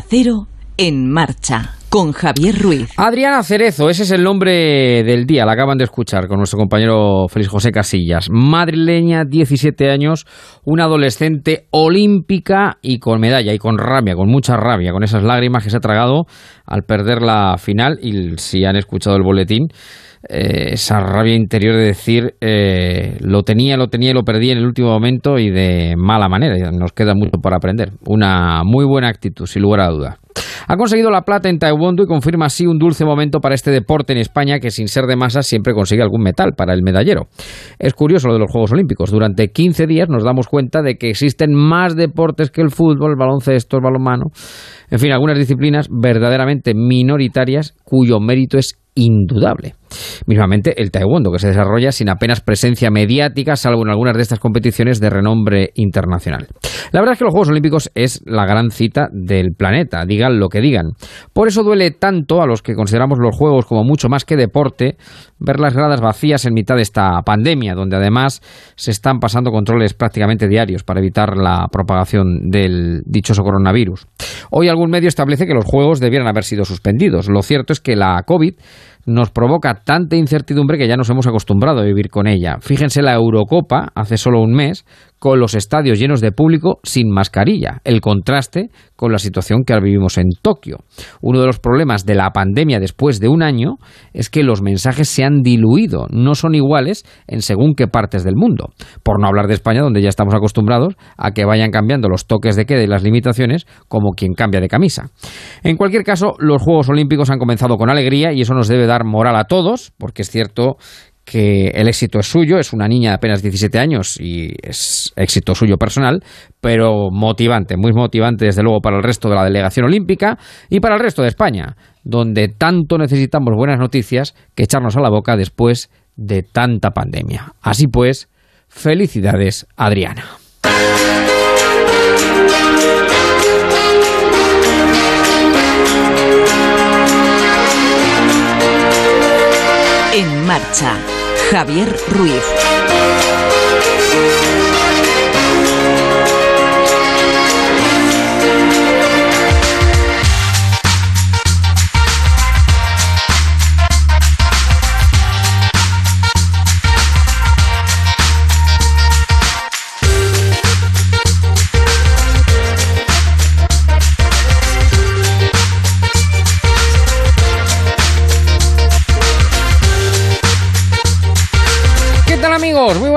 Cero en marcha con Javier Ruiz. Adriana Cerezo, ese es el nombre del día, la acaban de escuchar con nuestro compañero Félix José Casillas. Madrileña, 17 años, una adolescente olímpica y con medalla y con rabia, con mucha rabia, con esas lágrimas que se ha tragado al perder la final y si han escuchado el boletín eh, esa rabia interior de decir eh, lo tenía, lo tenía y lo perdí en el último momento y de mala manera. Nos queda mucho por aprender. Una muy buena actitud, sin lugar a duda. Ha conseguido la plata en Taekwondo y confirma así un dulce momento para este deporte en España que sin ser de masa siempre consigue algún metal para el medallero. Es curioso lo de los Juegos Olímpicos. Durante 15 días nos damos cuenta de que existen más deportes que el fútbol, el baloncesto, el balonmano, en fin, algunas disciplinas verdaderamente minoritarias cuyo mérito es indudable. Mismamente el taekwondo, que se desarrolla sin apenas presencia mediática, salvo en algunas de estas competiciones de renombre internacional. La verdad es que los Juegos Olímpicos es la gran cita del planeta, digan lo que digan. Por eso duele tanto a los que consideramos los Juegos como mucho más que deporte, ver las gradas vacías en mitad de esta pandemia, donde además se están pasando controles prácticamente diarios para evitar la propagación del dichoso coronavirus. Hoy algún medio establece que los Juegos debieran haber sido suspendidos. Lo cierto es que la COVID nos provoca tanta incertidumbre que ya nos hemos acostumbrado a vivir con ella. Fíjense la Eurocopa, hace solo un mes, con los estadios llenos de público sin mascarilla. El contraste con la situación que ahora vivimos en Tokio. Uno de los problemas de la pandemia después de un año es que los mensajes se han diluido, no son iguales en según qué partes del mundo. Por no hablar de España, donde ya estamos acostumbrados a que vayan cambiando los toques de queda y las limitaciones como quien cambia de camisa. En cualquier caso, los Juegos Olímpicos han comenzado con alegría y eso nos debe dar moral a todos, porque es cierto que el éxito es suyo, es una niña de apenas 17 años y es éxito suyo personal, pero motivante, muy motivante desde luego para el resto de la delegación olímpica y para el resto de España, donde tanto necesitamos buenas noticias que echarnos a la boca después de tanta pandemia. Así pues, felicidades Adriana. En marcha Javier Ruiz.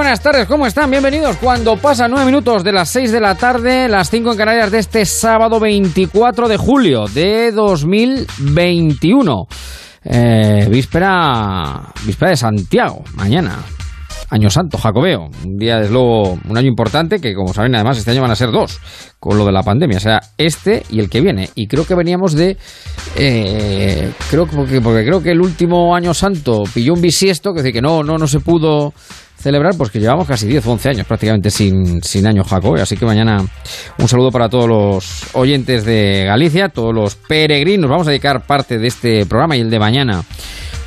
Buenas tardes, ¿cómo están? Bienvenidos cuando pasan nueve minutos de las 6 de la tarde, las 5 en Canarias de este sábado 24 de julio de 2021. Eh, víspera, víspera de Santiago, mañana. Año Santo, Jacobeo. Un día, desde luego, un año importante que, como saben, además, este año van a ser dos con lo de la pandemia. O sea, este y el que viene. Y creo que veníamos de. Eh, creo porque, porque creo que el último Año Santo pilló un bisiesto, que decir que no, no, no se pudo celebrar, pues que llevamos casi 10 o 11 años prácticamente sin, sin año Jacobeo. Así que mañana un saludo para todos los oyentes de Galicia, todos los peregrinos. Vamos a dedicar parte de este programa y el de mañana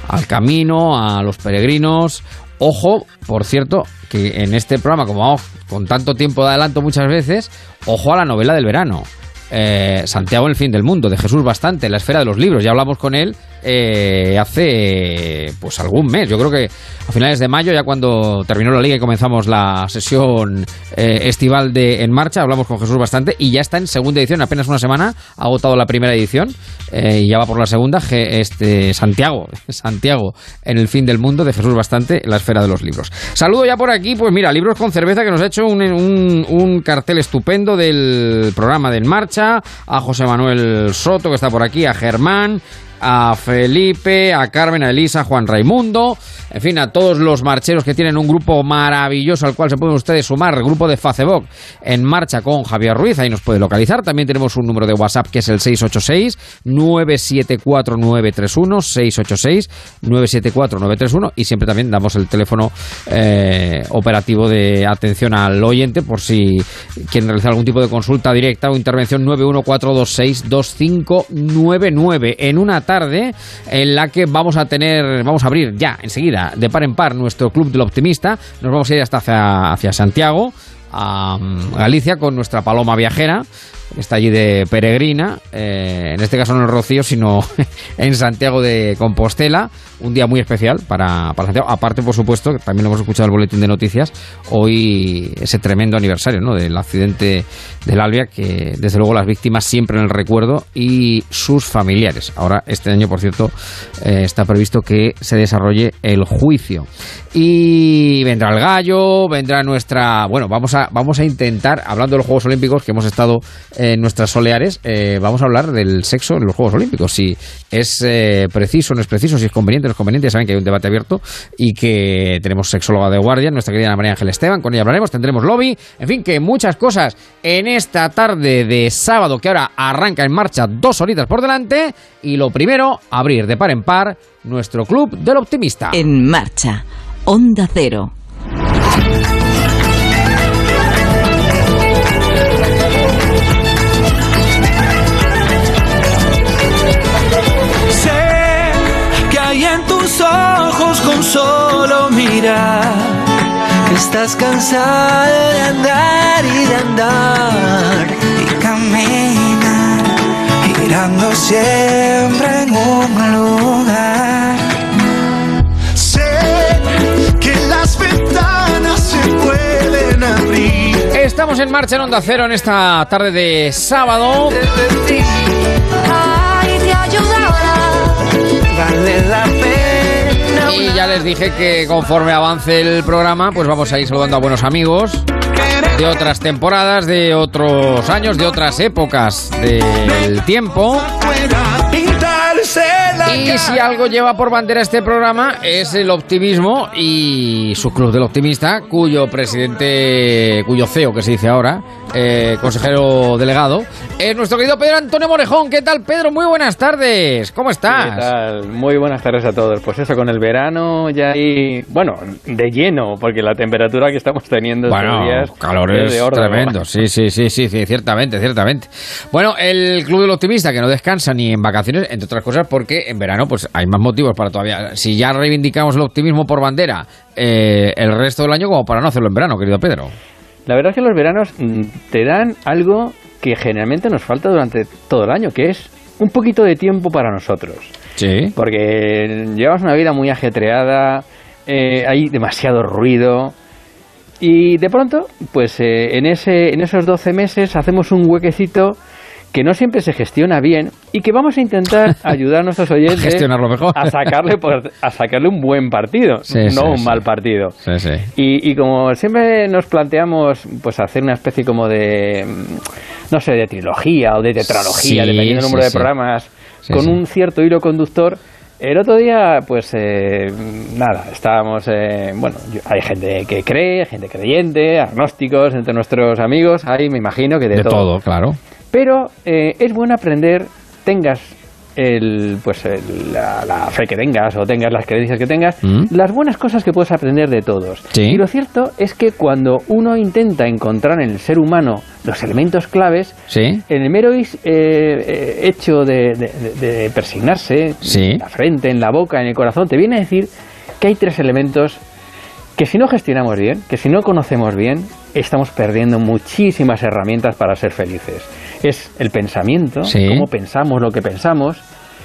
al camino, a los peregrinos. Ojo, por cierto, que en este programa, como vamos con tanto tiempo de adelanto muchas veces, ojo a la novela del verano. Eh, Santiago en el fin del mundo, de Jesús Bastante, la esfera de los libros. Ya hablamos con él eh, hace pues algún mes. Yo creo que a finales de mayo, ya cuando terminó la liga y comenzamos la sesión eh, estival de En Marcha, hablamos con Jesús bastante y ya está en segunda edición, apenas una semana, ha agotado la primera edición y ya va por la segunda, este Santiago, Santiago en el fin del mundo de Jesús bastante, la esfera de los libros. Saludo ya por aquí, pues mira, Libros con Cerveza que nos ha hecho un, un cartel estupendo del programa de En Marcha, a José Manuel Soto que está por aquí, a Germán, a Felipe, a Carmen, a Elisa, a Juan Raimundo, en fin, a todos los marcheros que tienen un grupo maravilloso al cual se pueden ustedes sumar, el grupo de Facebook en marcha con Javier Ruiz, ahí nos puede localizar. También tenemos un número de WhatsApp que es el 686-974-931, 686-974-931 y siempre también damos el teléfono eh, operativo de atención al oyente por si quieren realizar algún tipo de consulta directa o intervención 914262599 en una en la que vamos a tener, vamos a abrir ya enseguida de par en par nuestro club del optimista. Nos vamos a ir hasta hacia, hacia Santiago, a mm, Galicia, con nuestra paloma viajera está allí de peregrina, eh, en este caso no en Rocío, sino en Santiago de Compostela, un día muy especial para, para Santiago. Aparte, por supuesto, que también lo hemos escuchado el boletín de noticias, hoy ese tremendo aniversario ¿no? del accidente del Albia, que desde luego las víctimas siempre en el recuerdo y sus familiares. Ahora, este año, por cierto, eh, está previsto que se desarrolle el juicio. Y vendrá el gallo, vendrá nuestra... Bueno, vamos a, vamos a intentar, hablando de los Juegos Olímpicos, que hemos estado en nuestras soleares, eh, vamos a hablar del sexo en los Juegos Olímpicos. Si es eh, preciso, no es preciso, si es conveniente, no es conveniente. Ya saben que hay un debate abierto y que tenemos sexóloga de guardia, nuestra querida María Ángel Esteban, con ella hablaremos, tendremos lobby, en fin, que muchas cosas en esta tarde de sábado que ahora arranca en marcha dos horitas por delante. Y lo primero, abrir de par en par nuestro club del optimista. En marcha. Onda Cero. Tus ojos con solo mirar que estás cansada de andar y de andar y caminar girando siempre en un lugar. Sé que las ventanas se pueden abrir Estamos en marcha en Onda Cero en esta tarde de sábado. Ay, te ayudará. Vale la pena. Y ya les dije que conforme avance el programa, pues vamos a ir saludando a buenos amigos de otras temporadas, de otros años, de otras épocas del tiempo. Y si algo lleva por bandera este programa es el optimismo y su club del optimista, cuyo presidente, cuyo CEO que se dice ahora, eh, consejero delegado, es nuestro querido Pedro Antonio Morejón. ¿Qué tal, Pedro? Muy buenas tardes. ¿Cómo estás? ¿Qué tal? Muy buenas tardes a todos. Pues eso, con el verano ya ahí, bueno, de lleno, porque la temperatura que estamos teniendo estos Bueno, días es calores de órdago. tremendos, sí, sí, sí, sí, sí, ciertamente, ciertamente. Bueno, el Club del Optimista que no descansa ni en vacaciones, entre otras cosas porque en verano pues hay más motivos para todavía, si ya reivindicamos el optimismo por bandera eh, el resto del año como para no hacerlo en verano, querido Pedro. La verdad es que los veranos mm, te dan algo que generalmente nos falta durante todo el año, que es un poquito de tiempo para nosotros. Sí. Porque llevamos una vida muy ajetreada, eh, hay demasiado ruido. Y de pronto, pues eh, en, ese, en esos 12 meses hacemos un huequecito que no siempre se gestiona bien y que vamos a intentar ayudar a nuestros oyentes Gestionarlo mejor. a sacarle, por- a sacarle un buen partido, Sí, no sí, un sí. mal partido. Y, y como siempre nos planteamos pues hacer una especie como de no sé de trilogía o de tetralogía dependiendo del número de programas con un cierto hilo conductor el otro día pues eh, nada estábamos eh, bueno yo- hay gente que cree gente creyente agnósticos entre nuestros amigos hay me imagino que de, De todo, claro. Pero eh, es bueno aprender, tengas el, pues el- la, la fe que tengas o tengas las creencias que tengas, Mm. las buenas cosas que puedes aprender de todos. Sí. Y lo cierto es que cuando uno intenta encontrar en el ser humano los elementos claves, Sí. en el mero eh, eh, hecho de, de- de- de persignarse, Sí. en la frente, en la boca, en el corazón, te viene a decir que hay tres elementos que si no gestionamos bien, que si no conocemos bien, estamos perdiendo muchísimas herramientas para ser felices. Es el pensamiento, Sí. cómo pensamos lo que pensamos,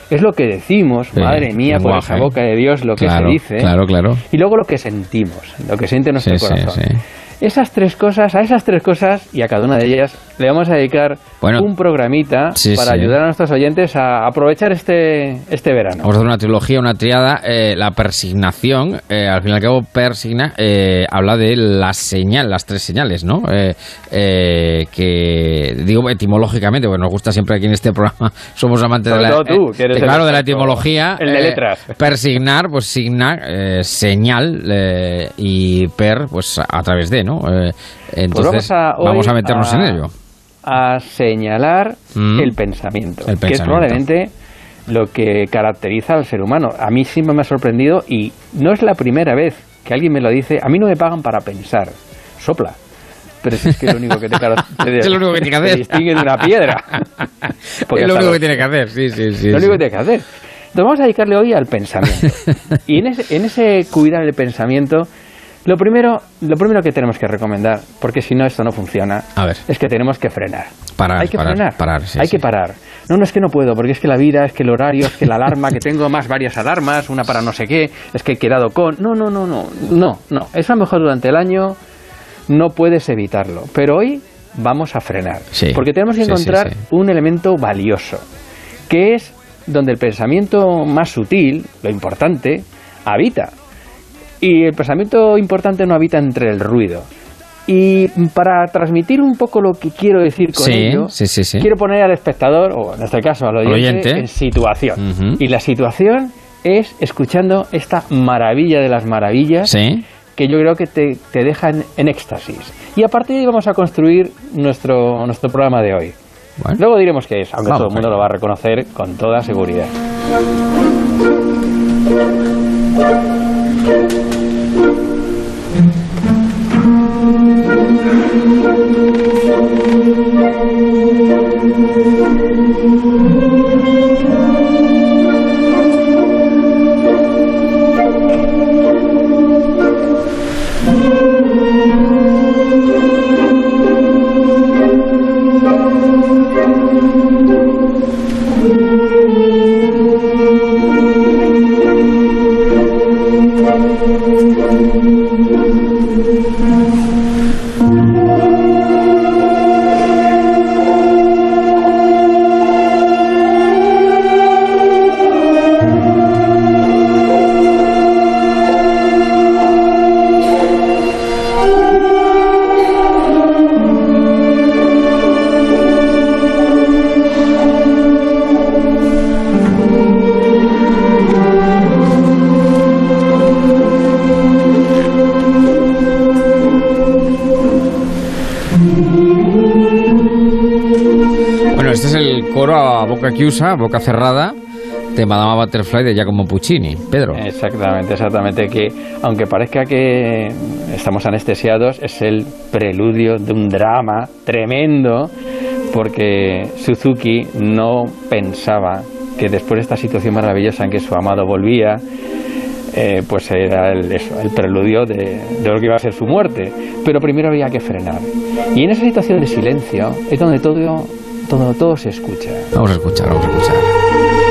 es lo que decimos, Sí, madre mía, por esa boca de Dios lo que se dice, claro, claro. y luego lo que sentimos, lo que siente nuestro sí, corazón. sí. Esas tres cosas, a esas tres cosas y a cada una de ellas le vamos a dedicar Bueno, un programita sí, para sí. ayudar a nuestros oyentes a aprovechar este, este verano. Vamos a hacer una trilogía, una triada. eh, la persignación, eh, al fin y al cabo, persigna, eh, habla de la señal, las tres señales, ¿no? Eh, eh, que, digo etimológicamente, porque nos gusta siempre aquí en este programa, somos amantes de la, tú, eh, que eres claro, de la etimología. el de letras. persignar, pues signa, eh, señal, eh, y per, pues a través de, ¿no? Eh, entonces, vamos a hoy vamos a meternos a- en ello. A señalar Mm. el pensamiento, El que es pensamiento. probablemente lo que caracteriza al ser humano. A mí siempre me ha sorprendido y no es la primera vez que alguien me lo dice. A mí no me pagan para pensar. Sopla. Pero si es que es lo único que te, te- Es lo único que tiene que te hacer. distingue de una piedra. Porque es lo único que tiene que hacer, sí, sí, sí. lo sí. único que tiene que hacer. Entonces vamos a dedicarle hoy al pensamiento. y en ese, en ese cuidar el pensamiento, Lo primero, lo primero que tenemos que recomendar, porque si no esto no funciona, A ver. es que tenemos que frenar. Parar, Hay que parar, frenar. parar, sí, Hay sí. que parar. No, no es que no puedo, porque es que la vida, es que el horario, es que la alarma, que tengo más varias alarmas, una para no sé qué, es que he quedado con. No, no, no, no, no, no. Eso a lo mejor durante el año no puedes evitarlo. Pero hoy vamos a frenar. Sí. Porque tenemos que encontrar un elemento valioso, que es donde el pensamiento más sutil, lo importante, habita. Y el pensamiento importante no habita entre el ruido. Y para transmitir un poco lo que quiero decir con Sí, ello, sí, sí, quiero poner al espectador, o en este caso al oyente, oyente. en situación. Ujú. Y la situación es escuchando esta maravilla de las maravillas que yo creo que te, te deja en, en éxtasis. Y a partir de ahí vamos a construir nuestro, nuestro programa de hoy. Bueno. Luego diremos qué es, aunque Vamos, todo el mundo lo va a reconocer con toda seguridad. Boca chiusa, boca cerrada, de Madama Butterfly de Giacomo Puccini. Pedro. Exactamente, exactamente. Que aunque parezca que estamos anestesiados, es el preludio de un drama tremendo, porque Suzuki no pensaba que después de esta situación maravillosa en que su amado volvía, eh, pues era el, preludio de, de lo que iba a ser su muerte. Pero primero había que frenar. Y en esa situación de silencio es donde todo, todo, todo se escucha. Vamos a escuchar, vamos a escuchar.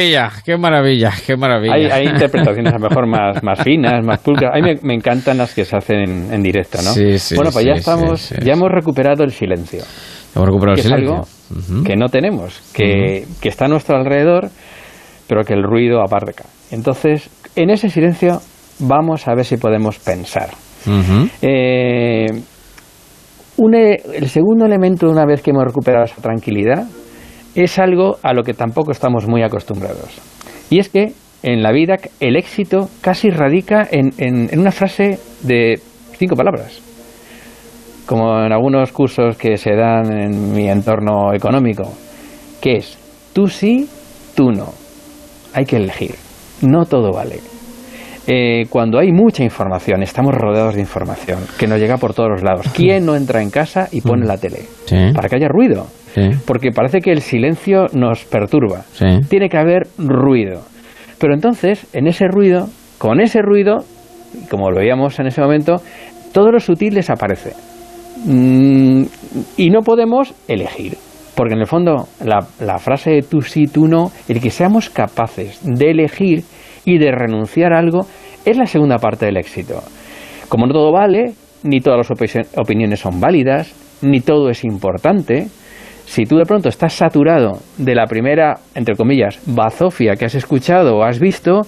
Maravilla, qué maravilla, qué maravilla. Hay, hay interpretaciones a lo mejor más, más finas, más pulcras. A mí me, me encantan las que se hacen en, en directo, ¿no? Sí, sí, bueno, pues ya estamos, ya hemos recuperado el silencio. Hemos recuperado que el es silencio. algo que no tenemos, que, que está a nuestro alrededor, pero que el ruido aparca. Entonces, en ese silencio vamos a ver si podemos pensar. Eh, un e- el segundo elemento, una vez que hemos recuperado esa tranquilidad, es algo a lo que tampoco estamos muy acostumbrados. Y es que en la vida el éxito casi radica en, en- una frase de cinco palabras. Como en algunos cursos que se dan en mi entorno económico, que es tú sí, tú no. Hay que elegir. No todo vale. Eh, cuando hay mucha información, estamos rodeados de información que nos llega por todos los lados. ¿Quién no entra en casa y pone la tele? Sí. Para que haya ruido. Sí. Porque parece que el silencio nos perturba. Sí. Tiene que haber ruido. Pero entonces, en ese ruido, con ese ruido, como lo veíamos en ese momento, todo lo sutil desaparece. Mm, y no podemos elegir. Porque en el fondo, la, la frase de tú sí, tú no, el que seamos capaces de elegir y de renunciar a algo, es la segunda parte del éxito. Como no todo vale, ni todas las opi- opiniones son válidas, ni todo es importante, si tú de pronto estás saturado de la primera, entre comillas, bazofia que has escuchado o has visto,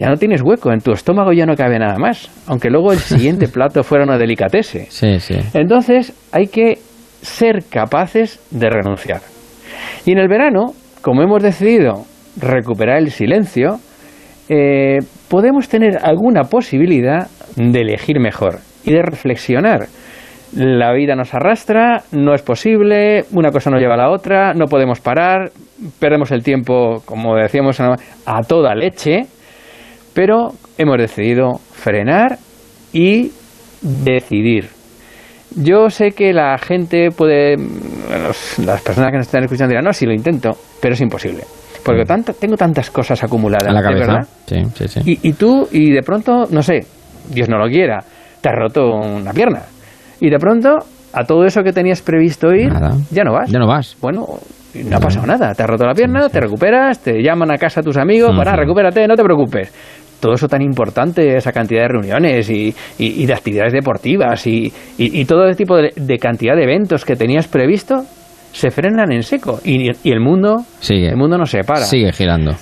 ya no tienes hueco, en tu estómago ya no cabe nada más, aunque luego el siguiente plato fuera una delicatese. Sí, sí. Entonces hay que ser capaces de renunciar. Y en el verano, como hemos decidido recuperar el silencio, eh, podemos tener alguna posibilidad de elegir mejor y de reflexionar. La vida nos arrastra, no es posible, una cosa nos lleva a la otra, no podemos parar, perdemos el tiempo, como decíamos, a toda leche, pero hemos decidido frenar y decidir. Yo sé que la gente puede, los- las personas que nos están escuchando dirán, no, si lo intento, pero es imposible. Porque tengo tantas cosas acumuladas, A la ¿de cabeza. verdad? Sí, sí, sí. Y, y tú, y de pronto, no sé, Dios no lo quiera, te has roto una pierna. Y de pronto, a todo eso que tenías previsto ir, Nada. ya no vas. Ya no vas. Bueno, no ha pasado nada. Te has roto la pierna, te recuperas, te llaman a casa tus amigos, para, recupérate, no te preocupes. Todo eso tan importante, esa cantidad de reuniones y, y- y de actividades deportivas y, y- y todo ese tipo de, de cantidad de eventos que tenías previsto, se frenan en seco. Y, y el mundo, Sigue. el mundo no se para. Sigue girando.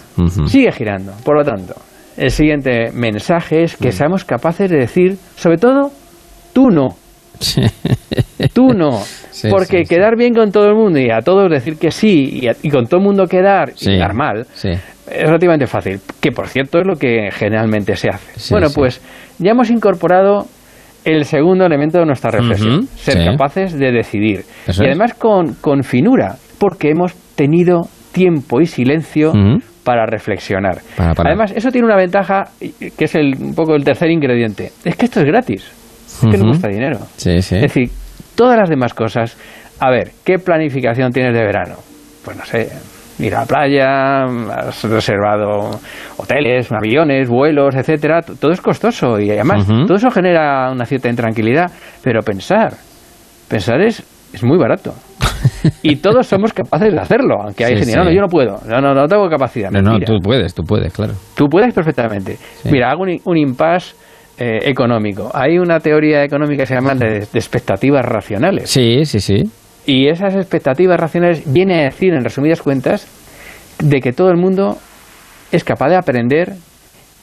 Sigue girando. Por lo tanto, el siguiente mensaje es que seamos capaces de decir, sobre todo, tú no. Sí. Tú no. Sí, porque sí, quedar bien con todo el mundo y a todos decir que sí y, a- y con todo el mundo quedar y quedar mal es relativamente fácil. Que por cierto es lo que generalmente se hace. Bueno, pues ya hemos incorporado el segundo elemento de nuestra reflexión. Ser sí. capaces de decidir. Eso y además con, con finura. Porque hemos tenido tiempo y silencio para reflexionar. Para. Además, eso tiene una ventaja que es el, un poco el tercer ingrediente. Es que esto es gratis. Es que no cuesta dinero. Sí, sí. Es decir, todas las demás cosas. A ver, ¿qué planificación tienes de verano? Pues no sé, ir a la playa, has reservado hoteles, aviones, vuelos, etcétera. Todo es costoso y además todo eso genera una cierta intranquilidad. Pero pensar, pensar es, es muy barato. Y todos somos capaces de hacerlo, aunque hay Sí, gente que no, sí. no, yo no puedo, no, no, no tengo capacidad. No, no, tú puedes, tú puedes, claro. Tú puedes perfectamente. Sí. Mira, hago un, un impasse eh, económico. Hay una teoría económica que se llama de, de expectativas racionales. Sí, sí, sí. Y esas expectativas racionales viene a decir, en resumidas cuentas, de que todo el mundo es capaz de aprender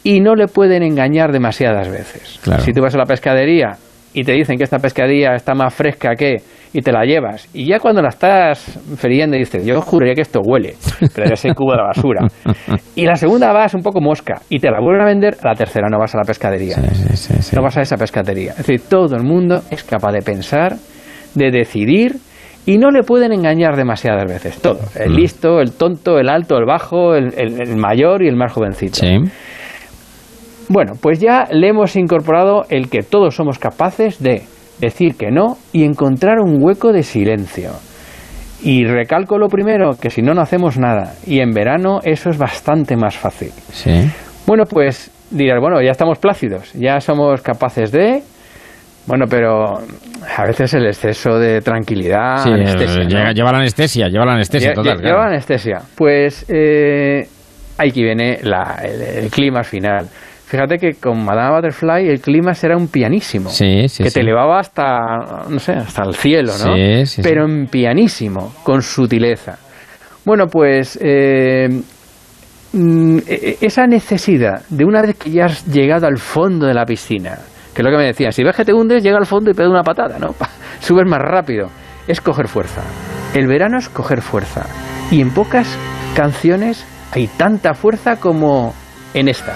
y no le pueden engañar demasiadas veces. Claro. Si tú vas a la pescadería y te dicen que esta pescadilla está más fresca que y te la llevas y ya cuando la estás friendo dices yo juraría que esto huele pero es ese cubo de la basura y la segunda vas un poco mosca y te la vuelven a vender a la tercera no vas a la pescadería Sí, sí, sí, sí. no vas a esa pescatería. Es decir, todo el mundo es capaz de pensar, de decidir y no le pueden engañar demasiadas veces. Todo. El Mm. listo, el tonto, el alto, el bajo, el, el- el mayor y el más jovencito. Sí. Bueno, pues ya le hemos incorporado el que todos somos capaces de decir que no y encontrar un hueco de silencio. Y recalco lo primero, que si no, no hacemos nada. Y en verano eso es bastante más fácil. Sí. Bueno, pues dirás, bueno, ya estamos plácidos, ya somos capaces de... Bueno, pero a veces el exceso de tranquilidad, Sí, anestesia, eh, ¿no? lleva, la anestesia, lleva la anestesia, total. claro. lleva anestesia. Pues eh, aquí viene la- el, el clima final. Fíjate que con Madame Butterfly el clima era un pianísimo. Sí, sí, que sí. te elevaba hasta, no sé, hasta el cielo, ¿no? Sí, sí, Pero en pianísimo, con sutileza. Bueno, pues eh, mm, e- e- esa necesidad de una vez que ya has llegado al fondo de la piscina, que es lo que me decían, si ves que te hundes, llega al fondo y pega una patada, ¿no? Subes más rápido. Es coger fuerza. El verano es coger fuerza. Y en pocas canciones hay tanta fuerza como en esta.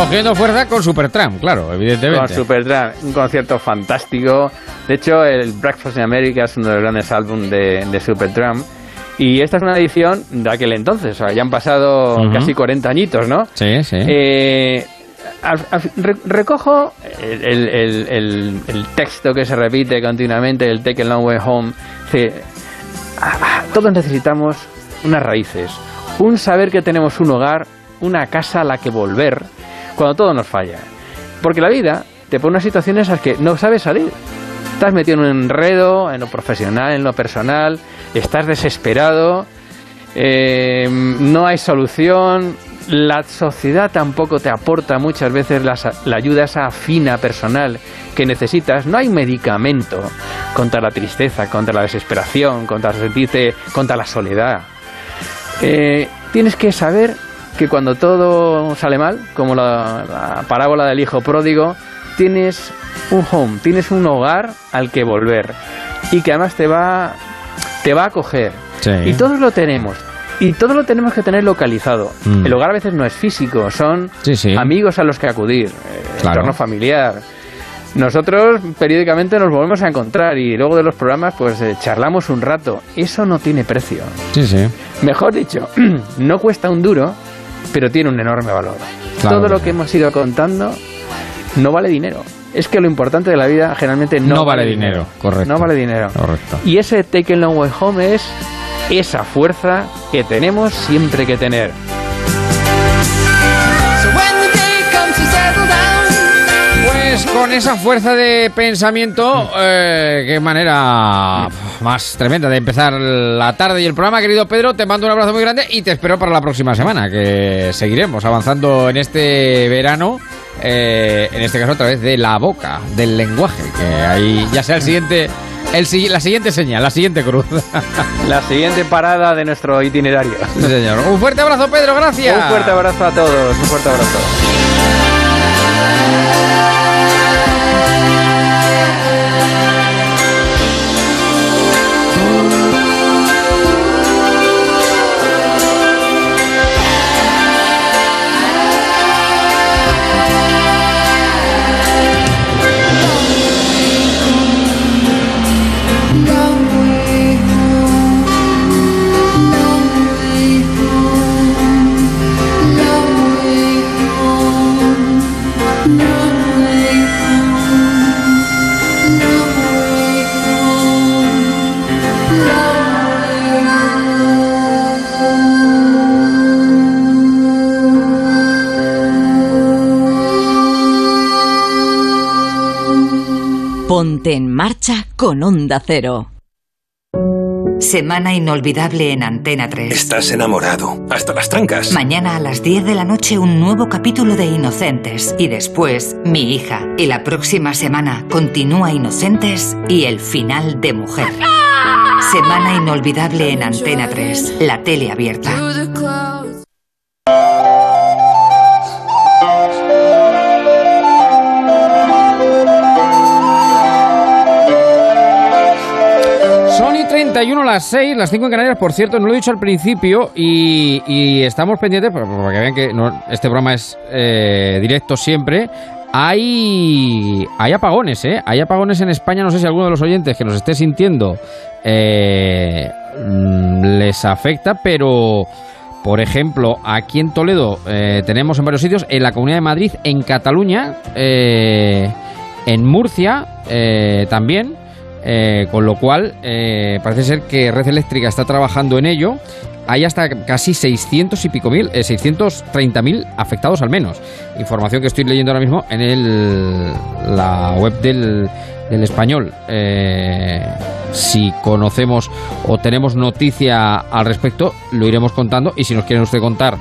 Cogiendo fuerza con Supertramp, claro, Con evidentemente. Supertramp, un concierto fantástico. De hecho, el Breakfast in America es uno de los grandes álbumes de, de Supertramp. Y esta es una edición de aquel entonces, o sea, ya han pasado casi 40 añitos, ¿no? Sí, sí. Eh, recojo el, el- el- el- el texto que se repite continuamente, el Take a Long Way Home. Dice, "Ah, ah, todos necesitamos unas raíces, un saber que tenemos un hogar, una casa a la que volver cuando todo nos falla. Porque la vida te pone unas situaciones en las que no sabes salir. Estás metido en un enredo, en lo profesional, en lo personal, estás desesperado, eh, no hay solución, la sociedad tampoco te aporta muchas veces la ayuda esa fina personal que necesitas, no hay medicamento contra la tristeza, contra la desesperación, contra sentirte, contra la soledad. Eh, tienes que saber que cuando todo sale mal, como la, la parábola del hijo pródigo, tienes un home, tienes un hogar al que volver y que además te va, te va a acoger. Sí. Y todos lo tenemos. Y todos lo tenemos que tener localizado. Mm. El hogar a veces no es físico, son Sí, sí. amigos a los que acudir, eh, Claro. entorno familiar. Nosotros periódicamente nos volvemos a encontrar y luego de los programas pues eh, charlamos un rato. Eso no tiene precio. Sí, sí. Mejor dicho, no cuesta un duro, pero tiene un enorme valor. Claro Todo lo que hemos ido contando no vale dinero. Es que lo importante de la vida generalmente no, No vale dinero, correcto. No vale dinero. Correcto. Y ese Take a Long Way Home es esa fuerza que tenemos siempre que tener. Pues con esa fuerza de pensamiento, eh, qué manera más tremenda de empezar la tarde y el programa, querido Pedro. Te mando un abrazo muy grande y te espero para la próxima semana, que seguiremos avanzando en este verano. eh, en este caso, a través de la boca, del lenguaje, que ahí ya sea el siguiente, el, la siguiente señal, la siguiente cruz. La siguiente parada de nuestro itinerario. Sí, señor. Un fuerte abrazo, Pedro, gracias. Un fuerte abrazo a todos, un fuerte abrazo. Ponte en marcha con Onda Cero. Semana inolvidable en Antena 3. Estás enamorado. Hasta las trancas. Mañana a las 10 de la noche un nuevo capítulo de Inocentes y después Mi hija. Y la próxima semana continúa Inocentes y el final de Mujer. Semana inolvidable en Antena 3, la tele abierta. To the clouds. 5.31 las 6, las 5 en Canarias, por cierto, no lo he dicho al principio y, estamos pendientes, para que vean que no- este programa es eh, directo siempre. Hay, hay apagones, ¿eh? Hay apagones en España, no sé si alguno de los oyentes que nos esté sintiendo eh, mm, les afecta, pero... Por ejemplo, aquí en Toledo eh, tenemos en varios sitios, en la Comunidad de Madrid, en Cataluña, eh, en Murcia eh, también, eh, con lo cual eh, parece ser que Red Eléctrica está trabajando en ello. Hay hasta casi 600 y pico mil, eh, 630 mil afectados al menos. Información que estoy leyendo ahora mismo en el, la web del, del español. Eh, si conocemos o tenemos noticia al respecto, lo iremos contando. Y si nos quieren usted contar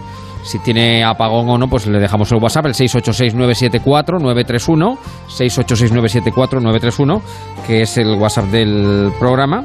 si tiene apagón o no, pues le dejamos el WhatsApp, el 686-974-931, 686-974-931, que es el WhatsApp del programa.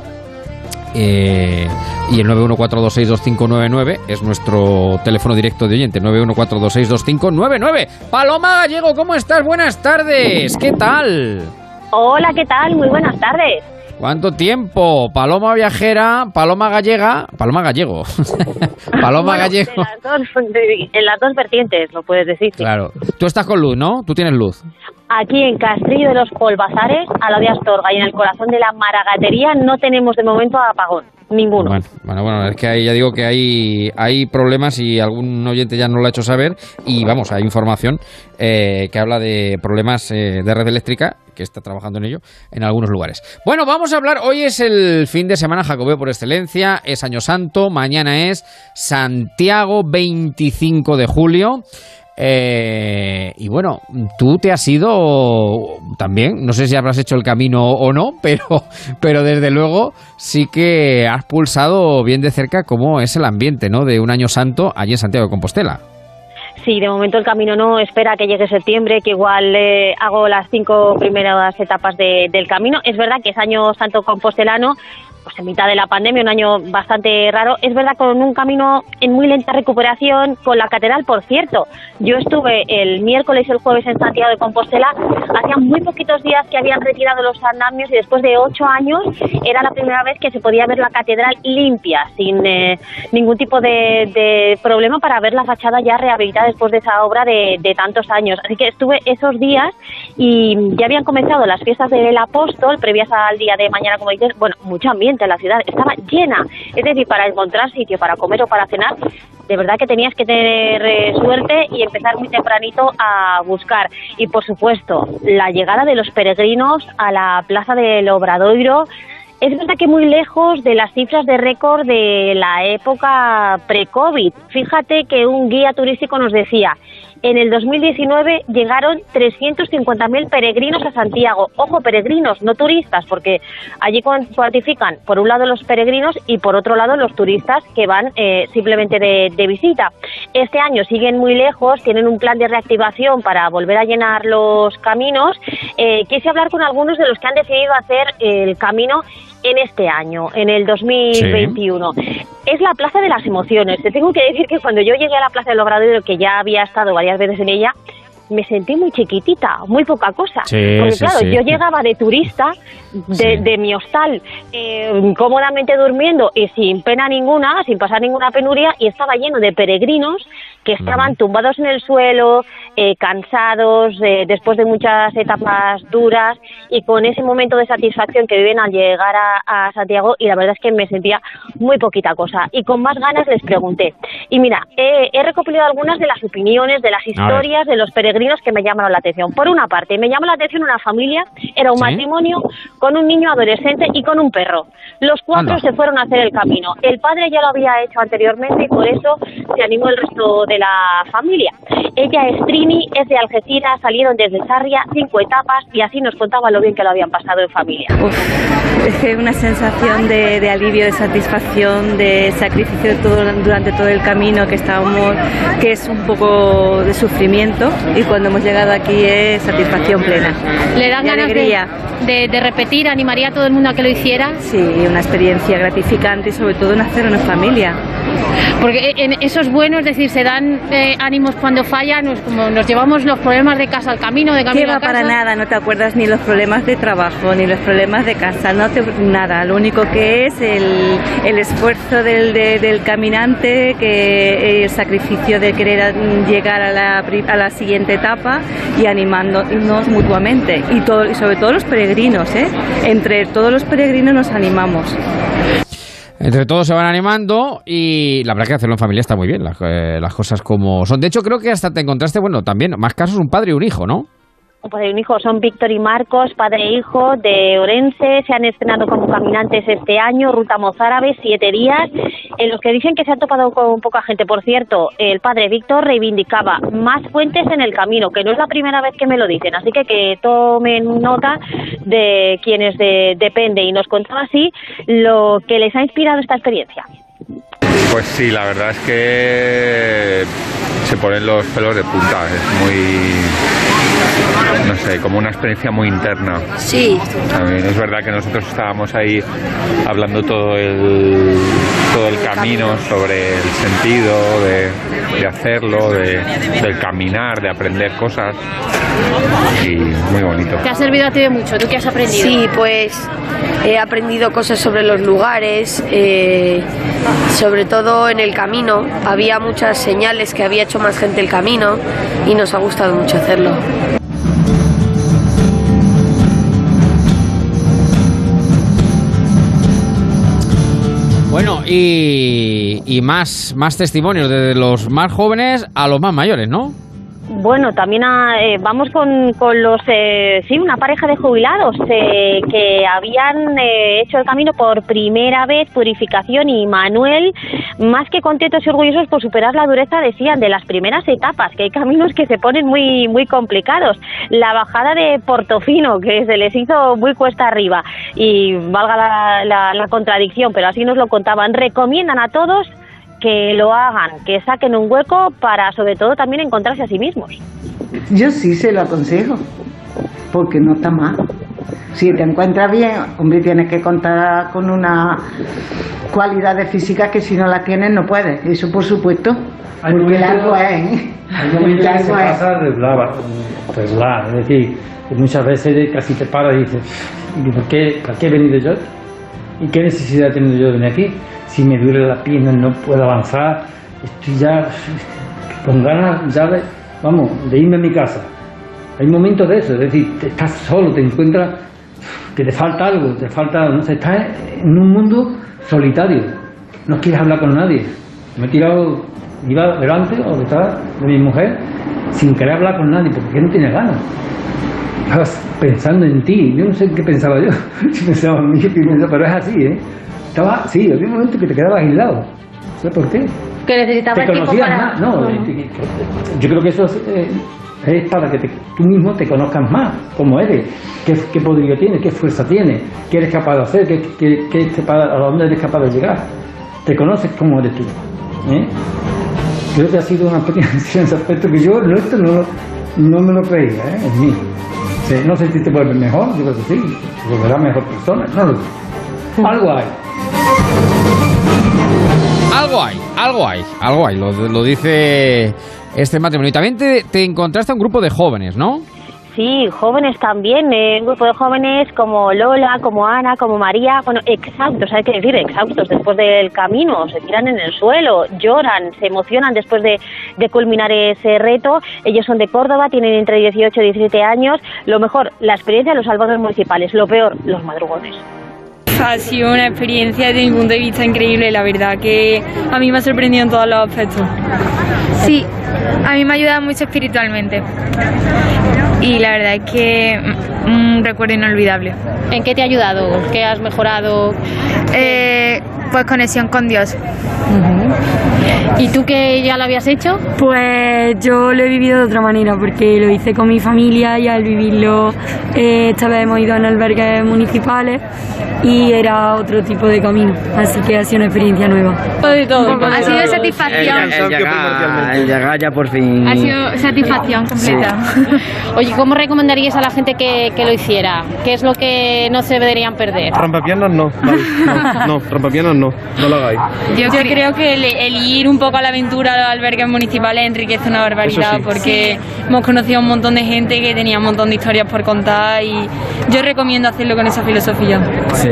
Eh, y el 914262599 es nuestro teléfono directo de oyente, 914262599. Paloma Gallego, ¿cómo estás? Buenas tardes, ¿qué tal? Hola, ¿qué tal? Muy buenas tardes. ¿Cuánto tiempo? Paloma viajera, Paloma gallega, Paloma gallego. Paloma Bueno, gallego. En las, dos, de- en las dos vertientes, lo puedes decir. sí. Claro. Tú estás con luz, ¿no? Tú tienes luz. Aquí en Castrillo de los Polvazares, a la de Astorga y en el corazón de la Maragatería, no tenemos de momento apagón. Ninguno. Bueno, bueno, bueno, es que ahí ya digo que hay, hay problemas y algún oyente ya nos lo ha hecho saber y vamos, hay información eh, que habla de problemas eh, de red eléctrica que está trabajando en ello en algunos lugares. Bueno, vamos a hablar, hoy es el fin de semana jacobeo por excelencia, es Año Santo, mañana es Santiago 25 de julio. Eh, y bueno, tú te has ido también, no sé si habrás hecho el camino o no, pero, pero desde luego sí que has pulsado bien de cerca cómo es el ambiente ¿no? de un año santo allí en Santiago de Compostela. Sí, de momento el camino no espera que llegue septiembre, que igual eh, hago las cinco primeras etapas de- del camino. Es verdad que es año santo compostelano, pues en mitad de la pandemia, un año bastante raro. Es verdad con un camino en muy lenta recuperación, con la catedral, por cierto. Yo estuve el miércoles y el jueves en Santiago de Compostela, hacía muy poquitos días que habían retirado los andamios y después de ocho años era la primera vez que se podía ver la catedral limpia, sin eh, ningún tipo de, de problema para ver la fachada ya rehabilitada después de esa obra de, de tantos años. Así que estuve esos días y ya habían comenzado las fiestas del apóstol, previas al día de mañana, como dices, bueno, mucho ambiente en la ciudad, estaba llena. Es decir, para encontrar sitio para comer o para cenar, de verdad que tenías que tener eh, suerte y empezar muy tempranito a buscar. Y por supuesto, la llegada de los peregrinos a la plaza del Obradoiro. Es verdad que muy lejos de las cifras de récord de la época pre-COVID. Fíjate que un guía turístico nos decía, en el 2019 llegaron 350.000 peregrinos a Santiago. Ojo, peregrinos, no turistas, porque allí cuan- cuantifican por un lado los peregrinos y por otro lado los turistas que van eh, simplemente de, de visita. Este año siguen muy lejos, tienen un plan de reactivación para volver a llenar los caminos. Eh, quise hablar con algunos de los que han decidido hacer el camino en este año, en el 2021. Es la Plaza de las Emociones. Te tengo que decir que cuando yo llegué a la Plaza del Obrador, que ya había estado varias veces en ella, me sentí muy chiquitita, muy poca cosa. Sí, Porque sí, claro, sí. yo llegaba de turista, de, Sí. de mi hostal, eh, cómodamente durmiendo y sin pena ninguna, sin pasar ninguna penuria, y estaba lleno de peregrinos que estaban tumbados en el suelo, eh, cansados, eh, después de muchas etapas duras, y con ese momento de satisfacción que viven al llegar a, a Santiago, y la verdad es que me sentía muy poquita cosa. Y con más ganas les pregunté. Y mira, he, he recopilado algunas de las opiniones, de las historias de los peregrinos que me llamaron la atención. Por una parte, me llamó la atención una familia, era un ¿Sí? matrimonio con un niño adolescente y con un perro. Los cuatro Anda. se fueron a hacer el camino. El padre ya lo había hecho anteriormente y por eso se animó el resto de la familia. Ella es Trini, es de Algeciras, salieron desde Sarria, cinco etapas y así nos contaba lo bien que lo habían pasado en familia. Uf, es que una sensación de, de alivio, de satisfacción, de sacrificio todo- durante todo el camino que estábamos, que es un poco de sufrimiento y cuando hemos llegado aquí es satisfacción plena. ¿Le dan ganas de, alegría. de- de repetir? ¿Animaría a todo el mundo a que lo hiciera? Sí, una experiencia gratificante y sobre todo en hacerlo en familia. Porque en- eso es bueno, es decir, se dan dan eh, ánimos cuando fallan, nos, como nos llevamos los problemas de casa al camino, de ¿Qué camino va a casa. para nada? No te acuerdas ni los problemas de trabajo, ni los problemas de casa, no te, nada. Lo único que es el, el esfuerzo del, de- del caminante, que el sacrificio de querer llegar a la, a la siguiente etapa y animándonos mutuamente. Y, todo, y sobre todo los peregrinos, ¿eh? Entre todos los peregrinos nos animamos. Entre todos se van animando y la verdad que hacerlo en familia está muy bien, las, eh, las cosas como son. De hecho, creo que hasta te encontraste, bueno, también, más casos, un padre y un hijo, ¿no? Un padre y un hijo son Víctor y Marcos, padre e hijo de Orense, se han estrenado como caminantes este año, ruta mozárabe, siete días, en los que dicen que se han topado con poca gente. Por cierto, el padre Víctor reivindicaba más fuentes en el camino, que no es la primera vez que me lo dicen, así que que tomen nota de quienes de- depende y nos contaba así lo que les ha inspirado esta experiencia. Pues sí, la verdad es que se ponen los pelos de punta. Es muy, no sé, como una experiencia muy interna. Sí. También es verdad que nosotros estábamos ahí hablando todo el, todo el camino sobre el sentido de, de hacerlo, de, del caminar, de aprender cosas. Y muy bonito. Te ha servido a ti de mucho, ¿tú qué has aprendido? Sí, pues he aprendido cosas sobre los lugares, eh, sobre todo en el camino. Había muchas señales que había hecho más gente el camino y nos ha gustado mucho hacerlo. Y, y más, más testimonios, desde los más jóvenes a los más mayores, ¿no? Bueno, también ah, eh, vamos con, con los, eh, sí, una pareja de jubilados eh, que habían eh, hecho el camino por primera vez, Purificación y Manuel, más que contentos y orgullosos por superar la dureza, decían, de las primeras etapas, que hay caminos que se ponen muy, muy complicados. La bajada de Portofino, que se les hizo muy cuesta arriba, y valga la, la- la contradicción, pero así nos lo contaban, recomiendan a todos que lo hagan, que saquen un hueco para sobre todo también encontrarse a sí mismos. Yo sí se lo aconsejo, porque no está mal. Si te encuentras bien, hombre, tienes que contar con una cualidades físicas que si no las tienes no puedes. Eso por supuesto. Hay porque largo es, ¿eh? Hay momentos que se pasa regular, regular, es decir, muchas veces casi te paras y dices, ¿y por qué, ¿para qué he venido yo? ¿Y qué necesidad he tenido yo de venir aquí? Si me duele la pierna, no puedo avanzar, estoy ya con ganas ya de, vamos, de irme a mi casa. Hay momentos de eso, es decir, estás solo, te encuentras que te falta algo, te falta, no sé, estás en un mundo solitario, no quieres hablar con nadie. Me he tirado, iba delante o detrás de mi mujer sin querer hablar con nadie, porque no tiene ganas. Estabas pensando en ti, yo no sé qué pensaba yo, si pensaba en mí, pero es así, ¿eh? Estaba, sí, había un momento que te quedabas aislado, sé por qué. Que necesitabas Te tiempo conocías para... más, no, eh, yo creo que eso es, eh, es para que te- tú mismo te conozcas más, cómo eres, qué, qué poderío tienes, qué fuerza tienes, qué eres capaz de hacer, qué, qué- qué a dónde eres capaz de llegar. Te conoces cómo eres tú. ¿eh? Creo que ha sido una experiencia en ese aspecto que yo esto no, lo- no me lo creía ¿eh? en mí. No sé si te vuelves mejor, yo creo que sí, te volverás mejor persona, no lo sé. Algo hay. Algo hay, algo hay, algo hay, lo, lo dice este matrimonio. Y también te, te encontraste a un grupo de jóvenes, ¿no? Sí, jóvenes también, eh, un grupo de jóvenes como Lola, como Ana, como María, bueno, exhaustos, hay que decir, exhaustos después del camino, se tiran en el suelo, lloran, se emocionan después de, de culminar ese reto. Ellos son de Córdoba, tienen entre 18 y 17 años. Lo mejor, la experiencia de los salvadores municipales, lo peor, los madrugones. Ha sido una experiencia desde mi punto de vista increíble, la verdad que a mí me ha sorprendido en todos los aspectos. Sí, a mí me ha ayudado mucho espiritualmente. Y la verdad es que mm, un recuerdo inolvidable. ¿En qué te ha ayudado? ¿Qué has mejorado? Eh, pues conexión con Dios. ¿Y tú que ya lo habías hecho? Pues yo lo he vivido de otra manera, porque lo hice con mi familia y al vivirlo eh, esta vez hemos ido en albergues municipales y era otro tipo de camino, así que ha sido una experiencia nueva. De todo. Ha sido satisfacción. El llegar, el llegar ya por fin. Ha sido satisfacción completa. Oye, ¿cómo recomendarías a la gente que, que lo hiciera? ¿Qué es lo que no se deberían perder? Rompepiernas no, vale, no, no, rompepiernas no. no, no lo hagáis. Yo, creo que el, el ir un poco a la aventura a los albergues municipales enriquece una barbaridad sí. porque hemos conocido a un montón de gente que tenía un montón de historias por contar y yo recomiendo hacerlo con esa filosofía. Sí.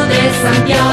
De Santiago,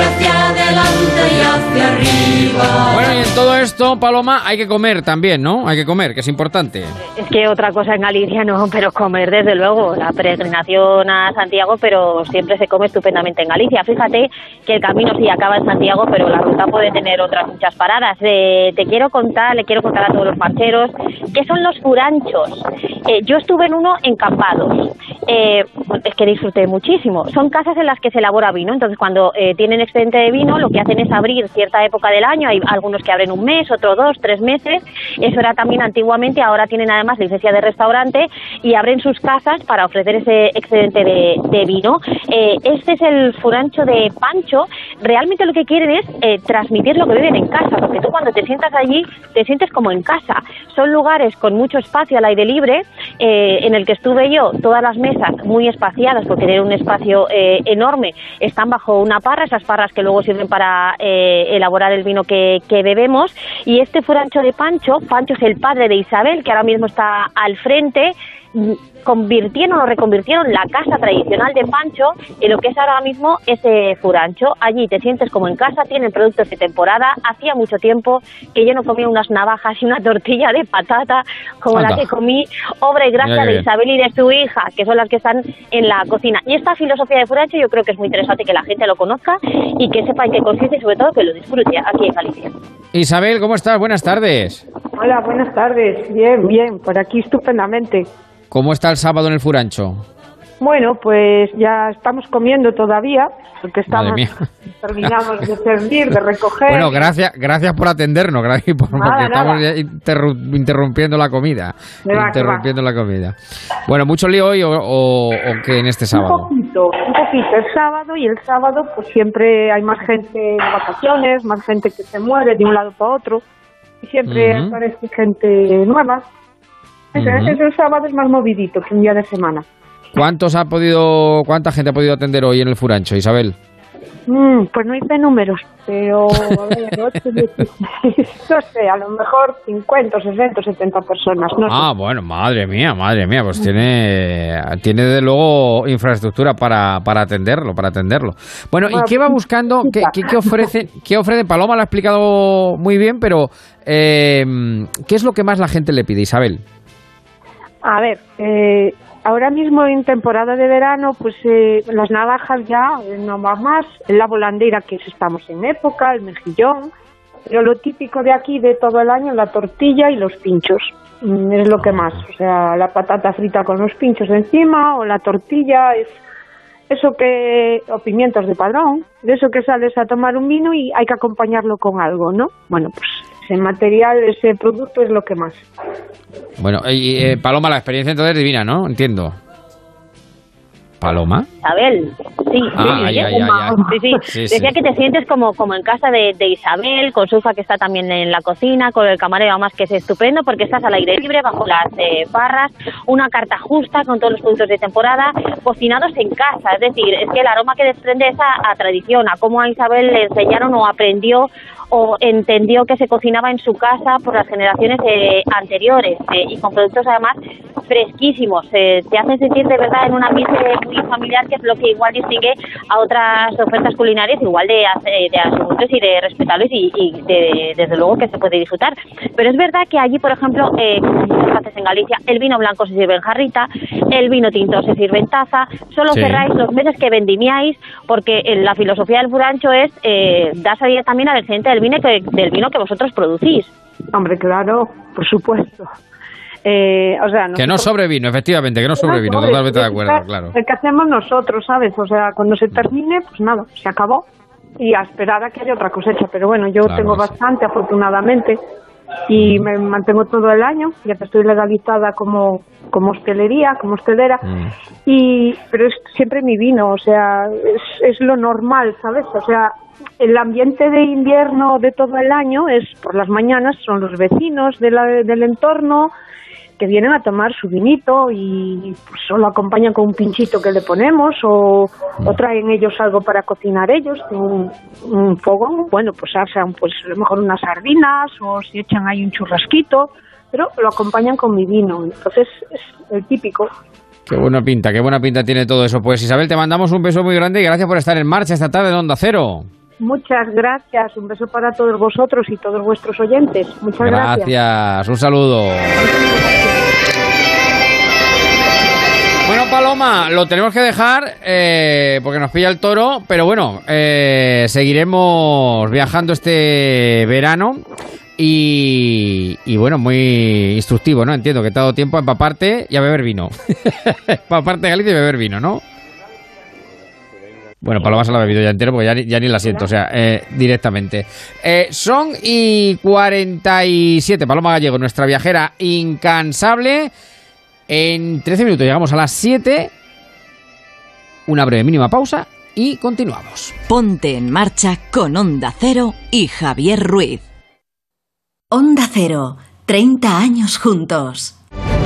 siempre hacia adelante y hacia arriba. Bueno, y en todo esto, Paloma, hay que comer también, ¿no? Hay que comer, que es importante. Es que otra cosa en Galicia no, pero comer desde luego, la peregrinación a Santiago, pero siempre se come estupendamente en Galicia. Fíjate que el camino sí acaba en Santiago, pero la ruta puede tener otras muchas paradas. Eh, te quiero contar, le quiero contar a todos los marcheros, ¿qué son los furanchos? Eh, yo estuve en uno en Campados. Eh, es que disfruté muchísimo. Son casas en las que se elabora vino, entonces cuando eh, tienen excedente de vino, lo que hacen es abrir cierta época del año, hay algunos que abren un mes, otros dos, tres meses, eso era también antiguamente, ahora tienen además licencia de restaurante y abren sus casas para ofrecer ese excedente de, vino. Eh, este es el furancho de Pancho, realmente lo que quieren es eh, transmitir lo que viven en casa, porque tú cuando te sientas allí te sientes como en casa. Son lugares con mucho espacio al aire libre, en el que estuve yo, todas las mesas muy espaciadas, porque tienen un espacio eh, enorme, están bajo una parra, esas parras que luego sirven para eh, elaborar el vino que, que bebemos. Y este furancho de Pancho, Pancho es el padre de Isabel, que ahora mismo está al frente, convirtieron o reconvirtieron la casa tradicional de Pancho en lo que es ahora mismo ese furancho. Allí te sientes como en casa, tienen productos de temporada. Hacía mucho tiempo que yo no comía unas navajas y una tortilla de patata como Anda. la que comí, obra y gracia de. Isabel y de su hija, que son las que están en la cocina. Y esta filosofía de furancho yo creo que es muy interesante que la gente lo conozca y que sepa en qué consiste y sobre todo que lo disfrute aquí en Galicia. Isabel, ¿cómo estás? Buenas tardes. Hola, buenas tardes. Bien, bien, por aquí estupendamente. ¿Cómo está el sábado en el Furancho? Bueno, pues ya estamos comiendo todavía, porque estamos terminamos de servir, de recoger. Bueno, gracias, gracias por atendernos, gracias por, Nada, porque estamos nada. interru- interrumpiendo la comida. Va, interrumpiendo la comida. Bueno, ¿mucho lío hoy o, o, o qué en este Un sábado? poquito, un poquito. El sábado y el sábado, pues siempre hay más gente de vacaciones, más gente que se muere de un lado para otro. Y siempre Ujú. aparece gente nueva. Ese- el sábado es más movidito que un día de semana. ¿Cuántos ha podido, cuánta gente ha podido atender hoy en el Furancho, Isabel? Mm, pues no hice números, pero a ver, no sé, a lo mejor 50, 60, 70 personas, no sé. Ah, bueno, madre mía, madre mía, pues tiene, tiene de luego infraestructura para, para atenderlo, para atenderlo. Bueno, ¿y qué va buscando? ¿Qué, qué, qué ofrece? ¿Qué ofrece? Paloma lo ha explicado muy bien, pero eh, ¿qué es lo que más la gente le pide, Isabel? A ver, eh, ahora mismo en temporada de verano, pues eh, las navajas ya eh, no va más, la volandera que es- estamos en época, el mejillón, pero lo típico de aquí de todo el año, la tortilla y los pinchos. Mm, Es lo que más, o sea, la patata frita con los pinchos encima o la tortilla es eso que, o pimientos de padrón, de eso que sales a tomar un vino y hay que acompañarlo con algo, ¿no? Bueno, pues ese material, ese producto es lo que más. Bueno, y, eh, Paloma, la experiencia entonces es divina, ¿no? Entiendo. ¿Paloma? Isabel, sí, Ah, sí, ya, sí, ya, ya. sí, sí. Sí, Decía sí. que te sientes como, como en casa de, de Isabel, con su hija que está también en la cocina, con el camarero además que es estupendo porque estás al aire libre, bajo las eh, barras, una carta justa con todos los productos de temporada, cocinados en casa, es decir, es que el aroma que desprende es a, a tradición, a cómo a Isabel le enseñaron o aprendió o entendió que se cocinaba en su casa por las generaciones eh, anteriores eh, y con productos además fresquísimos. Eh, te hacen sentir de verdad en un ambiente muy familiar que es lo que igual distingue a otras ofertas culinarias igual de, de aseguros y de respetables y, y de- desde luego que se puede disfrutar. Pero es verdad que allí, por ejemplo, eh, como muchas veces en Galicia, el vino blanco se sirve en jarrita, el vino tinto se sirve en taza, solo Sí. cerráis los meses que vendimiáis porque eh, la filosofía del furancho es eh, dar salida también al excedente del vino que, del vino que vosotros producís. Hombre, claro, por supuesto. Eh, o sea, Que no sobrevino, efectivamente, que no sobrevino, totalmente de acuerdo, claro. El que hacemos nosotros, ¿sabes? O sea, cuando se termine, pues nada, se acabó. Y a esperar a que haya otra cosecha. Pero bueno, yo Claro tengo sí. bastante, afortunadamente. Y me mantengo todo el año, ya que estoy legalizada como, como hostelería, como hostelera. Mm. Y, pero es siempre mi vino, o sea, es, es lo normal, ¿sabes? O sea, el ambiente de invierno de todo el año es por las mañanas, son los vecinos de la- del entorno, que vienen a tomar su vinito y pues, o lo acompañan con un pinchito que le ponemos o, o traen ellos algo para cocinar ellos, un, un fogón, bueno, pues hacen pues a lo mejor unas sardinas o si echan ahí un churrasquito, pero lo acompañan con mi vino, entonces es el típico. Qué buena pinta, qué buena pinta tiene todo eso. Pues Isabel, te mandamos un beso muy grande y gracias por estar en marcha esta tarde en Onda Cero. Muchas gracias, un beso para todos vosotros y todos vuestros oyentes. Muchas gracias. Gracias, un saludo. Bueno, Paloma, lo tenemos que dejar eh, porque nos pilla el toro, pero bueno, eh, seguiremos viajando este verano y, bueno, muy instructivo, ¿no? Entiendo que te dado tiempo a empaparte y a beber vino. empaparte Galicia y beber vino, ¿no? Bueno, Paloma se la ha bebido ya entero porque ya ni, ya ni la siento, o sea, eh, directamente. Eh, son y 47, Paloma Gallego, nuestra viajera incansable. En 13 minutos llegamos a las 7. Una breve mínima pausa y continuamos. Ponte en marcha con Onda Cero y Javier Ruiz. Onda Cero, 30 años juntos.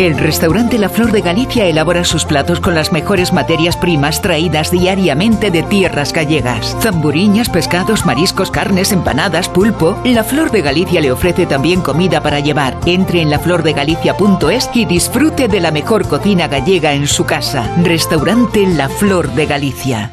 El restaurante La Flor de Galicia elabora sus platos con las mejores materias primas traídas diariamente de tierras gallegas. Zamburiñas, pescados, mariscos, carnes, empanadas, pulpo. La Flor de Galicia le ofrece también comida para llevar. Entre en laflordegalicia.es y disfrute de la mejor cocina gallega en su casa. Restaurante La Flor de Galicia.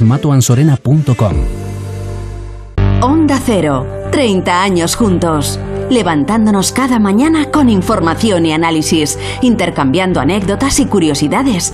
clínicasmatoansorena.com. Onda Cero, 30 años juntos. Levantándonos cada mañana con información y análisis, intercambiando anécdotas y curiosidades,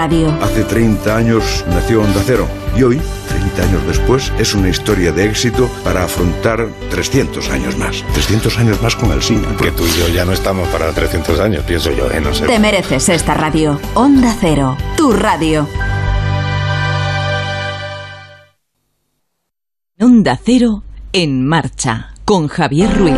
Hace 30 años nació Onda Cero y hoy, 30 años después, es una historia de éxito para afrontar 300 años más. 300 años más con el cine. Que tú y yo ya no estamos para 300 años, pienso yo, ¿eh? No sé. Te mereces esta radio. Onda Cero, tu radio. Onda Cero en marcha con Javier Ruiz.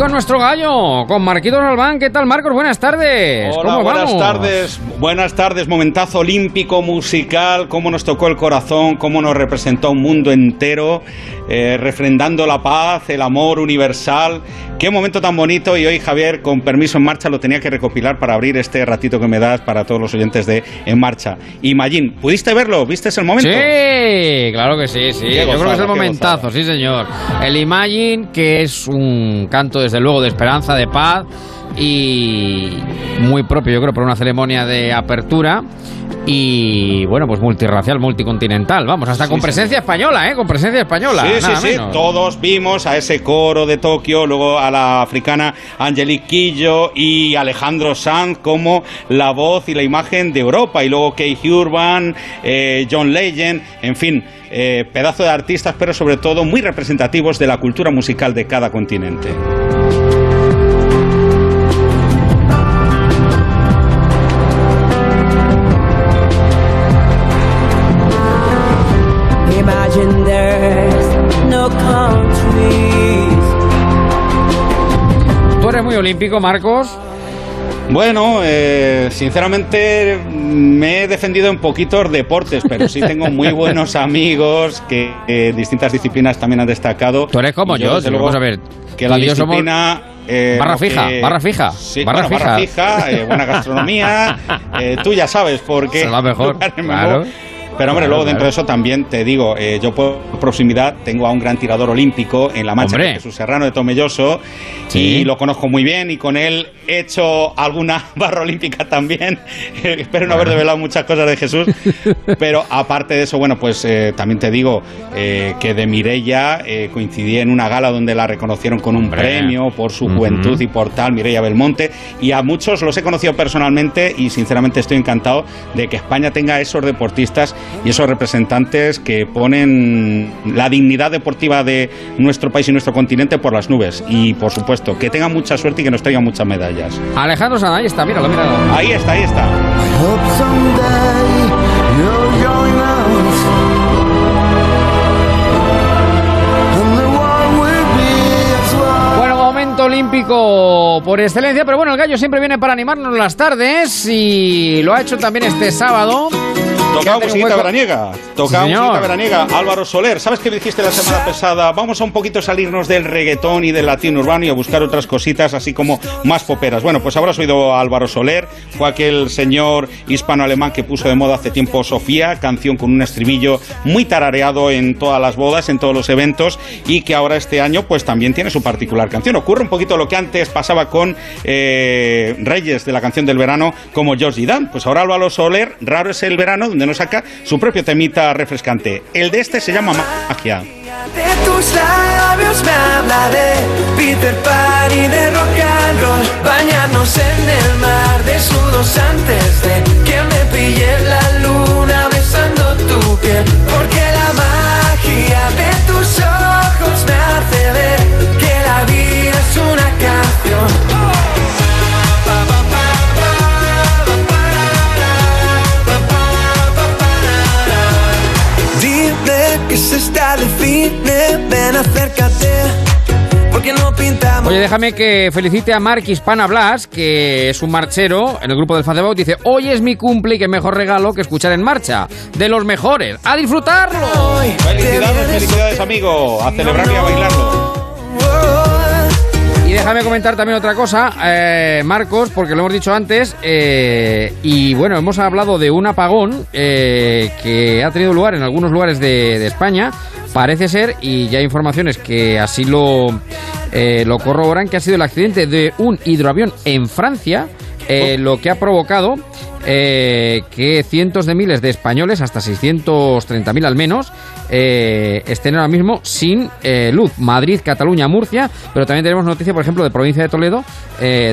Y con nuestro gallo, con Marquitos Albán. ¿Qué tal, Marcos? Buenas tardes. Hola, ¿Cómo buenas vamos? tardes. Buenas tardes, momentazo olímpico, musical, cómo nos tocó el corazón, cómo nos representó un mundo entero, eh, refrendando la paz, el amor universal. Qué momento tan bonito y hoy Javier, con permiso en marcha, lo tenía que recopilar para abrir este ratito que me das para todos los oyentes de En Marcha. Y Mayín, ¿pudiste verlo? ¿Viste el momento? Sí, claro que sí, sí. Qué Yo creo que es gozada, el momentazo, sí, señor. El Imagine, que es un canto, desde luego, de esperanza, de paz. y muy propio, yo creo, para una ceremonia de apertura. Y bueno, pues multirracial, multicontinental. Vamos, hasta con sí. presencia española, ¿eh? Con presencia española. Sí, sí, nada sí. menos. Todos vimos a ese coro de Tokio, luego a la africana Angelique Quillo y Alejandro Sanz como la voz y la imagen de Europa. Y luego Kay Urban, eh, John Legend, en fin, eh, pedazo de artistas, pero sobre todo muy representativos de la cultura musical de cada continente. Imagine there's no countries. ¿Tú eres muy olímpico, Marcos? Bueno, eh, sinceramente me he defendido en poquitos deportes, pero sí tengo muy buenos amigos que en distintas disciplinas también han destacado. Tú eres como Y yo, si luego, vamos a ver. Que la disciplina... eh, barra fija, que- barra fija, Sí, barra bueno, barra fija. fija, eh, buena gastronomía, eh, tú ya sabes por qué. Es la mejor, claro. Pero hombre, luego dentro de eso también te digo, eh, yo por proximidad tengo a un gran tirador olímpico en la mancha, Hombre. Jesús Serrano de Tomelloso, Sí. y lo conozco muy bien y con él he hecho alguna barra olímpica también. Espero no haber develado muchas cosas de Jesús, pero aparte de eso, bueno, pues eh, también te digo eh, que de Mireia eh, coincidí en una gala donde la reconocieron con un Hombre. premio por su juventud y por tal, Mireia Belmonte, y a muchos los he conocido personalmente y sinceramente estoy encantado de que España tenga esos deportistas y esos representantes que ponen la dignidad deportiva de nuestro país y nuestro continente por las nubes. Y por supuesto, que tengan mucha suerte y que nos traigan muchas medallas. Alejandro Sanz, ahí está, míralo, míralo. Ahí está, ahí está. Bueno, momento olímpico por excelencia, pero bueno, el gallo siempre viene para animarnos las tardes y lo ha hecho también este sábado. Tocaba musiquita veraniega. Tocaba Sí, musiquita veraniega. Álvaro Soler, ¿sabes qué me dijiste la semana pasada? Vamos a un poquito salirnos del reggaetón y del latino urbano y a buscar otras cositas así como más poperas. Bueno, pues ahora has oído a Álvaro Soler. Fue aquel señor hispano-alemán que puso de moda hace tiempo Sofía, canción con un estribillo muy tarareado en todas las bodas, en todos los eventos y que ahora este año pues también tiene su particular canción. Ocurre un poquito lo que antes pasaba con eh, Reyes de la canción del verano como George Dan. Pues ahora Álvaro Soler, raro es el verano donde nos saca su propio temita refrescante. El de este se llama Magia. De tus labios me habla de Peter Pan y de rock and roll. Bañarnos en el mar desnudos antes de que me pille la luna besando tu piel. Porque la magia de tus ojos me hace ver que la vida es una canción. Se está de cine, ven acércate, porque no pintamos. Oye, déjame que felicite a Mark Hispana Blas, que es un marchero en el grupo del Facebook. Dice: Hoy es mi cumple y qué mejor regalo que escuchar en marcha. De los mejores. ¡A disfrutarlo! Felicidades, felicidades, amigo. A celebrarlo y a bailarlo. Déjame comentar también otra cosa, eh, Marcos, porque lo hemos dicho antes, eh, y bueno, hemos hablado de un apagón eh, que ha tenido lugar en algunos lugares de, de España, parece ser, y ya hay informaciones que así lo, eh, lo corroboran, que ha sido el accidente de un hidroavión en Francia, eh, lo que ha provocado eh, que cientos de miles de españoles, hasta 630.000 al menos, eh, estén ahora mismo sin luz. Madrid, Cataluña, Murcia, pero también tenemos noticia, por ejemplo, de provincia de Toledo,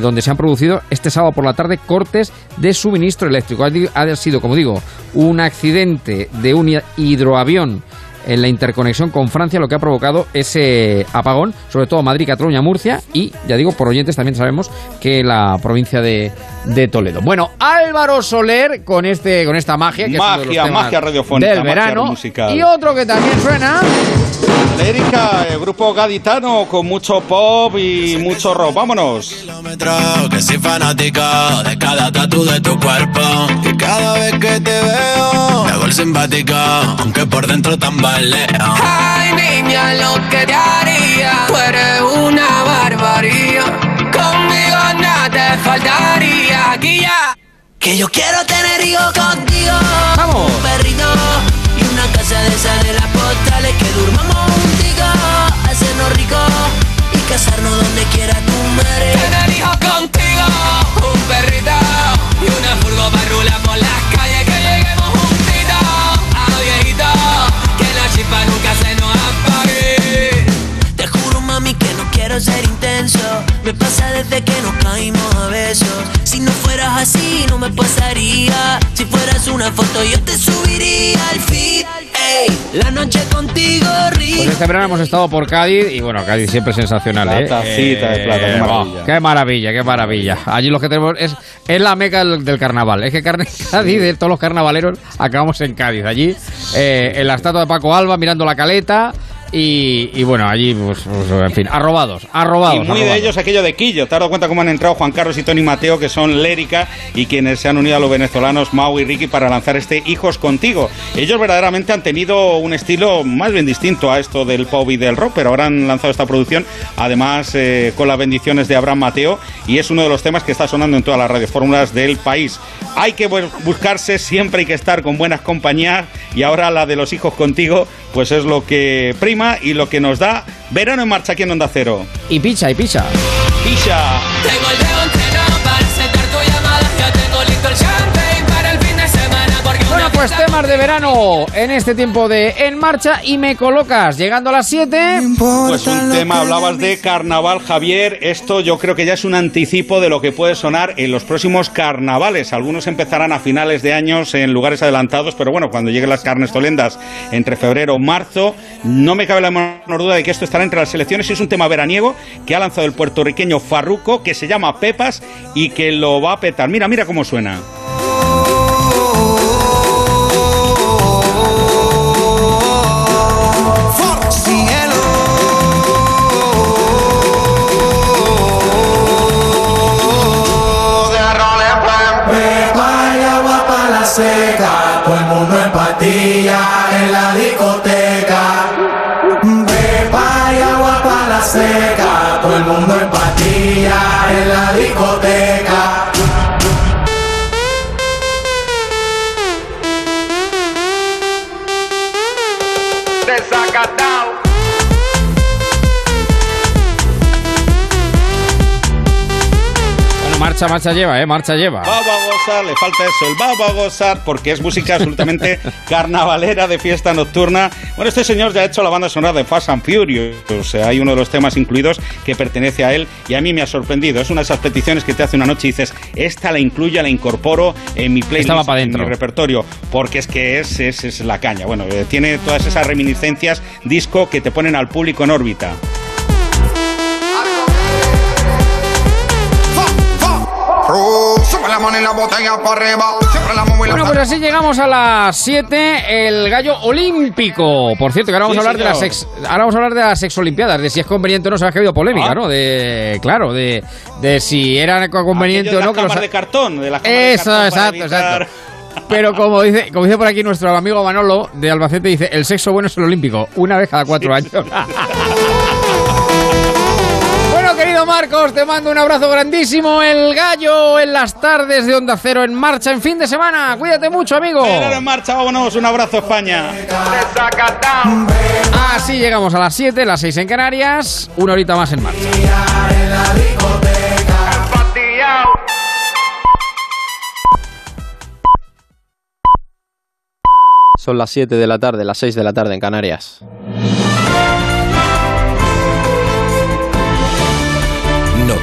donde se han producido este sábado por la tarde cortes de suministro eléctrico. Ha, ha sido, como digo, un accidente de un hi- hidroavión en la interconexión con Francia, lo que ha provocado ese apagón, sobre todo Madrid, Cataluña, Murcia y, ya digo, por oyentes también sabemos que la provincia de, de Toledo. Bueno, Álvaro Soler con este con esta magia, que es uno de los Magia, temas magia radiofónica, del magia verano musical. y otro que también suena Erika, el grupo gaditano con mucho pop y mucho rock. Vámonos. que soy fanático de cada tatu de tu cuerpo Y cada vez que te veo Me vuelvo simpático Aunque por dentro tambaleo Ay niña lo que te haría Tú eres una barbarie Conmigo nada te faltaría Aquí ya. Que yo quiero tener hijos contigo Vamos. Un perrito y una casa de esas de las postales Que este verano hemos estado por Cádiz y bueno, Cádiz siempre sensacional, La ¿eh? de plata, qué Eh, maravilla. oh, qué maravilla, qué maravilla. Allí lo que tenemos es, es la meca del, del carnaval. Es que Cádiz, de todos los carnavaleros, acabamos en Cádiz. Allí, eh, en la estatua de Paco Alba, mirando la caleta. Y, y bueno, allí, pues, pues, en fin, arrobados, arrobados. Y muy de arrobados. ellos aquello de Quillo. Te has dado cuenta cómo han entrado Juan Carlos y Tony Mateo, que son Lérica, y quienes se han unido a los venezolanos Mau y Ricky para lanzar este Hijos Contigo. Ellos verdaderamente han tenido un estilo más bien distinto a esto del pop y del rock, pero ahora han lanzado esta producción, además eh, con las bendiciones de Abraham Mateo, y es uno de los temas que está sonando en todas las radiofórmulas del país. Hay que bu- buscarse, siempre hay que estar con buenas compañías, y ahora la de los Hijos Contigo, pues es lo que prima y lo que nos da verano en marcha aquí en Onda Cero. Y picha, y picha. Picha. Pues temas de verano en este tiempo de En Marcha y me colocas llegando a las 7. Pues un tema, hablabas de carnaval, Javier. Esto yo creo que ya es un anticipo de lo que puede sonar en los próximos carnavales. Algunos empezarán a finales de años en lugares adelantados, pero bueno, cuando lleguen las carnes tolendas entre febrero y marzo, no me cabe la menor duda de que esto estará entre las selecciones. Y es un tema veraniego que ha lanzado el puertorriqueño Farruco, que se llama Pepas y que lo va a petar. Mira, mira cómo suena. Seca, todo el mundo en patilla en la discoteca. Pepa y agua para la seca, todo el mundo en patilla en la discoteca. Marcha, marcha lleva, ¿eh? Marcha lleva. Vamos a gozar, le falta eso, el vamos a gozar, porque es música absolutamente carnavalera de fiesta nocturna. Bueno, este señor ya ha hecho la banda sonora de Fast and Furious, o sea, hay uno de los temas incluidos que pertenece a él y a mí me ha sorprendido. Es una de esas peticiones que te hace una noche y dices, esta la incluyo, la incorporo en mi playlist, Esta va pa' en mi repertorio, porque es que es, es, es la caña. Bueno, eh, tiene todas esas reminiscencias disco que te ponen al público en órbita. La mano y la botella para arriba. Siempre la muevo y la Bueno, pues así llegamos a las 7, el gallo olímpico. Por cierto, que ahora vamos Sí, a hablar de las ex, ahora vamos a hablar de las exolimpiadas, de si es conveniente o no, sabes que ha habido polémica, Ah. ¿no? De claro, de, de si era conveniente o no que los- de cartón, de las cámaras de Eso, cartón exacto, exacto. Pero como dice, como dice por aquí nuestro amigo Manolo de Albacete, dice, el sexo bueno es el olímpico, una vez cada cuatro años. Marcos, te mando un abrazo grandísimo. El gallo en las tardes de Onda Cero en marcha en fin de semana. Cuídate mucho, amigo. En marcha, vámonos, un abrazo España. Así llegamos a las 7, las 6 en Canarias, una horita más en marcha. Son las 7 de la tarde, las 6 de la tarde en Canarias.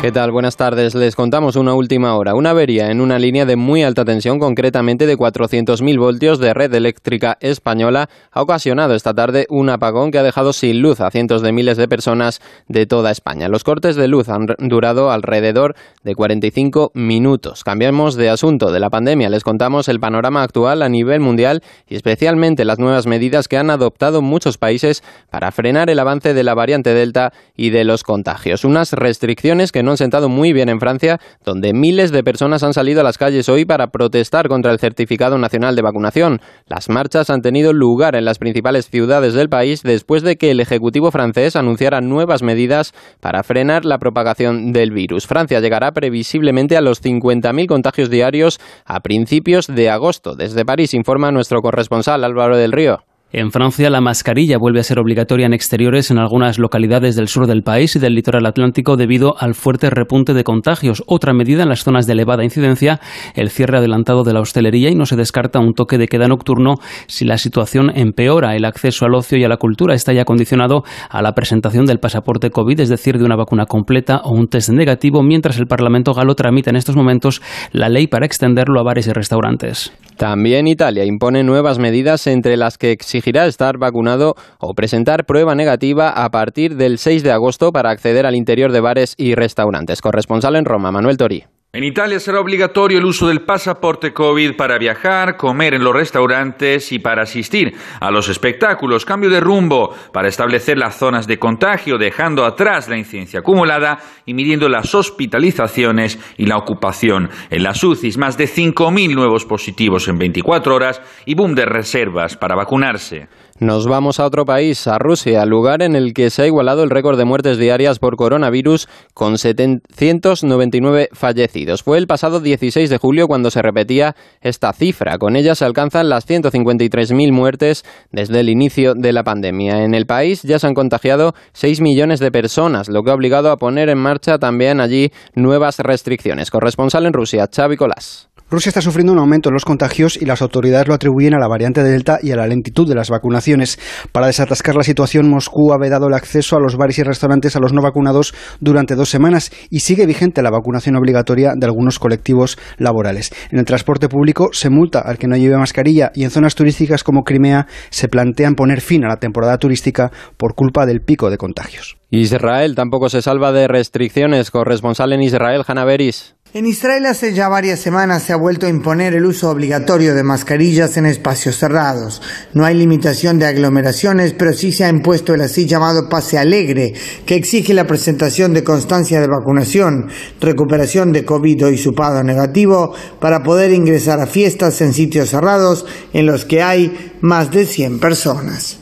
¿Qué tal? Buenas tardes. Les contamos una última hora. Una avería en una línea de muy alta tensión, concretamente de 400.000 voltios de red eléctrica española, ha ocasionado esta tarde un apagón que ha dejado sin luz a cientos de miles de personas de toda España. Los cortes de luz han durado alrededor de 45 minutos. Cambiamos de asunto de la pandemia. Les contamos el panorama actual a nivel mundial y especialmente las nuevas medidas que han adoptado muchos países para frenar el avance de la variante Delta y de los contagios. Unas restricciones que no han sentado muy bien en Francia, donde miles de personas han salido a las calles hoy para protestar contra el certificado nacional de vacunación. Las marchas han tenido lugar en las principales ciudades del país después de que el Ejecutivo francés anunciara nuevas medidas para frenar la propagación del virus. Francia llegará previsiblemente a los 50.000 contagios diarios a principios de agosto. Desde París informa nuestro corresponsal Álvaro del Río. En Francia, la mascarilla vuelve a ser obligatoria en exteriores en algunas localidades del sur del país y del litoral atlántico debido al fuerte repunte de contagios. Otra medida en las zonas de elevada incidencia, el cierre adelantado de la hostelería y no se descarta un toque de queda nocturno si la situación empeora. El acceso al ocio y a la cultura está ya condicionado a la presentación del pasaporte COVID, es decir, de una vacuna completa o un test negativo, mientras el Parlamento galo tramita en estos momentos la ley para extenderlo a bares y restaurantes. También Italia impone nuevas medidas entre las que exigirá estar vacunado o presentar prueba negativa a partir del 6 de agosto para acceder al interior de bares y restaurantes. Corresponsal en Roma, Manuel Tori. En Italia será obligatorio el uso del pasaporte COVID para viajar, comer en los restaurantes y para asistir a los espectáculos. Cambio de rumbo para establecer las zonas de contagio, dejando atrás la incidencia acumulada y midiendo las hospitalizaciones y la ocupación. En las UCIs, más de 5.000 nuevos positivos en 24 horas y boom de reservas para vacunarse. Nos vamos a otro país, a Rusia, lugar en el que se ha igualado el récord de muertes diarias por coronavirus con 799 fallecidos. Fue el pasado 16 de julio cuando se repetía esta cifra. Con ella se alcanzan las 153.000 muertes desde el inicio de la pandemia. En el país ya se han contagiado 6 millones de personas, lo que ha obligado a poner en marcha también allí nuevas restricciones. Corresponsal en Rusia, Xavi Colás. Rusia está sufriendo un aumento en los contagios y las autoridades lo atribuyen a la variante Delta y a la lentitud de las vacunaciones. Para desatascar la situación, Moscú ha vedado el acceso a los bares y restaurantes a los no vacunados durante dos semanas y sigue vigente la vacunación obligatoria de algunos colectivos laborales. En el transporte público se multa al que no lleve mascarilla y en zonas turísticas como Crimea se plantean poner fin a la temporada turística por culpa del pico de contagios. Israel tampoco se salva de restricciones. Corresponsal en Israel, Hanna Beris. En Israel hace ya varias semanas se ha vuelto a imponer el uso obligatorio de mascarillas en espacios cerrados. No hay limitación de aglomeraciones, pero sí se ha impuesto el así llamado pase alegre, que exige la presentación de constancia de vacunación, recuperación de COVID o hisupado negativo para poder ingresar a fiestas en sitios cerrados en los que hay más de 100 personas.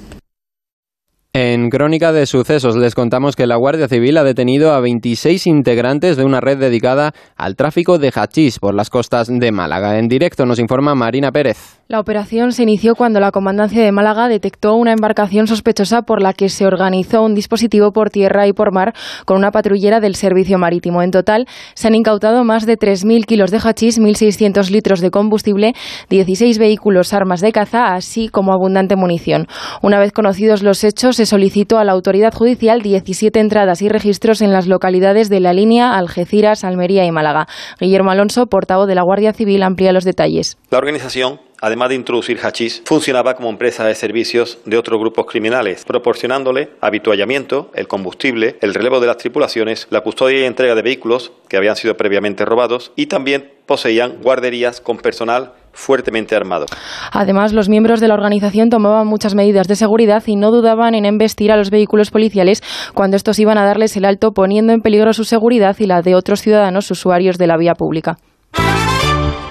En Crónica de Sucesos les contamos que la Guardia Civil ha detenido a 26 integrantes de una red dedicada al tráfico de hachís por las costas de Málaga. En directo nos informa Marina Pérez. La operación se inició cuando la Comandancia de Málaga detectó una embarcación sospechosa por la que se organizó un dispositivo por tierra y por mar con una patrullera del Servicio Marítimo. En total se han incautado más de 3.000 kilos de hachís, 1.600 litros de combustible, 16 vehículos, armas de caza, así como abundante munición. Una vez conocidos los hechos, se solicitó a la autoridad judicial 17 entradas y registros en las localidades de La Línea, Algeciras, Almería y Málaga. Guillermo Alonso, portavoz de la Guardia Civil, amplía los detalles. La organización además de introducir hachís, funcionaba como empresa de servicios de otros grupos criminales, proporcionándole habituallamiento, el combustible, el relevo de las tripulaciones, la custodia y entrega de vehículos que habían sido previamente robados y también poseían guarderías con personal fuertemente armado. Además, los miembros de la organización tomaban muchas medidas de seguridad y no dudaban en embestir a los vehículos policiales cuando estos iban a darles el alto, poniendo en peligro su seguridad y la de otros ciudadanos usuarios de la vía pública.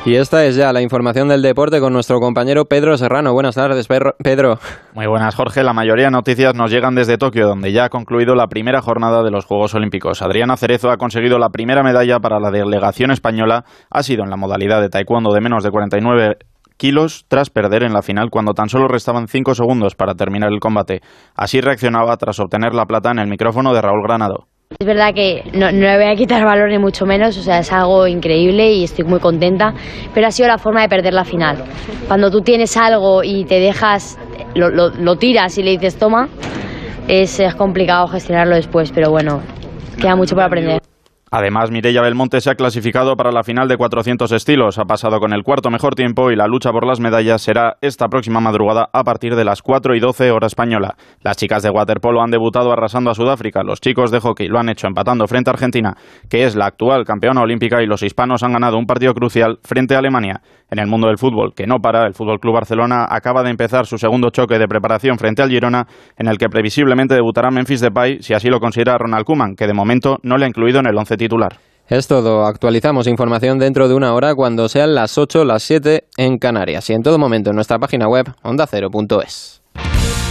Y esta es ya la información del deporte con nuestro compañero Pedro Serrano. Buenas tardes, Pedro. Muy buenas, Jorge. La mayoría de noticias nos llegan desde Tokio, donde ya ha concluido la primera jornada de los Juegos Olímpicos. Adriana Cerezo ha conseguido la primera medalla para la delegación española. Ha sido en la modalidad de taekwondo de menos de 49 kilos tras perder en la final cuando tan solo restaban 5 segundos para terminar el combate. Así reaccionaba tras obtener la plata en el micrófono de Raúl Granado. Es verdad que no, no, le voy a quitar valor ni mucho menos, o sea, es algo increíble y estoy muy contenta, pero ha sido la forma de perder la final. Cuando tú tienes algo y te dejas, lo, lo, lo tiras y le dices toma, es, es complicado gestionarlo después, pero bueno, queda mucho por aprender. Además, Mireia Belmonte se ha clasificado para la final de 400 estilos. Ha pasado con el cuarto mejor tiempo y la lucha por las medallas será esta próxima madrugada a partir de las 4 y 12 hora española. Las chicas de waterpolo han debutado arrasando a Sudáfrica. Los chicos de hockey lo han hecho empatando frente a Argentina, que es la actual campeona olímpica, y los hispanos han ganado un partido crucial frente a Alemania. En el mundo del fútbol, que no para, el Fútbol Club Barcelona acaba de empezar su segundo choque de preparación frente al Girona, en el que previsiblemente debutará Memphis Depay, si así lo considera Ronald Koeman, que de momento no le ha incluido en el once titular. Es todo. Actualizamos información dentro de una hora cuando sean las 8, las 7 en Canarias y en todo momento en nuestra página web ondacero.es.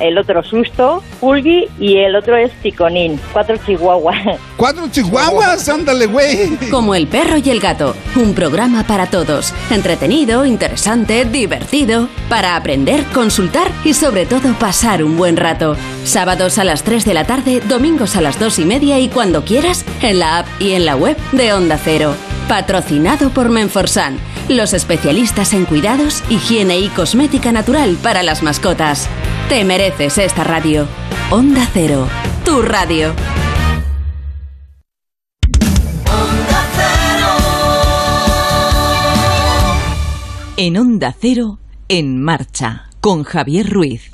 el otro Susto, Pulgi y el otro es Ticonín. Cuatro chihuahuas. ¡Cuatro chihuahuas! ¡Ándale, güey! Como el perro y el gato, un programa para todos. Entretenido, interesante, divertido, para aprender, consultar y sobre todo pasar un buen rato. Sábados a las 3 de la tarde, domingos a las 2 y media y cuando quieras, en la app y en la web de Onda Cero. Patrocinado por Menforsan, los especialistas en cuidados, higiene y cosmética natural para las mascotas. Te mereces esta radio. Onda Cero, tu radio. En Onda Cero, en marcha, con Javier Ruiz.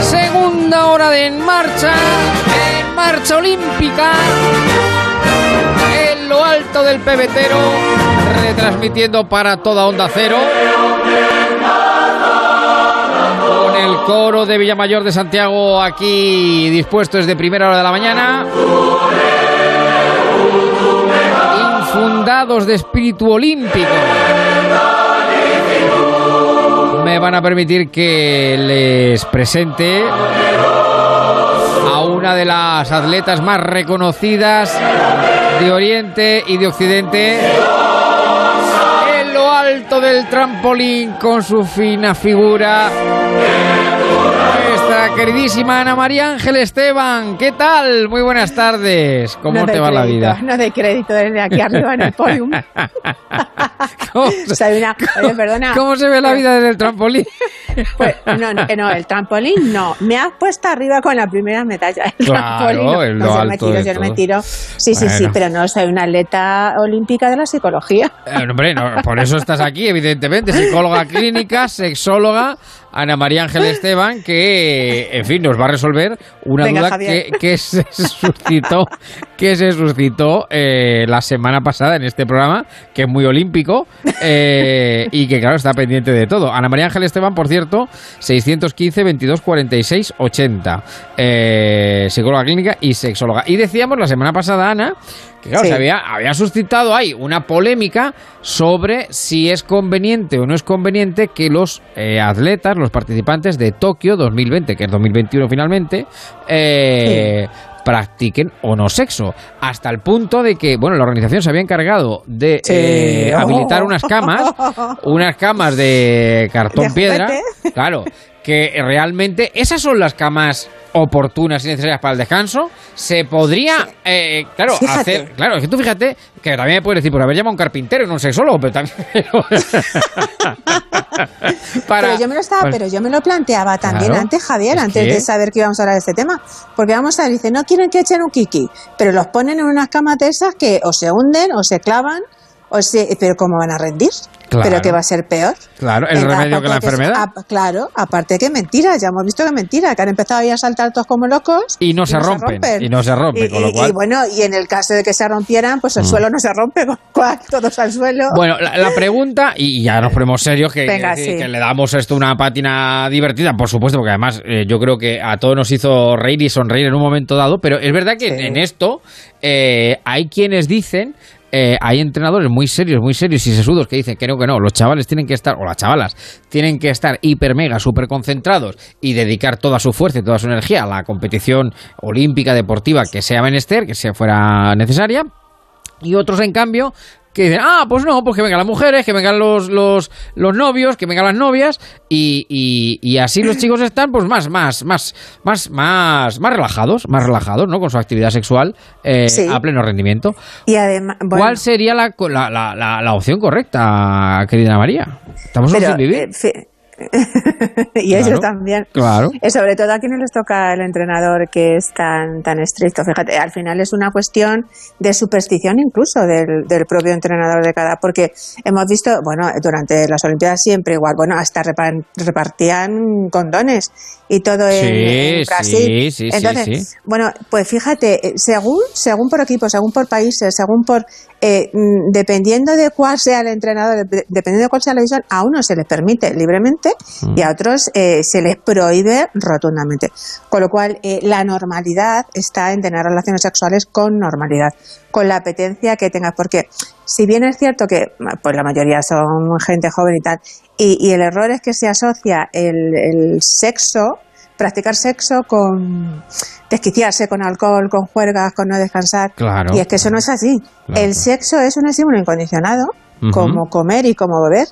Segunda hora de En Marcha, En Marcha Olímpica, del pebetero, retransmitiendo para toda Onda Cero. Con el coro de Villamayor de Santiago aquí dispuesto desde primera hora de la mañana. Infundados de espíritu olímpico. Me van a permitir que les presente a una de las atletas más reconocidas de Oriente y de Occidente en lo alto del trampolín con su fina figura. Nuestra queridísima Ana María Ángel Esteban, ¿qué tal? Muy buenas tardes. ¿Cómo No te va la vida? No de crédito desde aquí arriba en el podium. Soy una- oye, perdona. ¿Cómo se ve la vida desde el trampolín? Pues, no, no, no, el trampolín no. Me has puesto arriba con la primera medalla. El trampolín No, yo me tiro, yo me tiro. Sí, sí, sí, pero no soy una atleta olímpica de la psicología. Eh, hombre, no, por eso estás aquí, evidentemente, psicóloga clínica, sexóloga, Ana María Ángel Esteban, que, en fin, nos va a resolver una Venga, duda que, que se suscitó, que se suscitó eh, la semana pasada en este programa, que es muy olímpico eh, y que, claro, está pendiente de todo. Ana María Ángel Esteban, por cierto, 615 22 46 80, eh, psicóloga clínica y sexóloga. Y decíamos la semana pasada, Ana, que claro, Sí. se había, había suscitado ahí una polémica sobre si es conveniente o no es conveniente que los eh, atletas, los participantes de Tokio 2020, que es 2021 finalmente, eh, practiquen o no sexo. Hasta el punto de que, bueno, la organización se había encargado de Sí. eh, habilitar unas camas, unas camas de cartón De piedra, juguete. claro, que realmente esas son las camas oportunas y necesarias para el descanso, se podría, eh, claro, Fíjate. hacer, claro, es que tú fíjate que también me puedes decir, por haber llamado a un carpintero y no un sexólogo, pero también... para- pero yo me lo estaba, pues- pero yo me lo planteaba también Claro. antes, Javier, Es antes que- de saber que íbamos a hablar de este tema. Porque vamos a ver, dice, no quieren que echen un kiki, pero los ponen en unas camas de esas que o se hunden o se clavan, o se, pero ¿cómo van a rendir? Claro. Pero que va a ser peor. Claro, el remedio que la enfermedad. claro, aparte que mentira, ya hemos visto que mentira, que han empezado ahí a saltar todos como locos. Y no se rompen, y no se rompen, Y- con lo cual- y bueno, y en el caso de que se rompieran, pues el Mm. suelo no se rompe, con lo cual todos al suelo. Bueno, la, la pregunta, y ya nos ponemos serios, que, Venga, que- sí. que le damos esto una pátina divertida, por supuesto, porque además eh, yo creo que a todos nos hizo reír y sonreír en un momento dado, pero es verdad que en esto eh, hay quienes dicen eh, hay entrenadores muy serios, muy serios y sesudos que dicen no, que no, los chavales tienen que estar, o las chavalas, tienen que estar hiper mega, súper concentrados y dedicar toda su fuerza y toda su energía a la competición olímpica, deportiva que sea menester, que sea fuera necesaria. Y otros, en cambio, que dicen, ah, pues no, pues que vengan las mujeres, que vengan los, los, los novios, que vengan las novias, y, y, y así los chicos están, pues más, más, más, más, más, más relajados, más relajados, ¿no? Con su actividad sexual eh, Sí. a pleno rendimiento. Y además, bueno, ¿Cuál sería la, la, la, la- la opción correcta, querida María? Estamos pero, sin vivir. eh, y Claro, ellos también. claro. Eh, sobre todo a quienes les toca el entrenador que es tan, tan estricto. Fíjate, al final es una cuestión de superstición incluso del, del propio entrenador de cada, porque hemos visto, bueno, durante las Olimpiadas siempre igual, bueno, hasta repa- repartían condones y todo en, Sí, en Brasil. sí, sí, Entonces, bueno, pues fíjate, eh, según, según por equipo, según por países, según por, eh, mm, dependiendo de cuál sea el entrenador, de- dependiendo de cuál sea la visión, a unos se les permite libremente y a otros eh, se les prohíbe rotundamente. Con lo cual, eh, la normalidad está en tener relaciones sexuales con normalidad, con la apetencia que tengas, porque si bien es cierto que pues la mayoría son gente joven y tal, y, y el error es que se asocia el, el sexo, practicar sexo con desquiciarse con alcohol, con juergas, con no descansar. Claro. Y es que eso no es así. El sexo es un estímulo incondicionado, como comer y como beber.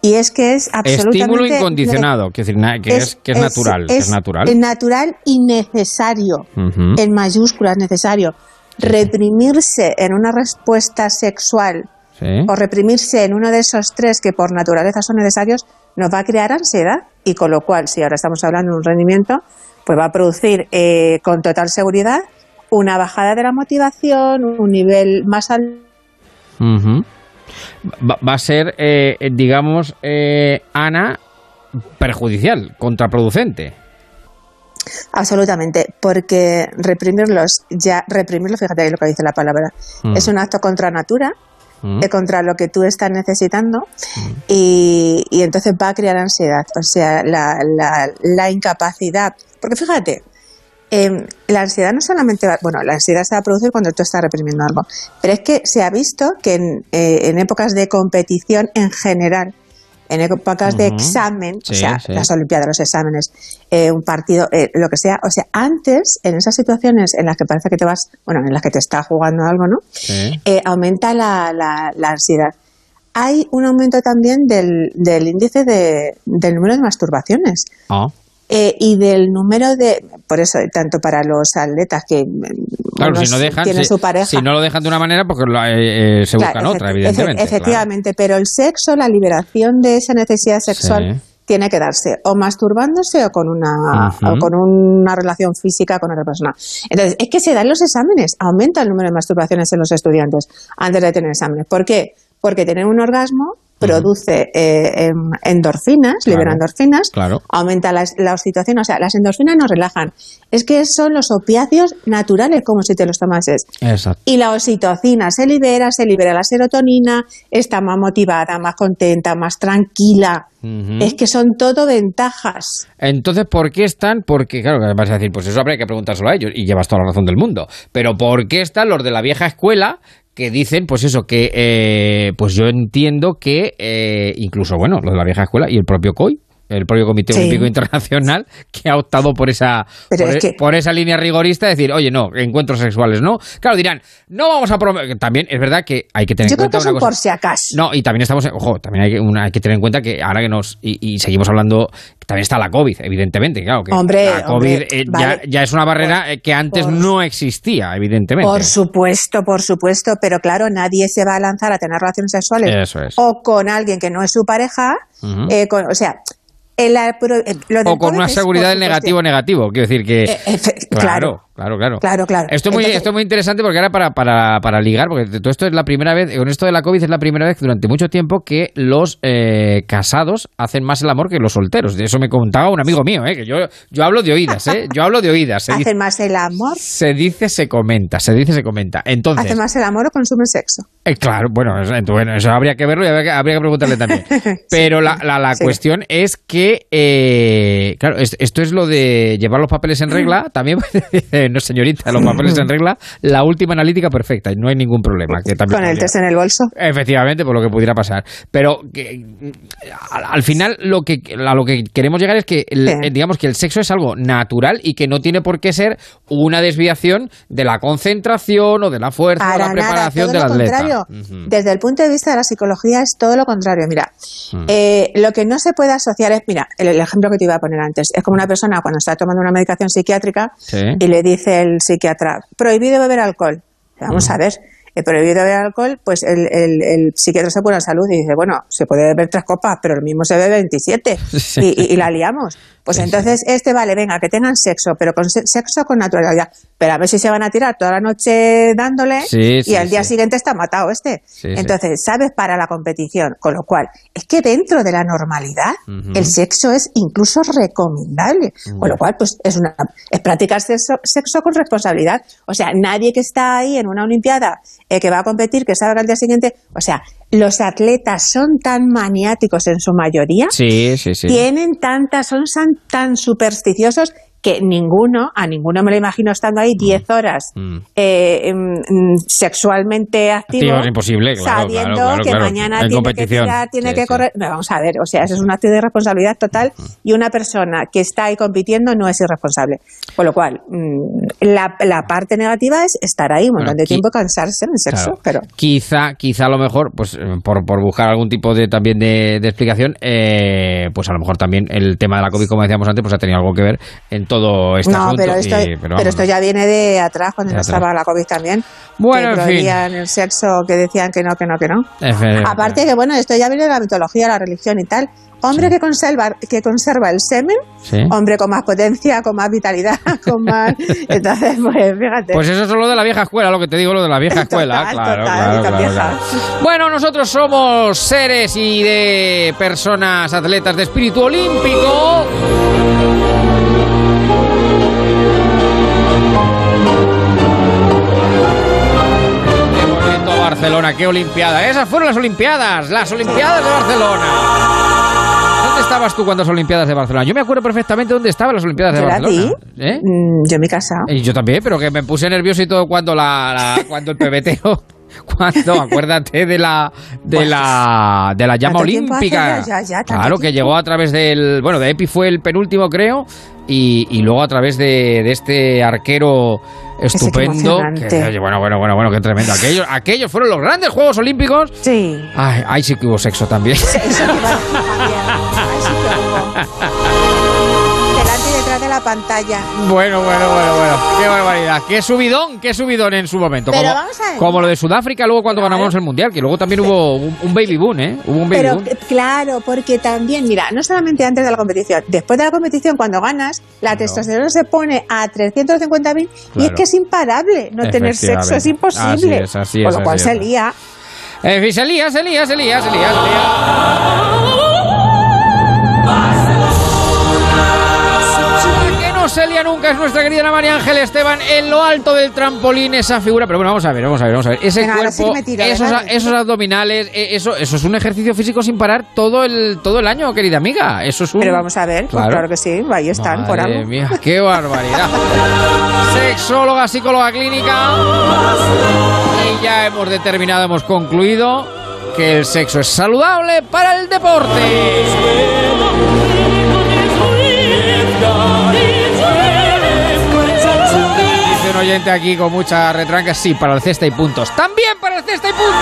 Y es que es absolutamente... Estímulo incondicionado, que es, que es natural, que es natural. Es natural y necesario, Ujú. en mayúsculas necesario. Reprimirse en una respuesta sexual Sí. o reprimirse en uno de esos tres que por naturaleza son necesarios nos va a crear ansiedad y con lo cual, si ahora estamos hablando de un rendimiento, pues va a producir eh, con total seguridad una bajada de la motivación, un nivel más alto. Va, va a ser, eh, eh, digamos, eh, Ana, perjudicial, contraproducente. Absolutamente, porque reprimirlos, ya reprimirlos, fíjate lo que dice la palabra, Mm. es un acto contra natura, Mm. eh, contra lo que tú estás necesitando y, y entonces va a crear ansiedad, o sea, la, la, la incapacidad, porque fíjate, eh, la ansiedad no solamente va, bueno, la ansiedad se va a producir cuando tú estás reprimiendo algo, pero es que se ha visto que en, eh, en épocas de competición en general, en épocas de examen, o sea, sí. las Olimpiadas, los exámenes, eh, un partido, eh, lo que sea, o sea, antes, en esas situaciones en las que parece que te vas, bueno, en las que te está jugando algo, ¿no? eh, aumenta la, la- la ansiedad. Hay un aumento también del, del índice de, del número de masturbaciones Ah. Eh, y del número de, por eso, tanto para los atletas que mm, Claro, unos si no dejan, tienen si, su pareja, si no lo dejan de una manera, porque lo- eh, eh, se buscan Claro, otra, efecti- evidentemente. efe- efectivamente, pero el sexo, la liberación de esa necesidad sexual Sí. tiene que darse o masturbándose o con una o con una relación física con otra persona. Entonces, es que se dan los exámenes, aumenta el número de masturbaciones en los estudiantes antes de tener exámenes. ¿Por qué? Porque tener un orgasmo produce eh, em, endorfinas, Claro. libera endorfinas, Claro. aumenta la, la oxitocina, o sea, las endorfinas nos relajan. Es que son los opiáceos naturales, como si te los tomases. Exacto. Y la oxitocina se libera, se libera la serotonina, está más motivada, más contenta, más tranquila. Es que son todo ventajas. Entonces, ¿por qué están? Porque, claro, que vas a decir, pues eso habría que preguntárselo a ellos, y llevas toda la razón del mundo. Pero ¿por qué están los de la vieja escuela que dicen, pues eso, que, eh, pues yo entiendo que, eh, incluso, bueno, los de la vieja escuela y el propio COI, el propio Comité Sí. Olímpico Internacional, que ha optado por esa, por, es e- que- por esa línea rigorista, de decir, oye, no, encuentros sexuales, ¿no? Claro, dirán, no vamos a promover. También es verdad que hay que tener Yo en creo cuenta que es una un cosa. por si acaso. No, y también estamos, ojo, también hay que, una- hay que tener en cuenta que ahora que nos, y, y seguimos hablando, también está la COVID, evidentemente, claro, que Hombre, la COVID hombre, eh, vale. ya, ya es una barrera eh, que antes por- no existía, evidentemente. Por supuesto, por supuesto, pero claro, nadie se va a lanzar a tener relaciones sexuales Eso es. o con alguien que no es su pareja, eh, con- o sea, el, eh, lo o con una seguridad del negativo negativo, quiero decir que... Eh, efe- claro, claro, claro. Claro, claro. Esto es muy, Entonces- esto es muy interesante porque ahora para, para, para ligar, porque todo esto es la primera vez, con esto de la COVID es la primera vez durante mucho tiempo que los eh, casados hacen más el amor que los solteros. De eso me contaba un amigo mío, ¿eh? que yo, yo hablo de oídas, ¿eh? yo hablo de oídas. Se dice, Hacen más el amor, se dice, se comenta, se dice, se comenta. Entonces, hacen más el amor o consumen sexo. eh, claro, bueno, eso, bueno, eso habría que verlo y habría que, habría que preguntarle también. Pero la, la, la Sí. cuestión es que, eh, claro, es- esto es lo de llevar los papeles en regla. También, no señorita, los papeles en regla, la última analítica perfecta y no hay ningún problema. Que también Con el test en el bolso. Efectivamente, por lo que pudiera pasar. Pero que, al, al final lo que a lo que queremos llegar es que el- Sí. digamos que el sexo es algo natural y que no tiene por qué ser una desviación de la concentración o de la fuerza o la preparación todo del lo atleta. contrario. Ujú. Desde el punto de vista de la psicología es todo lo contrario. Mira, Mm. eh, lo que no se puede asociar es, mira, el, el ejemplo que te iba a poner antes, es como una persona cuando está tomando una medicación psiquiátrica Sí. y le dice el psiquiatra, prohibido beber alcohol. Vamos a ver, prohibido beber alcohol, pues el, el, el psiquiatra se pone en salud y dice, bueno, se puede beber tres copas, pero el mismo se bebe 27 y, y- y la liamos. Pues entonces este vale, venga, que tengan sexo, pero con se- sexo con naturalidad. Pero a ver si se van a tirar toda la noche dándole Sí, y al día sí. siguiente está matado este. Entonces, ¿sabes? Para la competición. Con lo cual, es que dentro de la normalidad, el sexo es incluso recomendable. Con lo cual, pues es una es practicar sexo, sexo con responsabilidad. O sea, nadie que está ahí en una olimpiada eh, que va a competir, que que al día siguiente, o sea, los atletas son tan maniáticos en su mayoría, Sí, sí, sí. tienen tantas, son tan supersticiosos que ninguno, a ninguno me lo imagino estando ahí 10 horas Mm. eh, mm, sexualmente activo, Activo es imposible, claro, sabiendo claro, claro, que mañana En tiene que tirar, tiene Sí, que sí. correr. No, vamos a ver, o sea, eso es un acto de irresponsabilidad total y una persona que está ahí compitiendo no es irresponsable. Con lo cual, mm, la, la parte negativa es estar ahí un montón de tiempo cansarse en el sexo, pero Quizá, quizá a lo mejor, pues eh, por, por buscar algún tipo de también de, de explicación, eh, pues a lo mejor también el tema de la COVID, como decíamos antes, pues ha tenido algo que ver en todo este no, pero esto, y- pero pero esto ya viene de atrás cuando De no atrás. estaba la COVID también. Bueno, que en fin. el sexo, que decían que no, que no, que no. Efe- Aparte que bueno, esto ya viene de la mitología, la religión y tal. Hombre que conserva que conserva el semen, Sí. hombre con más potencia, con más vitalidad, con más. Entonces, pues fíjate. Pues eso es lo de la vieja escuela, lo que te digo, lo de la vieja escuela. Total, claro, total, claro, claro, claro. Bueno, nosotros somos seres y de personas atletas de espíritu olímpico. Barcelona, qué olimpiada. Esas fueron las olimpiadas, las olimpiadas de Barcelona. ¿Dónde estabas tú cuando las olimpiadas de Barcelona? Yo me acuerdo perfectamente dónde estaban las olimpiadas de Yo la Barcelona. vi. ¿Eh? Mm, yo en mi casa. Y yo también, pero que me puse nervioso y todo cuando la, la- cuando el pebeteo, cuando acuérdate de la de la de la llama ¿Cuánto tiempo olímpica. ya? Ya, claro que tiempo. llegó a través del, bueno, de Epi fue el penúltimo creo y, y luego a través de, de este arquero estupendo. que- bueno, bueno, bueno, bueno, qué tremendo. Aquellos, aquellos fueron los grandes Juegos Olímpicos. Sí. Ay, ahí sí que hubo sexo también. Eso te iba a decir también. Ay, sí que hubo. Pantalla. Bueno, bueno, bueno, bueno. Qué barbaridad. Qué subidón, qué subidón en su momento. Pero como, vamos a ver. como lo de Sudáfrica luego cuando ganamos el Mundial, que luego también hubo un, un baby boom, ¿eh? Hubo un baby Pero boom. claro, porque también, mira, no solamente antes de la competición, después de la competición, cuando ganas, la testosterona se pone a 350.000 y es Claro. que es imparable. No tener sexo es imposible. Así es, así Con es, lo cual así se es. lía. En fin, se lía, se lía, se lía, se lía, se lía. Lía nunca es nuestra querida Ana María Ángel Esteban en lo alto del trampolín, esa figura. Pero bueno, vamos a ver, vamos a ver, vamos a ver. Ese Venga, ahora sí cuerpo, que me tiro, esos, abdominales, eh, eso, eso es un ejercicio físico sin parar todo el, todo el año, querida amiga. Eso es un... Pero vamos a ver, pues claro que sí, ahí están, por algo. mía, qué barbaridad. Sexóloga, psicóloga clínica. Y ya hemos determinado, hemos concluido que el sexo es saludable para el deporte. Un oyente aquí con mucha retranca, sí, para el cesta y puntos. También para el cesta y puntos.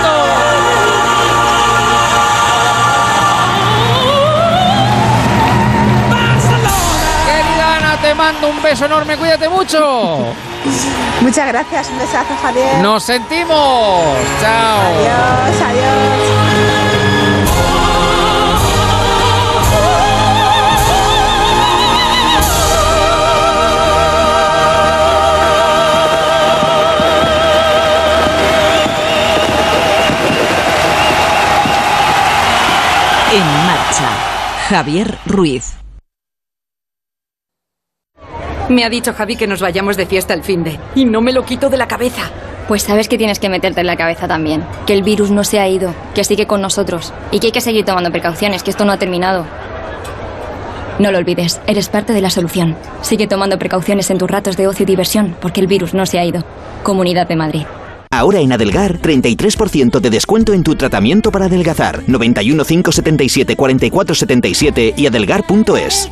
Querida Ana, te mando un beso enorme, cuídate mucho. Muchas gracias, un besazo, Javier. Nos sentimos. Chao. Adiós, adiós. Javier Ruiz. Me ha dicho Javi que nos vayamos de fiesta el fin de. Y no me lo quito de la cabeza. Pues sabes que tienes que meterte en la cabeza también. Que el virus no se ha ido, que sigue con nosotros. Y que hay que seguir tomando precauciones, que esto no ha terminado. No lo olvides, eres parte de la solución. Sigue tomando precauciones en tus ratos de ocio y diversión, porque el virus no se ha ido. Comunidad de Madrid. Ahora en Adelgar, 33% de descuento en tu tratamiento para adelgazar. 91 577 44 77 y adelgar.es.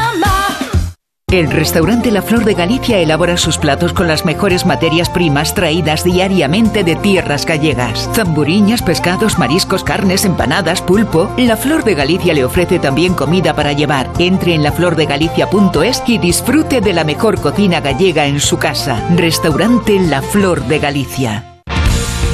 El restaurante La Flor de Galicia elabora sus platos con las mejores materias primas traídas diariamente de tierras gallegas. Zamburiñas, pescados, mariscos, carnes, empanadas, pulpo. La Flor de Galicia le ofrece también comida para llevar. Entre en laflordegalicia.es y disfrute de la mejor cocina gallega en su casa. Restaurante La Flor de Galicia.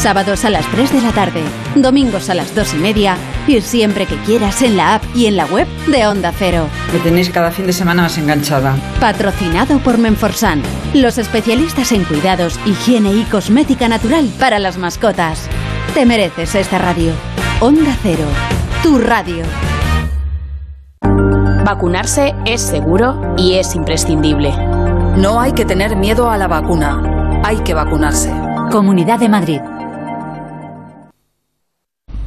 Sábados a las 3 de la tarde, domingos a las 2 y media y siempre que quieras en la app y en la web de Onda Cero. Me tenéis cada fin de semana más enganchada. Patrocinado por Menforsan, los especialistas en cuidados, higiene y cosmética natural para las mascotas. Te mereces esta radio. Onda Cero, tu radio. Vacunarse es seguro y es imprescindible. No hay que tener miedo a la vacuna. Hay que vacunarse. Comunidad de Madrid.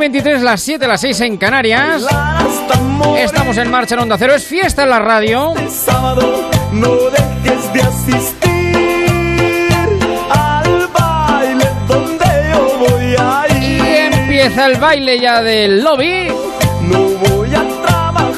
23, las 7, las 6 en Canarias. Estamos en marcha en Onda Cero. Es fiesta en la radio. Sábado no dejes de asistir al baile donde yo voy a ir. Y empieza el baile ya del lobby.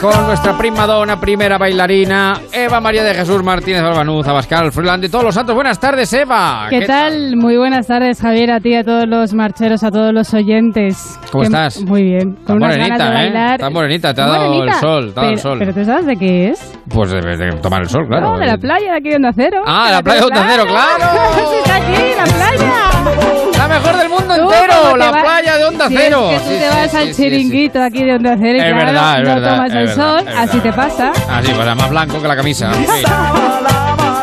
Con nuestra prima dona, primera bailarina, Eva María de Jesús Martínez Albanuz, Abascal, Freeland de todos los santos. Buenas tardes, Eva. ¿Qué, tal? Muy buenas tardes, Javier, a ti, a todos los marcheros, a todos los oyentes. ¿Cómo Que- estás? Muy bien. Con unas morenita, ganas de ¿eh? bailar. Está morenita, te ha dado el sol, te ha dado el Pero- sol. Pero tú sabes de qué es. Pues de, de tomar el sol, claro. No, de la playa de aquí de Onda Cero. Ah, de la playa de Onda Cero, claro. Sí, está aquí, la playa. La mejor del mundo entero, la vas- playa de Onda si Cero. Es que tú Sí, te sí, vas sí, al sí, sí. chiringuito aquí de Onda Cero y Es claro, verdad, es no verdad, tomas es el verdad, sol, así te pasa. Ah, sí, pues más blanco que la camisa. Sí.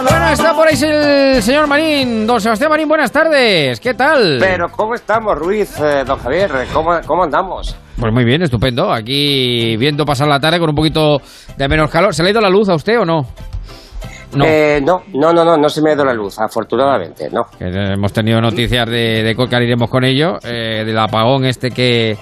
Bueno, está por ahí el señor Marín. Don Sebastián Marín, buenas tardes. ¿Qué tal? Pero ¿cómo estamos, Ruiz, eh, don Javier? ¿Cómo, ¿Cómo andamos? Pues muy bien, estupendo. Aquí viendo pasar la tarde con un poquito de menos calor. ¿Se le ha ido la luz a usted o no? No. Eh, no, no, no, no, no se me ha ido la luz, afortunadamente, no. Hemos tenido noticias de, de que iremos con ello, eh, del apagón este que,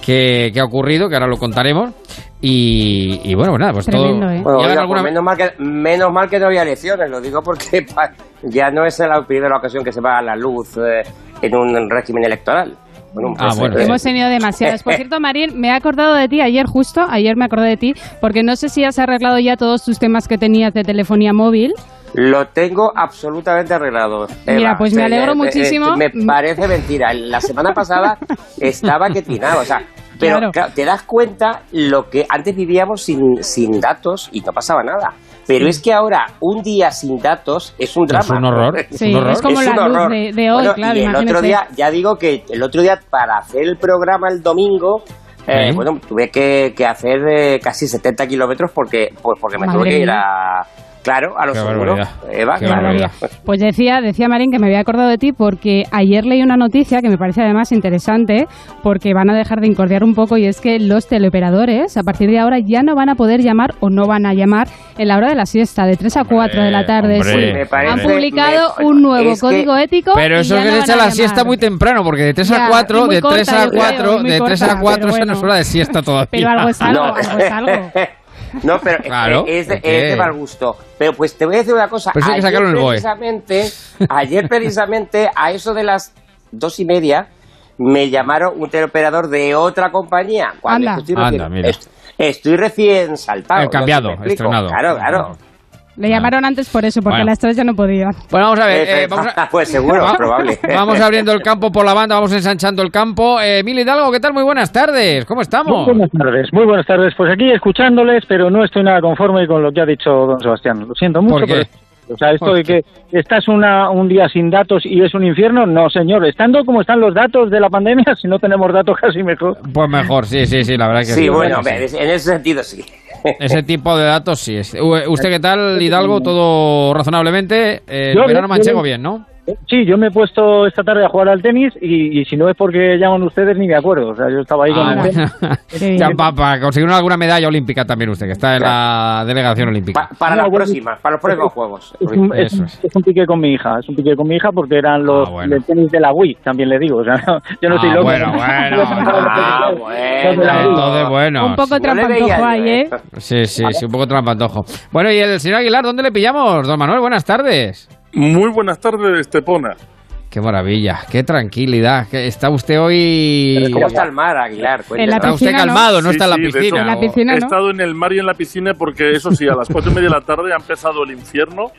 que, que ha ocurrido, que ahora lo contaremos. Y, y bueno, pues nada, pues Tremendo, todo. ¿eh? Bueno, ¿Y oiga, ahora alguna pues menos, mal que, menos mal que no había elecciones, lo digo porque ya no es la primera ocasión que se va a la luz eh, en un régimen electoral. Bueno, Ah, bueno. Hemos tenido demasiadas. Por cierto, Marín, me he acordado de ti ayer justo, ayer me acordé de ti, porque no sé si has arreglado ya todos tus temas que tenías de telefonía móvil. Lo tengo absolutamente arreglado. Mira, Eva. pues me alegro eh, eh, muchísimo. me parece mentira. La semana pasada estaba que tinaba. O sea, Pero Claro. claro, te das cuenta lo que antes vivíamos sin, sin datos y no pasaba nada. Pero es que ahora un día sin datos es un drama. un horror, es Sí, un horror. es como un la luz horror. de- de hoy, Bueno, claro, Y el otro día, ya digo que el otro día para hacer el programa el domingo, eh, bueno, tuve que, que hacer eh, casi 70 kilómetros porque, pues porque me Madre tuve que ir mía. a, claro, a los seguros. barbaridad. Eva, Qué claro. barbaridad. Pues decía, decía Marín que me había acordado de ti porque ayer leí una noticia que me parece además interesante porque van a dejar de incordiar un poco y es que los teleoperadores a partir de ahora ya no van a poder llamar o no van a llamar en la hora de la siesta de 3 a 4 de la tarde. Sí. Me parece- Han publicado me- un nuevo que- código ético. Pero eso que no se echa a la siesta muy temprano, porque de 3 Ya, a y 4, muy de 3 corta, a yo creo, 4, y muy de 3 a corta, 4 pero esa no es bueno. hora de siesta todavía. Pero algo es algo, No. algo es algo. No, pero Claro, es, de, es de mal gusto. Pero pues te voy a decir una cosa. Pues que el BOE. precisamente, ayer precisamente, a eso de las dos y media, me llamaron un teleoperador de otra compañía. Cuando Anda. estoy Anda, recién, mira. est- estoy recién saltado. Eh, no sé cambiado, explico. estrenado. Claro, claro. Le llamaron antes por eso, porque Bueno. a las 3 ya no podía. Bueno, vamos a ver. Eh, eh, vamos a- pues seguro, Va- probable. Vamos abriendo el campo por la banda, vamos ensanchando el campo. Eh, Emilio Hidalgo, ¿qué tal? Muy buenas tardes. ¿Cómo estamos? Muy buenas tardes, muy buenas tardes. Pues aquí escuchándoles, pero no estoy nada conforme con lo que ha dicho don Sebastián. Lo siento mucho. ¿Por qué? pero- o sea, esto ¿Por de que estás una, un día sin datos y es un infierno, no, señor. Estando como están los datos de la pandemia, si no tenemos datos casi mejor. Pues mejor, sí, sí, sí, la verdad que sí. Sí, bueno, en ese sentido sí. Ese tipo de datos sí. ¿Usted qué tal, Hidalgo? ¿Todo razonablemente? Eh, Yo el verano manchego bien, ¿no? Sí, yo me he puesto esta tarde a jugar al tenis y, y si no es porque llaman ustedes ni me acuerdo. O sea, yo estaba ahí con Ah, el tenis. bien. ya, para conseguir alguna medalla olímpica también usted, que está en la delegación olímpica. Pa- para No, las bueno, próximas, para los próximos juegos. Es un, es, Eso un- es. es un pique con mi hija, es un pique con mi hija porque eran los Ah, bueno. del tenis de la Wii, también le digo. O sea, no- yo no Ah, estoy loco. bueno, bueno. Ah. Entonces, bueno. Un poco trampantojo ahí, ¿eh? Sí, sí, sí, un poco trampantojo. Bueno, y el señor Aguilar, ¿dónde le pillamos? Don Manuel, buenas tardes. Muy buenas tardes, Estepona. Qué maravilla, qué tranquilidad. Está usted hoy... ¿Cómo está el mar, Aguilar? En la Está usted piscina, ¿no? calmado, no Sí, está en la sí, de hecho, piscina. En la piscina, He ¿no? estado en el mar y en la piscina porque, eso sí, a las cuatro y media de la tarde ha empezado el infierno.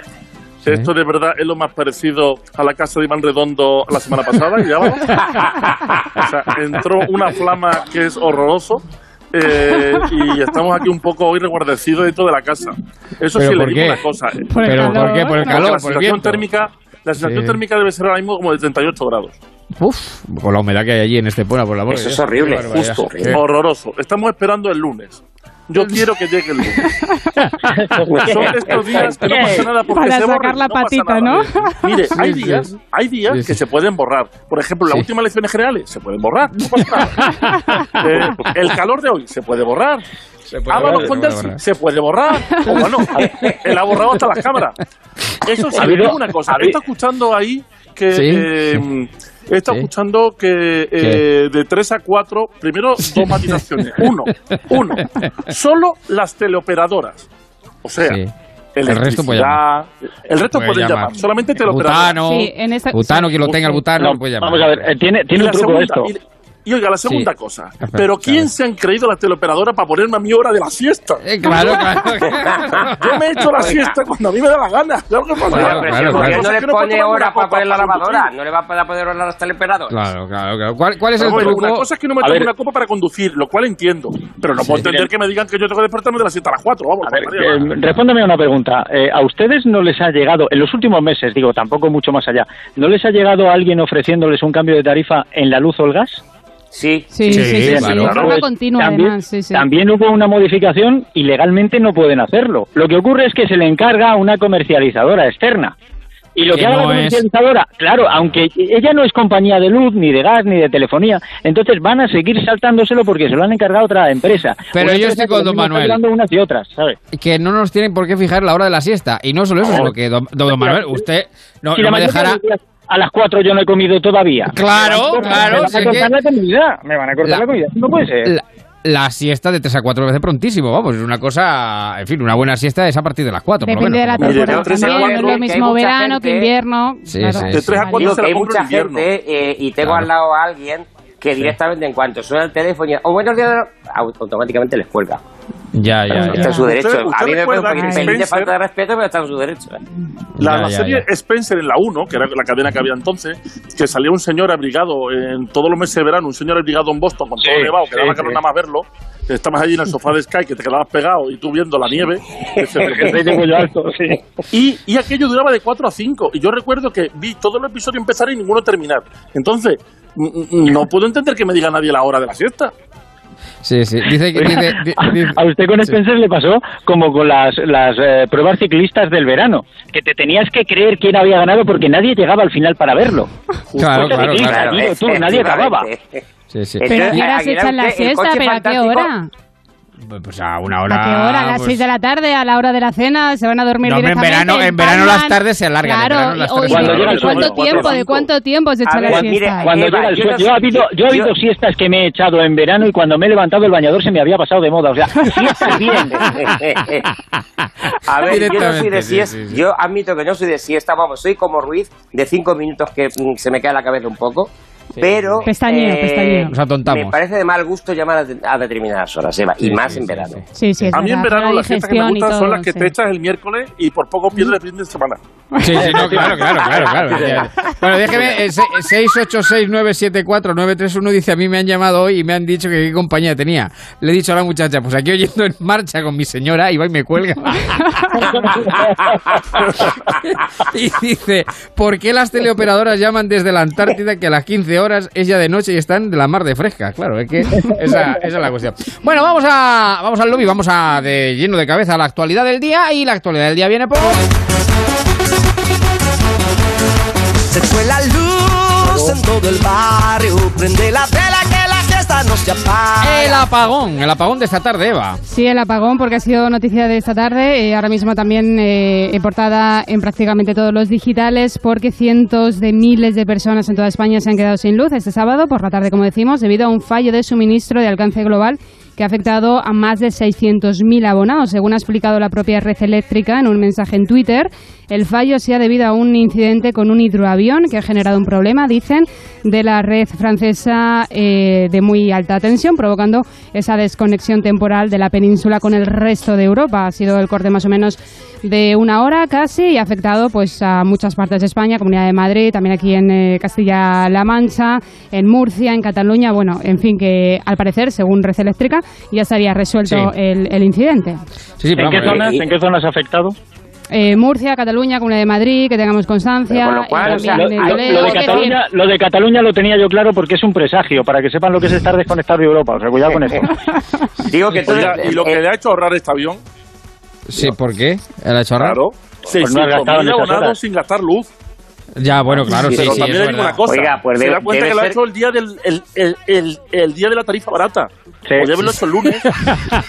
Esto de verdad es lo más parecido a la casa de Iván Redondo la semana pasada. Y ya vamos. O sea, entró una flama que es horroroso. Eh, y estamos aquí un poco hoy reguardecidos dentro de la casa. Eso ¿Pero sí, le digo qué? una cosa. eh, Por ¿Pero calor. por qué? ¿Por el calor? la ¿Por el sensación viento? térmica, la sensación Sí. térmica debe ser ahora mismo como de 38 grados. Uf, con la humedad que hay allí en Estepona, por la Eso es horrible, justo. Horroroso. Estamos esperando el lunes. Yo quiero que llegue el lunes. Son estos días que no pasa nada porque Para se sacar borren, la no patita. ¿no? Mire, Sí, hay días, hay días Sí, sí. que se pueden borrar. Por ejemplo, las Sí. últimas elecciones generales se pueden borrar. No pasa nada. Eh, el calor de hoy se puede borrar. Puede Ábalos borrar, con se puede Delcy borrar. se puede borrar. O bueno, él ha borrado hasta las cámaras. Eso sí, digo una cosa. estado escuchando ahí que... Sí, eh, He estado Sí. escuchando que eh, de 3 a 4, primero dos matizaciones. Uno, uno, solo las teleoperadoras. O sea, Sí. El resto puede llamar. El resto Puede pueden llamar. llamar. Solamente teleoperadoras. Butano, Sí, en esa- butano, quien lo tenga el butano, No, lo puede llamar. vamos a ver, eh, tiene, tiene un truco segunda, esto. Y- oiga, la segunda Sí. cosa. Pero ¿quién claro. se han creído las teleoperadoras para ponerme a mi hora de la siesta? Eh, claro, claro. Yo me he hecho la siesta cuando a mí me da la gana. Claro que pasa. Bueno, Claro, pero el le no puedo pone hora para poner la lavadora, no le va a poder hora a las teleoperadoras. Claro, claro, claro. ¿Cuál, cuál es el Pero bueno, truco? una cosa es que no me tomo una copa para conducir, lo cual entiendo. Pero no puedo entender que me digan que yo tengo que despertarme de las 7 a las 4. Vamos, A ver, eh, respóndeme a una pregunta. Eh, ¿A ustedes no les ha llegado, en los últimos meses, digo, tampoco mucho más allá, ¿no les ha llegado alguien ofreciéndoles un cambio de tarifa en la luz o el gas? Sí, Sí, sí, sí, sí, claro. de forma Pues, continua también, además, sí, sí. también hubo una modificación y legalmente no pueden hacerlo. Lo que ocurre es que se le encarga a una comercializadora externa. Y lo Que que, haga no la es- comercializadora, claro, aunque ella no es compañía de luz, ni de gas, ni de telefonía, entonces van a seguir saltándoselo porque se lo han encargado a otra empresa. Pero Una yo estoy con don Manuel. unas y otras, ¿sabes? Que no nos tienen por qué fijar la hora de la siesta. Y no solo eso, sino que, don, don Manuel, usted no, Si no me dejará... de A las 4 yo no he comido todavía. Claro, Me van a- claro, Me van a cortar que- la comida. Me van a cortar La- la, comida. No puede ser. La, la siesta de 3 a 4 veces prontísimo, vamos, es una cosa, en fin, una buena siesta es a partir de las 4, por lo Depende de la menos. Temporada de tres a también, no es cuatro, lo que mismo verano que gente- invierno. Sí, claro. sí, De sí. 3 a 4 Digo se que la hay mucha gente eh, y tengo Claro. al lado a alguien que directamente en cuanto suena el teléfono y, o buenos días, au- automáticamente les cuelga. Ya, ya, ya. Está en su derecho. ¿Usted- a usted mí me parece un de falta de respeto, pero está en su derecho. ¿eh? La, Ya, la ya, serie ya. Spencer en la 1, que era la cadena que había entonces, que salía un señor abrigado en todos los meses de verano, un señor abrigado en Boston con todo Sí, nevado, que sí, daba sí. nada más verlo. Estabas allí en el sofá de Sky, que te quedabas pegado y tú viendo la nieve. El. Y, y aquello duraba de 4 a 5. Y yo recuerdo que vi todos los episodios empezar y ninguno terminar. Entonces, mm, mm, no puedo entender que me diga nadie la hora de la siesta. Sí, sí. Dice que. Dice, di- di- A usted con Sí. Spencer le pasó como con las, las eh, pruebas ciclistas del verano, que te tenías que creer quién había ganado porque nadie llegaba al final para verlo. Claro, claro, ciclista, claro. tío, tú, nadie acababa. Sí, sí. Pero ¿a qué hora se echan la siesta? ¿Pero a qué hora? Pues a una hora. ¿A qué hora? ¿A las pues- 6 de la tarde? ¿A la hora de la cena? ¿Se van a dormir No, hombre, en directamente? verano- en verano las tardes se alargan, Claro, las tardes se Cuando el ¿de cuánto tiempo? ¿De cuánto tiempo se echa A la ver, siesta? mire, Cuando Eva, llega el yo yo, he habido, yo he yo- habido siestas que me he echado en verano y cuando me he levantado el bañador se me había pasado de moda. O sea, siestas bien. A ver, yo no soy Directamente, de sí, siesta. sí, sí. Yo admito que no soy de siesta, vamos, soy como Ruiz, de cinco minutos que mm, se me cae la cabeza un poco. Pero Pestañeo, pestañeo. Nos atontamos. me parece de mal gusto llamar a, de- a determinadas horas, Eva, Sí, y más sí, en verano. Sí, sí, es A mí en verdad, verano la las siestas que me gustan son las que sí. te echas el miércoles y por poco pierdes el fin de semana. Sí, sí, no, claro, claro, claro, claro. Bueno, déjeme, eh, se- 686974931 dice, a mí me han llamado hoy y me han dicho que qué compañía tenía. Le he dicho a la muchacha, pues aquí oyendo en marcha con mi señora, y va y me cuelga. y dice, ¿por qué las teleoperadoras llaman desde la Antártida que a las 15 horas es ya de noche y están de la mar de fresca? Claro, es que esa, esa es la cuestión. Bueno, vamos a vamos al lobby, vamos a de lleno de cabeza a la actualidad del día y la actualidad del día viene por... Se fue la luz en todo el barrio. Prende la vela que la fiesta no se apaga. El apagón, el apagón de esta tarde, Eva. Sí, el apagón, porque ha sido noticia de esta tarde. eh, ahora mismo también eh, en portada en prácticamente todos los digitales, porque cientos de miles de personas en toda España se han quedado sin luz este sábado por la tarde, como decimos, debido a un fallo de suministro de alcance global que ha afectado a más de 600.000 abonados. Según ha explicado la propia red eléctrica en un mensaje en Twitter, el fallo se ha debido a un incidente con un hidroavión que ha generado un problema, dicen, de la red francesa eh, de muy alta tensión, provocando esa desconexión temporal de la península con el resto de Europa. Ha sido el corte más o menos de una hora casi y ha afectado pues a muchas partes de España, Comunidad de Madrid, también aquí en eh, Castilla-La Mancha, en Murcia, en Cataluña, bueno, en fin, que al parecer, según Red Eléctrica, ya se había resuelto Sí. el, el incidente. Sí, sí, ¿En qué, zonas, eh, ¿En qué zonas ha afectado? Eh, Murcia, Cataluña, Comunidad de Madrid, que tengamos constancia. Con lo cual, o sea, de Cataluña, lo de Cataluña lo tenía yo claro porque es un presagio, para que sepan lo que es estar desconectado de Europa. O sea, cuidado con esto. Digo que Oiga, y lo que eh, le ha hecho ahorrar este avión, Sí, ¿por qué? ¿El ha hecho ahorrar? claro, Pues no has 600.000 gastado en esas abonados horas. sin gastar luz. Ya, bueno, claro, sí, Pero sí, también es digo una cosa. Oiga, pues se debe- da cuenta que lo ha ser- hecho el día del el, el, el, el día de la tarifa barata. Sí. Podría haberlo hecho el lunes.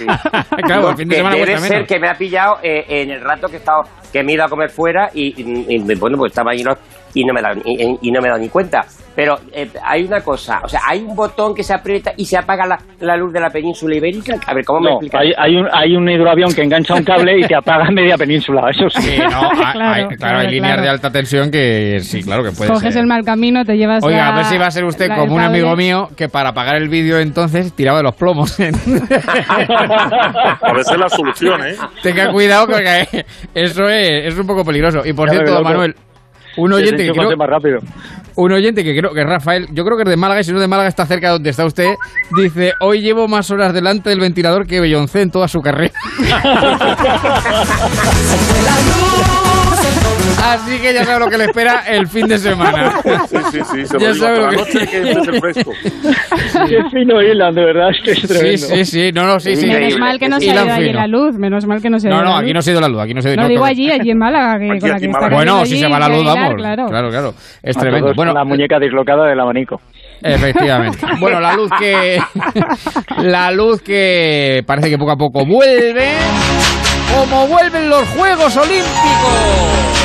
Claro, el fin de semana debe ser menos. que me ha pillado eh, en el rato que he estado que me he ido a comer fuera y, y- y, bueno pues estaba ahí no- y no me y, y no me he dado ni cuenta pero eh, hay una cosa o sea hay un botón que se aprieta y se apaga la, la luz de la península ibérica a ver cómo me No, explicas hay, hay, un, hay un hidroavión que engancha un cable y te apaga media península, eso sí. Sí, no, hay- hay- Claro, claro, claro, hay líneas claro. de alta tensión que sí, claro que puede Coges ser. el mal camino, te llevas Oiga, la- a ver si va a ser usted la- como un amigo cable. mío que para apagar el vídeo entonces tiraba de los plomos. A veces la solución, ¿eh? Tenga cuidado porque eso es, es un poco peligroso. Y por Ya me cierto. Manuel, un oyente que creo, más rápido. Un oyente que creo que es Rafael, yo creo que es de Málaga y si no de Málaga está cerca de donde está usted, dice, hoy llevo más horas delante del ventilador que Beyoncé en toda su carrera. Así que ya sabe lo que le espera el fin de semana. Sí, sí, sí, se Ya sabe lo que- noche que fresco. Qué fino hilan, de verdad, es que es Sí, tremendo. sí, sí, no, no, sí, sí. Menos mal que no se ha ido allí la luz, menos mal que no se ha No, ido no, la aquí no se ha ido la luz, aquí no se ha ido No, no, digo allí, allí en Málaga, que Aquí, con la que está. Bueno, si se va la luz, vamos. Claro. Claro, claro. Es A tremendo. todos Bueno, la muñeca dislocada del abanico. Efectivamente. Bueno, la luz que. la luz que parece que poco a poco vuelve. Como vuelven los Juegos Olímpicos.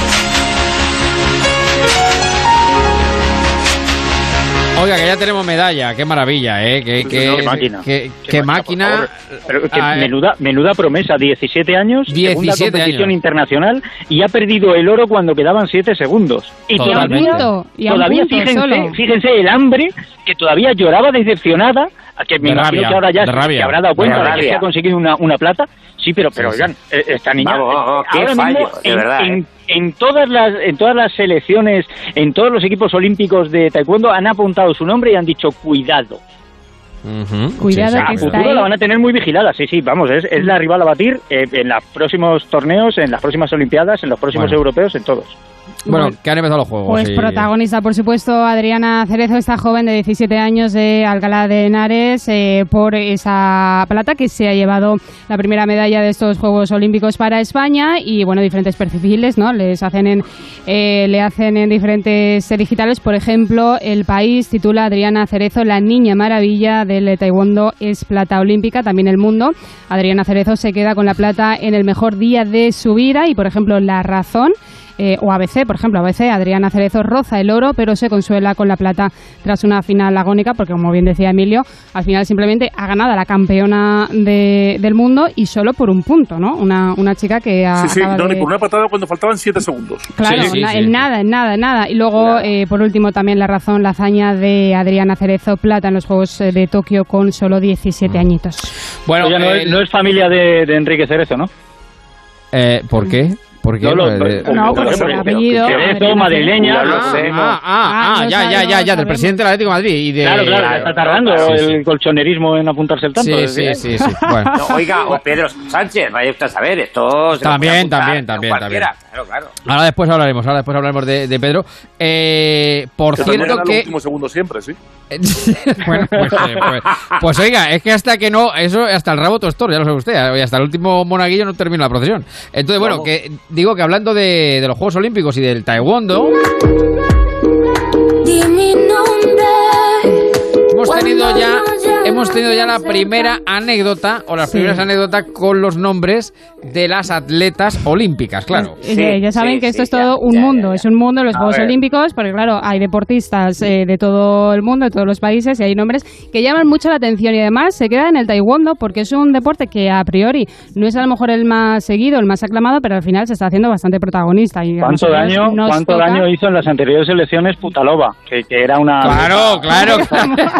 Oiga, que ya tenemos medalla, qué maravilla, ¿eh? Qué, qué, señor, máquina. qué- Qué qué máquina. Pero que Ah, eh. menuda, menuda promesa, 17 años, segunda 17 competición años. internacional y ha perdido el oro cuando quedaban 7 segundos. Y Totalmente. todavía, y todavía punto fíjense, solo. fíjense el hambre que todavía lloraba decepcionada que me De imagino rabia, que ahora ya de se- rabia. que habrá dado cuenta De de que se ha conseguido una, una plata. Sí, pero, pero oigan, eh, esta niña, Sí, sí. esta niña, Vamos, vamos, qué ahora fallo, mismo de en, verdad, en- ¿eh? en todas las en todas las selecciones, en todos los equipos olímpicos de taekwondo han apuntado su nombre y han dicho cuidado. Cuidado a que está futuro ahí. la van a tener muy vigilada, sí, sí, vamos, es, es la rival a batir eh, en los próximos torneos, en las próximas Olimpiadas, en los próximos Bueno. europeos, en todos. Bueno, que han empezado los juegos. Pues y- protagonista, por supuesto, Adriana Cerezo, esta joven de 17 años de Alcalá de Henares, eh, por esa plata que se ha llevado la primera medalla de estos Juegos Olímpicos para España y, bueno, diferentes perfiles, ¿no? Les hacen en, eh, le hacen en diferentes eh, digitales. Por ejemplo, El País titula Adriana Cerezo, la niña maravilla del taekwondo es plata olímpica, también El Mundo. Adriana Cerezo se queda con la plata en el mejor día de su vida y, por ejemplo, La Razón eh, o ABC, por ejemplo, ABC, Adriana Cerezo roza el oro, pero se consuela con la plata tras una final agónica, porque como bien decía Emilio, al final simplemente ha ganado a la campeona de- del mundo y solo por un punto, ¿no? Una, una chica que ha, Sí, sí, no, de- ni por una patada cuando faltaban 7 segundos. Claro, na- en nada, en nada, en nada. Y luego, eh, por último, también la razón, la hazaña de Adriana Cerezo, plata en los Juegos eh, de Tokio con solo 17 añitos. Bueno, Oye, no, eh, es, no es familia de, de Enrique Cerezo, ¿no? Eh, ¿Por qué? ¿Por qué? No, lo- Eh, No, porque por el apellido. Cerezo, madrileña, Cerezo. lo sé. Ah, ah, ah, Ah, no ya, ya, no ya, ya, del presidente del Atlético de Madrid y de... Claro, claro, está tardando Sí, sí. el colchonerismo en apuntarse el tanto. Sí, sí, sí, sí. Bueno. No, oiga, o Pedro Sánchez, vaya usted a saber, esto se También, apuntar también, también, cualquiera, Claro, claro. Ahora después hablaremos, ahora después hablaremos de, de Pedro. Eh, por Que también cierto gana el que... último segundo siempre, sí. bueno, pues, eh, pues, pues oiga, es que hasta que no, eso hasta el rabo tostor, ya lo sabe usted, y hasta el último monaguillo no termina la procesión. Entonces, bueno, que digo que hablando de, de los Juegos Olímpicos y del Taekwondo, hemos tenido ya hemos tenido ya la primera anécdota o las Sí. primeras anécdotas con los nombres de las atletas olímpicas, claro. Eh, ya saben que esto es todo un mundo, es un mundo los A Juegos ver. Olímpicos, porque claro, hay deportistas eh, de todo el mundo, de todos los países, y hay nombres que llaman mucho la atención y además se queda en el taekwondo porque es un deporte que a priori no es a lo mejor el más seguido, el más aclamado, pero al final se está haciendo bastante protagonista. Y ¿Cuánto daño, cuánto toca- daño hizo en las anteriores elecciones Putalova? Que, que era una... Claro, claro.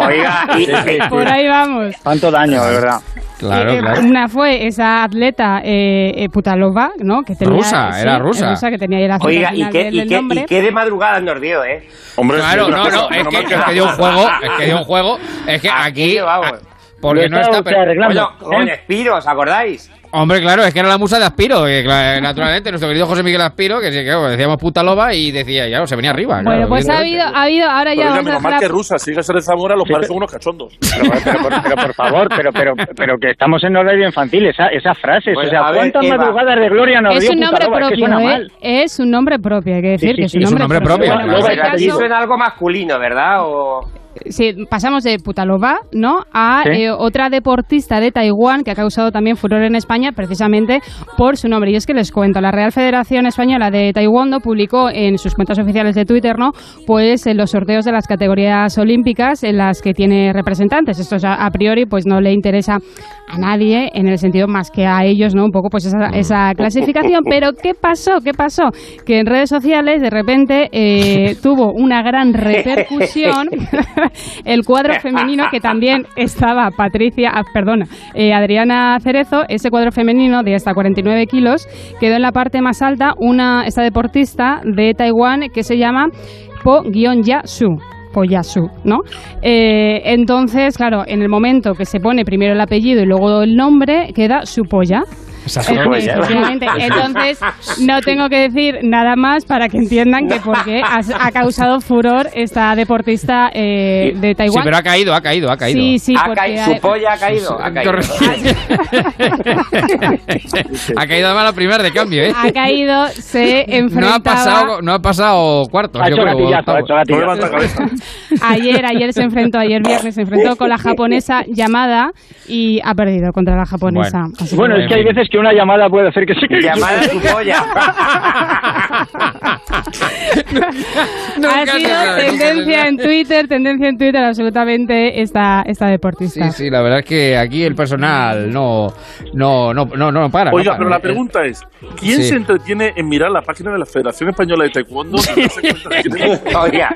Oiga, y, Sí, sí, sí. Por ahí vamos. ¿Cuánto daño, de verdad? Claro, Eh, claro. Una fue esa atleta eh, eh, Putalova, ¿no? Que tenía, Rusa, era rusa. que tenía ahí la cita Oiga, y qué, del- y, qué, nombre. y qué de madrugada nos dio, ¿eh? Hombre, Claro, sí, no, no, es que, es que dio un juego, es que dio un juego, es que Aquí, aquí, vamos. porque no está pero- con Espiro, ¿os acordáis? Hombre, claro, es que era la musa de Aspiro, que naturalmente nuestro querido José Miguel Aspiro, que que bueno, decíamos puta loba y decía, ya, se venía arriba. Bueno, claro, pues ha habido, ha habido, ahora ya Pero oiga, vamos menos mal que rusa, sigue ser de Zamora, los padres son unos cachondos. Pero, pero, por- pero, por favor, pero, pero, pero que estamos en horario infantil, esa, esas frases. Bueno, o sea, a ver, ¿cuántas Eva. madrugadas de gloria nos Es dio un nombre? Es que propio, suena ¿eh? mal. Es un nombre propio, hay que decir Sí, que es sí, un sí, es un nombre, nombre propio, Bueno, en algo masculino, ¿verdad? O... Sí, pasamos de Putalova, ¿no? A Sí. eh, otra deportista de Taiwán que ha causado también furor en España precisamente por su nombre. Y es que les cuento, la Real Federación Española de Taekwondo publicó en sus cuentas oficiales de Twitter, ¿no? Pues en los sorteos de las categorías olímpicas en las que tiene representantes. Esto ya a priori pues no le interesa a nadie en el sentido más que a ellos, ¿no? Un poco pues esa, esa clasificación. Pero ¿qué pasó? ¿Qué pasó? Que en redes sociales de repente eh, tuvo una gran repercusión el cuadro femenino que también estaba Patricia, ah, perdona, eh, Adriana Cerezo, ese cuadro femenino de hasta 49 kilos, quedó en la parte más alta una esta deportista de Taiwán que se llama Po-Ya-Su. Poyasu, ¿no? Eh, entonces, claro, en el momento que se pone primero el apellido y luego el nombre, queda su polla. Esa polla. efectivamente. Entonces, no tengo que decir nada más para que entiendan que por qué ha, ha causado furor esta deportista eh, de Sí, Taiwán. pero ha caído, ha caído, ha caído. Sí, sí, Ha porque caído, su polla ha caído. Ha caído. ha caído además la primera de cambio, ¿eh? ha caído, se No enfrentaba... ha pasado, no ha pasado cuartos, Ha yo hecho creo. gatillazo, ha octavos. hecho No gatillazo. levanta cabeza. Ayer, ayer se enfrentó, ayer viernes se enfrentó con la japonesa llamada y ha perdido contra la japonesa. Bueno. Así que Bueno, es que hay veces que una llamada puede hacer que se Llamada a su polla. ha sido tendencia en Twitter, tendencia en Twitter absolutamente esta, esta deportista. Sí, sí, la verdad es que aquí el personal no, no, no, no, no para. no Oiga, para. pero la pregunta es, ¿quién Sí. se entretiene en mirar la página de la Federación Española de Taekwondo? Oiga,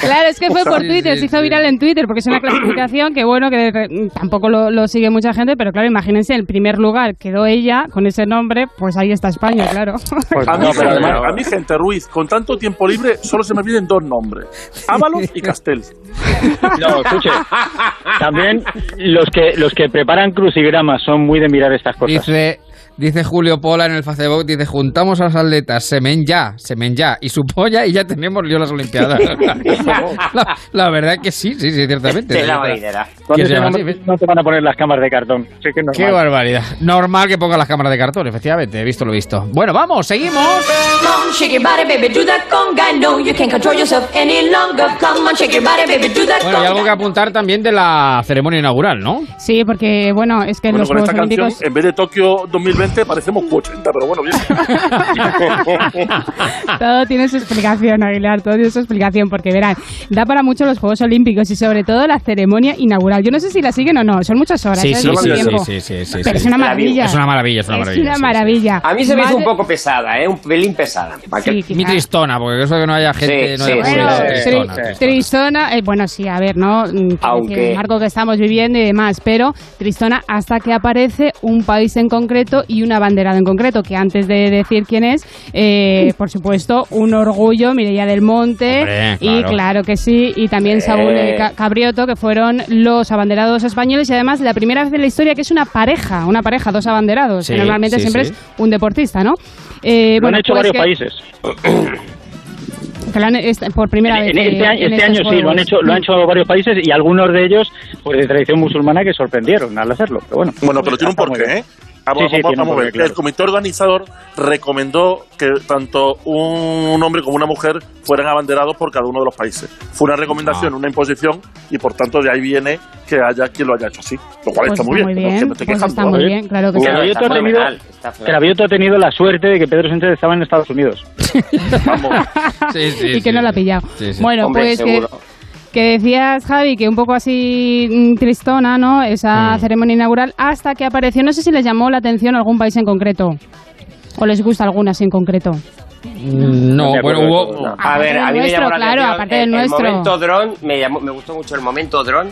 Claro, es que fue por Twitter, sí, se hizo viral en Twitter porque es una clasificación que bueno, que tampoco lo, lo sigue mucha gente, pero claro, imagínense, en primer lugar quedó ella con ese nombre, pues ahí está España, claro. a, mí, no, pero gente- además- a mí, gente Ruiz, con tanto tiempo libre, solo se me vienen dos nombres: Ábalos y Castel. No, escuche. También los que los que preparan crucigramas son muy de mirar estas cosas. Dice, dice Julio Pola en el Facebook, dice, juntamos a los atletas, semen ya, semen ya, y su polla y ya tenemos lío las Olimpiadas. la, la verdad que sí, sí, sí, ciertamente. de la así, no te van a poner las cámaras de cartón. Sí que es Qué normal. barbaridad. Normal que ponga las cámaras de cartón, efectivamente, he visto lo visto. Bueno, vamos, seguimos. Bueno, hay algo que apuntar también de la ceremonia inaugural, ¿no? Sí, porque bueno, es que en Bueno, los con Juegos esta canción, Olímpicos... en vez de Tokio 2020, parecemos Q80, pero bueno, bien. Todo tiene su explicación, Aguilar, todo tiene su explicación, porque verán, da para mucho los Juegos Olímpicos y sobre todo la ceremonia inaugural. Yo no sé si la siguen o no, son muchas horas, Sí, ¿eh? sí, sí, sí, sí, sí, Pero sí. es una maravilla. Es una maravilla, es una maravilla. Es una sí, sí. maravilla. A mí se me hizo un poco pesada, ¿eh? Un pelín pesada. Quizá. tristona, porque eso que no haya gente... Sí, no sí, haya sí, Bueno, sí, público, sí, tristona, tri- tristona. Tristona, eh, bueno, sí, a ver, ¿no? Mm, el marco que estamos viviendo y demás, pero Tristona hasta que aparece un país en concreto y un abanderado en concreto, que antes de decir quién es, eh, por supuesto, un orgullo, Mireia del Monte, Hombre, y claro. que sí, y también Saúl eh, Ca- Cabrioto, que fueron los abanderados españoles, y además la primera vez en la historia que es una pareja, una pareja, dos abanderados, Sí, que normalmente sí, siempre sí. es un deportista, ¿no? Eh, Lo bueno, han hecho pues varios que- países. que lo han- es- por primera vez. En este eh, año, en este estos año sí, lo han hecho, lo han hecho varios países y algunos de ellos, pues de tradición musulmana, que sorprendieron al hacerlo. Pero bueno, Bueno, pero tiene un porqué. ¿eh? Vamos, Sí, sí, vamos- tiene un vamos a ver. claro. El comité organizador recomendó que tanto un hombre como una mujer fueran abanderados por cada uno de los países. Fue una recomendación, una imposición, y por tanto de ahí viene que haya quien lo haya hecho así. Lo cual Pues está muy bien. no, que me estoy pues quejando, está muy bien, claro que sí. ha tenido, ha tenido la suerte de que Pedro Sánchez estaba en Estados Unidos. Vamos. Sí, sí, y que sí, no lo ha pillado. Sí, sí. Bueno, Hombre, pues que, decías, Javi, que un poco así mm, tristona, ¿no? Esa Mm. ceremonia inaugural hasta que apareció, no sé si les llamó la atención algún país en concreto. ¿O les gusta alguna así en concreto? Mm, No, No me bueno, hubo... no. A ver, a mí me nuestro, llamó la claro, atención aparte del el, nuestro. el momento dron, me, llamó, me gustó mucho el momento dron.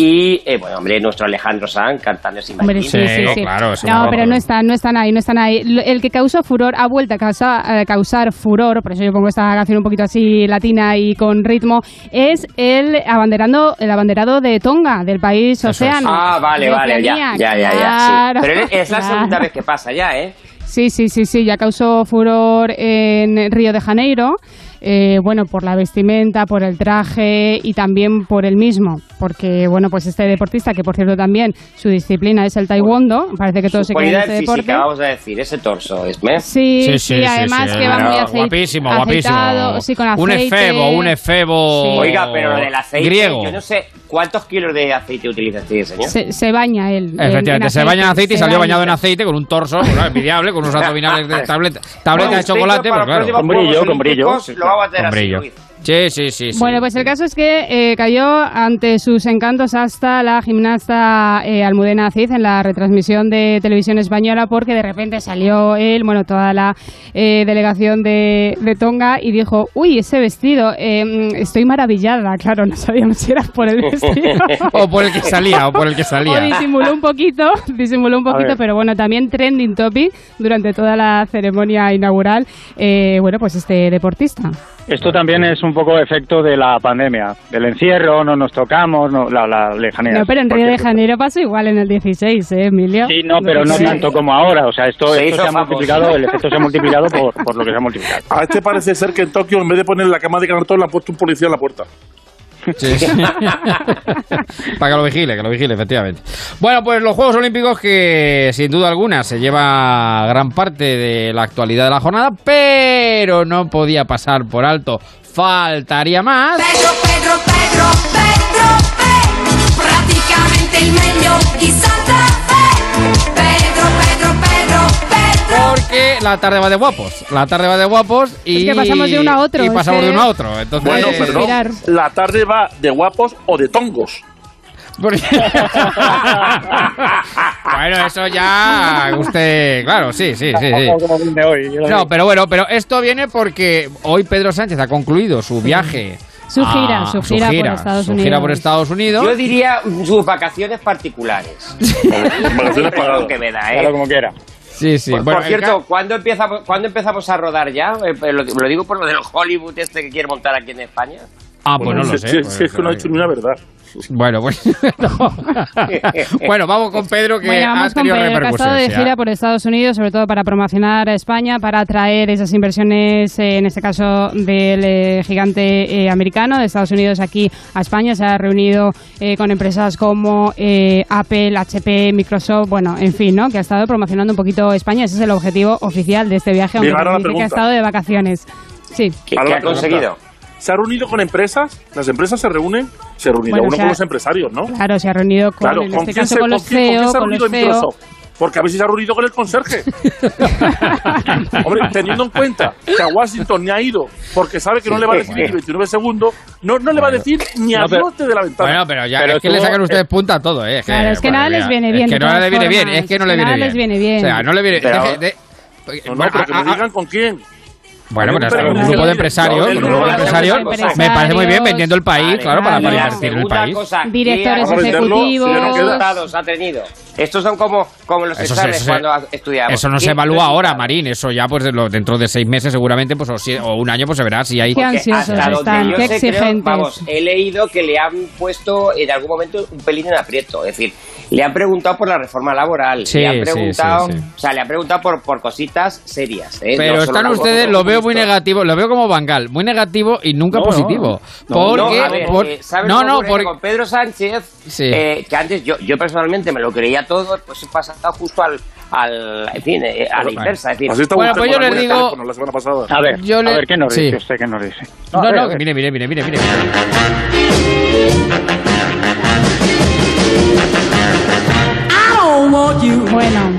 Y, eh, bueno, hombre, nuestro Alejandro Sanz cantando sin Hombre, sí, sí, Sí, sí. claro, no, no. pero no están, no están ahí, no están ahí. El que causó furor, ha vuelto a causar, a causar furor, por eso yo pongo esta canción un poquito así latina y con ritmo, es el abanderando, el abanderado de Tonga, del país Eso es. océano. Ah, vale, vale, ya, ya, ya, ya, Claro, sí. Pero es la claro. segunda vez que pasa ya, ¿eh? Sí, sí, sí, sí, ya causó furor en Río de Janeiro. Eh, bueno, por la vestimenta, por el traje y también por el mismo, porque bueno, pues este deportista, que por cierto también su disciplina es el taekwondo, parece que todos Su se quieren cualidad este deporte. física, vamos a decir, ese torso, ¿es? Sí, Sí, sí, sí, además sí, que va muy acei- guapísimo, aceitado, guapísimo. sí, con Un aceite. efebo, un efebo Sí. Oiga, pero lo del aceite, griego. yo no sé cuántos kilos de aceite utiliza este señor. Se, se baña él. en- Efectivamente, en se baña en aceite y salió baña. bañado en aceite con un torso bueno, envidiable, con unos abdominales de tableta, tableta de chocolate, usted, pues claro. Con brillo, con brillo. Lo vamos a hacer Con así, brillo. Luis. Sí, sí, sí, sí. Bueno, pues el caso es que eh, cayó ante sus encantos hasta la gimnasta eh, Almudena Cid en la retransmisión de televisión española porque de repente salió él, bueno, toda la eh, delegación de, de Tonga y dijo, uy, ese vestido, eh, mm, estoy maravillada. Claro, no sabíamos si era por el vestido. o por el que salía, o por el que O salía. disimuló un poquito, disimuló un poquito, pero bueno, también trending topic durante toda la ceremonia inaugural, eh, bueno, pues este deportista. Esto también es un poco efecto de la pandemia, del encierro, no nos tocamos, no, la, la lejanía. No, pero en Río de Janeiro pasó igual en el 16, ¿eh, Emilio? Sí, no, pero no tanto como ahora. O sea, esto, Se esto se ha multiplicado, el efecto se ha multiplicado por, por lo que se ha multiplicado. A este parece ser que en Tokio, en vez de poner la cama de cartón, le ha puesto un policía en la puerta. Sí. Para que lo vigile, que lo vigile, efectivamente. Bueno, pues los Juegos Olímpicos que sin duda alguna se lleva gran parte de la actualidad de la jornada, pero no podía pasar por alto. Faltaría más. Pedro, Pedro, Pedro, Pedro, Pe- praticamente il meglio di La tarde va de guapos. La tarde va de guapos y. Es que pasamos de uno a otro, Y es pasamos que- de uno a otro. Entonces, Bueno, Mirar. no. La tarde va de guapos o de tongos. Bueno, eso ya. Usted. Claro, sí, sí, sí. sí. No, pero bueno, pero esto viene porque hoy Pedro Sánchez ha concluido su viaje. Su gira, su gira por Estados su Unidos. gira por Estados Unidos. Yo diría sus vacaciones particulares. Vacaciones pagadas. que me da, ¿eh? Claro, como quiera. Sí, sí. Por, Bueno, cierto, ¿cuándo empezamos, ¿cuándo empezamos a rodar ya? Eh, eh, Lo, lo digo por lo del Hollywood este que quiere montar aquí en España. Ah, pues no lo sé. si- pues, es que no ha dicho ni una verdad. Bueno, pues. no. bueno, vamos con Pedro, que Bueno, ha vamos con tenido Pedro, que ha estado de gira ya. por Estados Unidos, sobre todo para promocionar a España, para atraer esas inversiones, eh, en este caso del eh, gigante eh, americano de Estados Unidos aquí a España. Se ha reunido eh, con empresas como eh, Apple, HP, Microsoft, bueno, en fin, ¿no? Que ha estado promocionando un poquito España. Ese es el objetivo oficial de este viaje, aunque que ha estado de vacaciones. Sí. ¿Qué, qué ha pregunta. conseguido? ¿Se ha reunido con empresas? ¿Las empresas se reúnen? Se reunirá Bueno, uno o sea, con los empresarios, ¿no? Claro, se ha reunido con, Claro, en ¿con este quién caso se- con los con quién- con quién CEO, se ha reunido CEO. Microsoft? Porque a ver si se ha reunido con el conserje. Hombre, teniendo en cuenta que a Washington ni ha ido porque sabe que no le va a decir ni 29 segundos, no, no le va a decir ni No, pero- adiós desde la ventana. Bueno, pero ya Pero es que le sacan ustedes punta a todo, ¿eh? Claro, es que nada les viene bien, Es que de no le todas viene bien, es que no le que viene nada bien. les viene bien. O sea, no le viene de- No, no, pero que me digan con quién. Bueno, pues un hasta un grupo de empresarios, un grupo de empresarios, me parece muy bien vendiendo el país, claro, para, para invertir en el país. cosa, ¿qué Directores ejecutivos. si no queda. resultados ha tenido? Estos son como, como los Eso, exámenes se- cuando estudiamos. eso no ¿Qué se evalúa ahora? Marín. Eso ya, pues dentro de seis meses, seguramente, pues o, si- o un año, pues se verá si hay. Qué ansiosos hasta donde están, yo qué sé, creo- exigentes. vamos, he leído que le han puesto en algún momento un pelín en aprieto. Es decir, le han preguntado por la reforma laboral. Sí, le han sí, preguntado, sí, sí. o sea, le han preguntado por, por cositas serias. ¿eh? Pero No están ustedes, lo veo muy negativo, lo veo como Bangal, muy negativo y nunca No, positivo. no. porque, No, a ver, por- eh, ¿sabes no, porque con Pedro Sánchez, Sí. eh, que antes yo, yo personalmente me lo creía todo, pues he pasado justo al, al en fin, eh, a la inversa. Es decir, Bueno, pues yo les digo- teléfono la semana pasada. A ver, Yo a le- ver, ¿qué nos sí. dice usted? ¿Qué nos dice? No, a ver, no, a ver. mire, mire, mire, mire, mire. Bueno,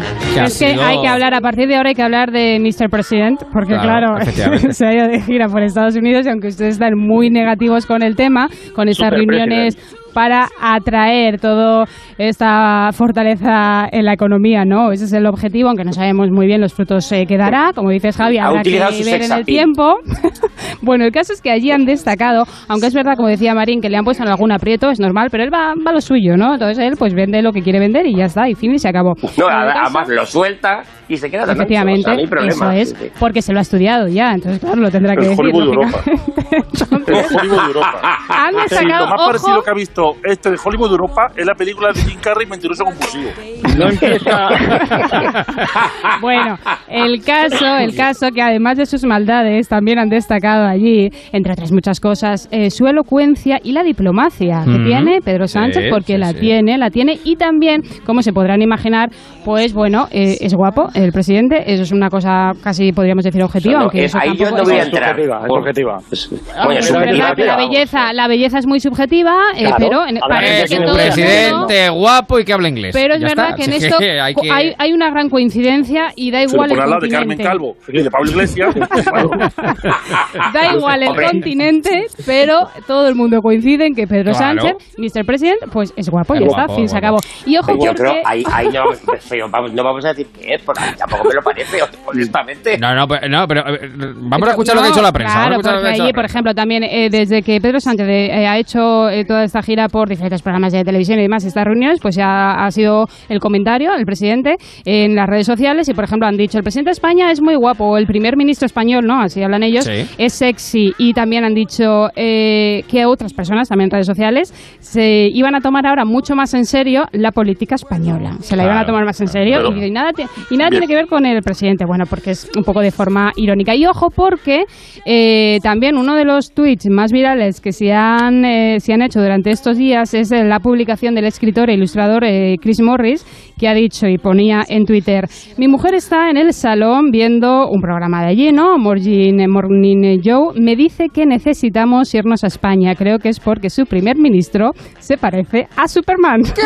es que sido- hay que hablar, a partir de ahora hay que hablar de Mr. President, porque Claro, claro, se ha ido de gira por Estados Unidos y aunque ustedes están muy negativos con el tema, con estas reuniones para atraer toda esta fortaleza en la economía, ¿no? Ese es el objetivo, aunque no sabemos muy bien los frutos eh, que dará, como dices Javi, Ha habrá que ver en el tiempo. bueno, el caso es que allí han destacado, aunque es verdad, como decía Marín, que le han puesto en algún aprieto, es normal, pero él va, va a lo suyo, ¿no? Entonces él pues vende lo que quiere vender y ya está, y fin y se acabó. no, el caso- además lo suelta y se queda ancho, Efectivamente, o sea, no eso es, Sí, sí. porque se lo ha estudiado ya, entonces claro, lo tendrá que El decir. Hollywood de Europa. El Hollywood de Europa. Han Sí, destacado, lo más ojo, parecido que ha visto este de Hollywood de Europa es la película de Jim Carrey Mentiroso Compulsivo. No empieza. Bueno, el caso, el caso que además de sus maldades también han destacado allí, entre otras muchas cosas, eh, su elocuencia y la diplomacia que Ujú. tiene Pedro Sánchez, Sí, porque sí, la sí. tiene, la tiene y también, como se podrán imaginar, pues bueno, eh, es guapo el presidente, eso es una cosa casi podríamos decir objetiva, aunque eh, eso ahí yo no voy a es- entrar. subjetiva, es subjetiva. Bueno, es subjetiva, que la pero- belleza, la belleza es muy subjetiva, eh, Claro. Pero en- gente que que todo Presidente guapo y que habla inglés. Pero es Ya verdad está. que en esto que hay que- hay, hay una gran coincidencia y da igual el lado de Carmen continente. Calvo y de Pablo Iglesias. Da igual el continente, pero todo el mundo coincide en que Pedro Claro. Sánchez, Mr. President, pues es guapo, ya está, guapo, fin, se acabó. Y ojo, Yo creo, ahí, ahí no, pero vamos, no vamos a decir qué es, porque tampoco me lo parece, honestamente. No, no, pero, no, pero eh, vamos a escuchar lo que ha No, dicho la prensa. Claro, que porque por ejemplo, también eh, desde que Pedro Sánchez eh, ha hecho eh, toda esta gira por diferentes programas de televisión y demás, estas reuniones, pues ya ha sido el comentario, el presidente, en las redes sociales y, por ejemplo, han dicho, el presidente de España es muy guapo, o el primer ministro español, ¿no? Así hablan ellos, Sí. es sexy. Y también han dicho eh, que otras personas, también en redes sociales, se iban a tomar ahora mucho más en serio la política española. Se la iban a Claro, tomar más en serio Pero- y, y nada, y nada Bien. tiene que ver con el presidente. Bueno, porque es un poco de forma irónica. Y ojo, porque eh, también uno de los tweets más virales que se han, eh, se han hecho durante estos días es eh, la publicación del escritor e ilustrador eh, Chris Morris, que ha dicho y ponía en Twitter: Mi mujer está en el salón viendo un programa de allí, ¿no? Morning, Morning Joe. Me dice que necesitamos irnos a España. Creo que es porque su primer ministro se parece a Superman. ¡Qué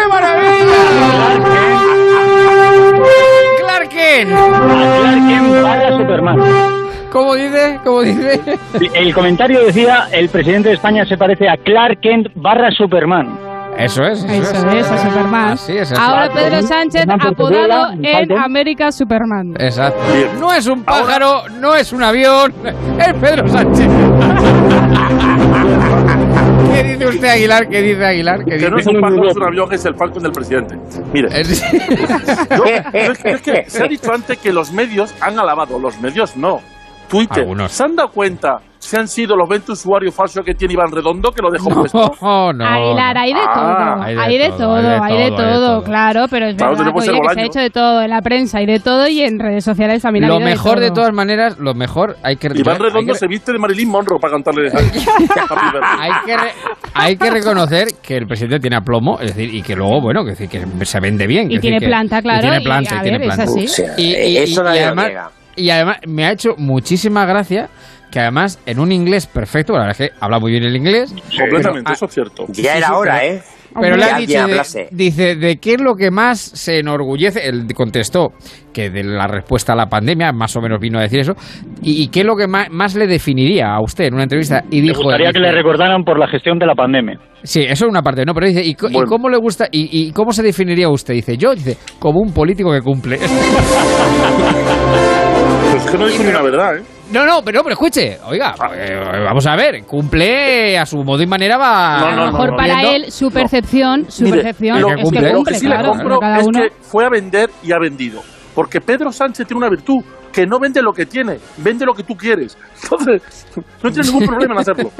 Clark Kent. Clark Kent barra Superman. ¿Cómo dice? ¿Cómo dice? El comentario decía, el presidente de España se parece a Clark Kent barra Superman. Eso es. Eso es, a Superman. Así es, así Ahora es. Pedro Sánchez apodado en. América Superman. Exacto. No es un pájaro, no es un avión, es Pedro Sánchez. ¿Qué dice usted, Aguilar? ¿Qué dice Aguilar? ¿Qué Que dice? no es un pájaro, es un avión, es el Falcon del presidente. Mire, yo- es, es que se ha dicho antes que los medios han alabado, los medios no. Twitter. Algunos. ¿Se han dado cuenta si han sido los 20 usuarios falsos que tiene Iván Redondo que lo dejó puesto? No, no. Aguilar, hay de Ah, todo, hay de todo, hay de todo, claro, pero es Claro, verdad oye, que se ha hecho de todo, en la prensa hay de todo y en redes sociales también Lo mejor de todo. todas maneras, lo mejor hay que Iván Redondo que- se viste de Marilyn Monroe para cantarle hay que, re- hay que reconocer que el presidente tiene aplomo, es decir, y que luego, bueno, que, decir, que se vende bien. Y tiene decir, que- planta, claro, Y tiene y, planta, y tiene planta. Y, y- eso y nadie lo además, niega. Y además me ha hecho muchísima gracia que además en un inglés perfecto, la verdad es que habla muy bien el inglés. Completamente, pero- eso es cierto. Ya era hora, pero- ¿eh? Pero le ha dicho, de- dice, ¿de qué es lo que más se enorgullece? Él contestó que de la respuesta a la pandemia, más o menos vino a decir eso, y, y qué es lo que más, más le definiría a usted en una entrevista. Y Me dijo, gustaría que le recordaran por la gestión de la pandemia. Sí, eso es una parte, ¿no? Pero dice, ¿y, cómo le gusta, y, y cómo se definiría usted? Dice, yo, dice, como un político que cumple. Pues que no dijo ni una verdad, ¿eh? No, no, pero, pero escuche, oiga, eh, vamos a ver, cumple a su modo y manera va. No, no, A lo mejor no, para viendo- él su percepción, su Mire, percepción lo, es cumple. que lo que sí claro, le compro cada es uno. que fue a vender y ha vendido. Porque Pedro Sánchez tiene una virtud, que no vende lo que tiene, vende lo que tú quieres. Entonces, no tiene ningún problema en hacerlo.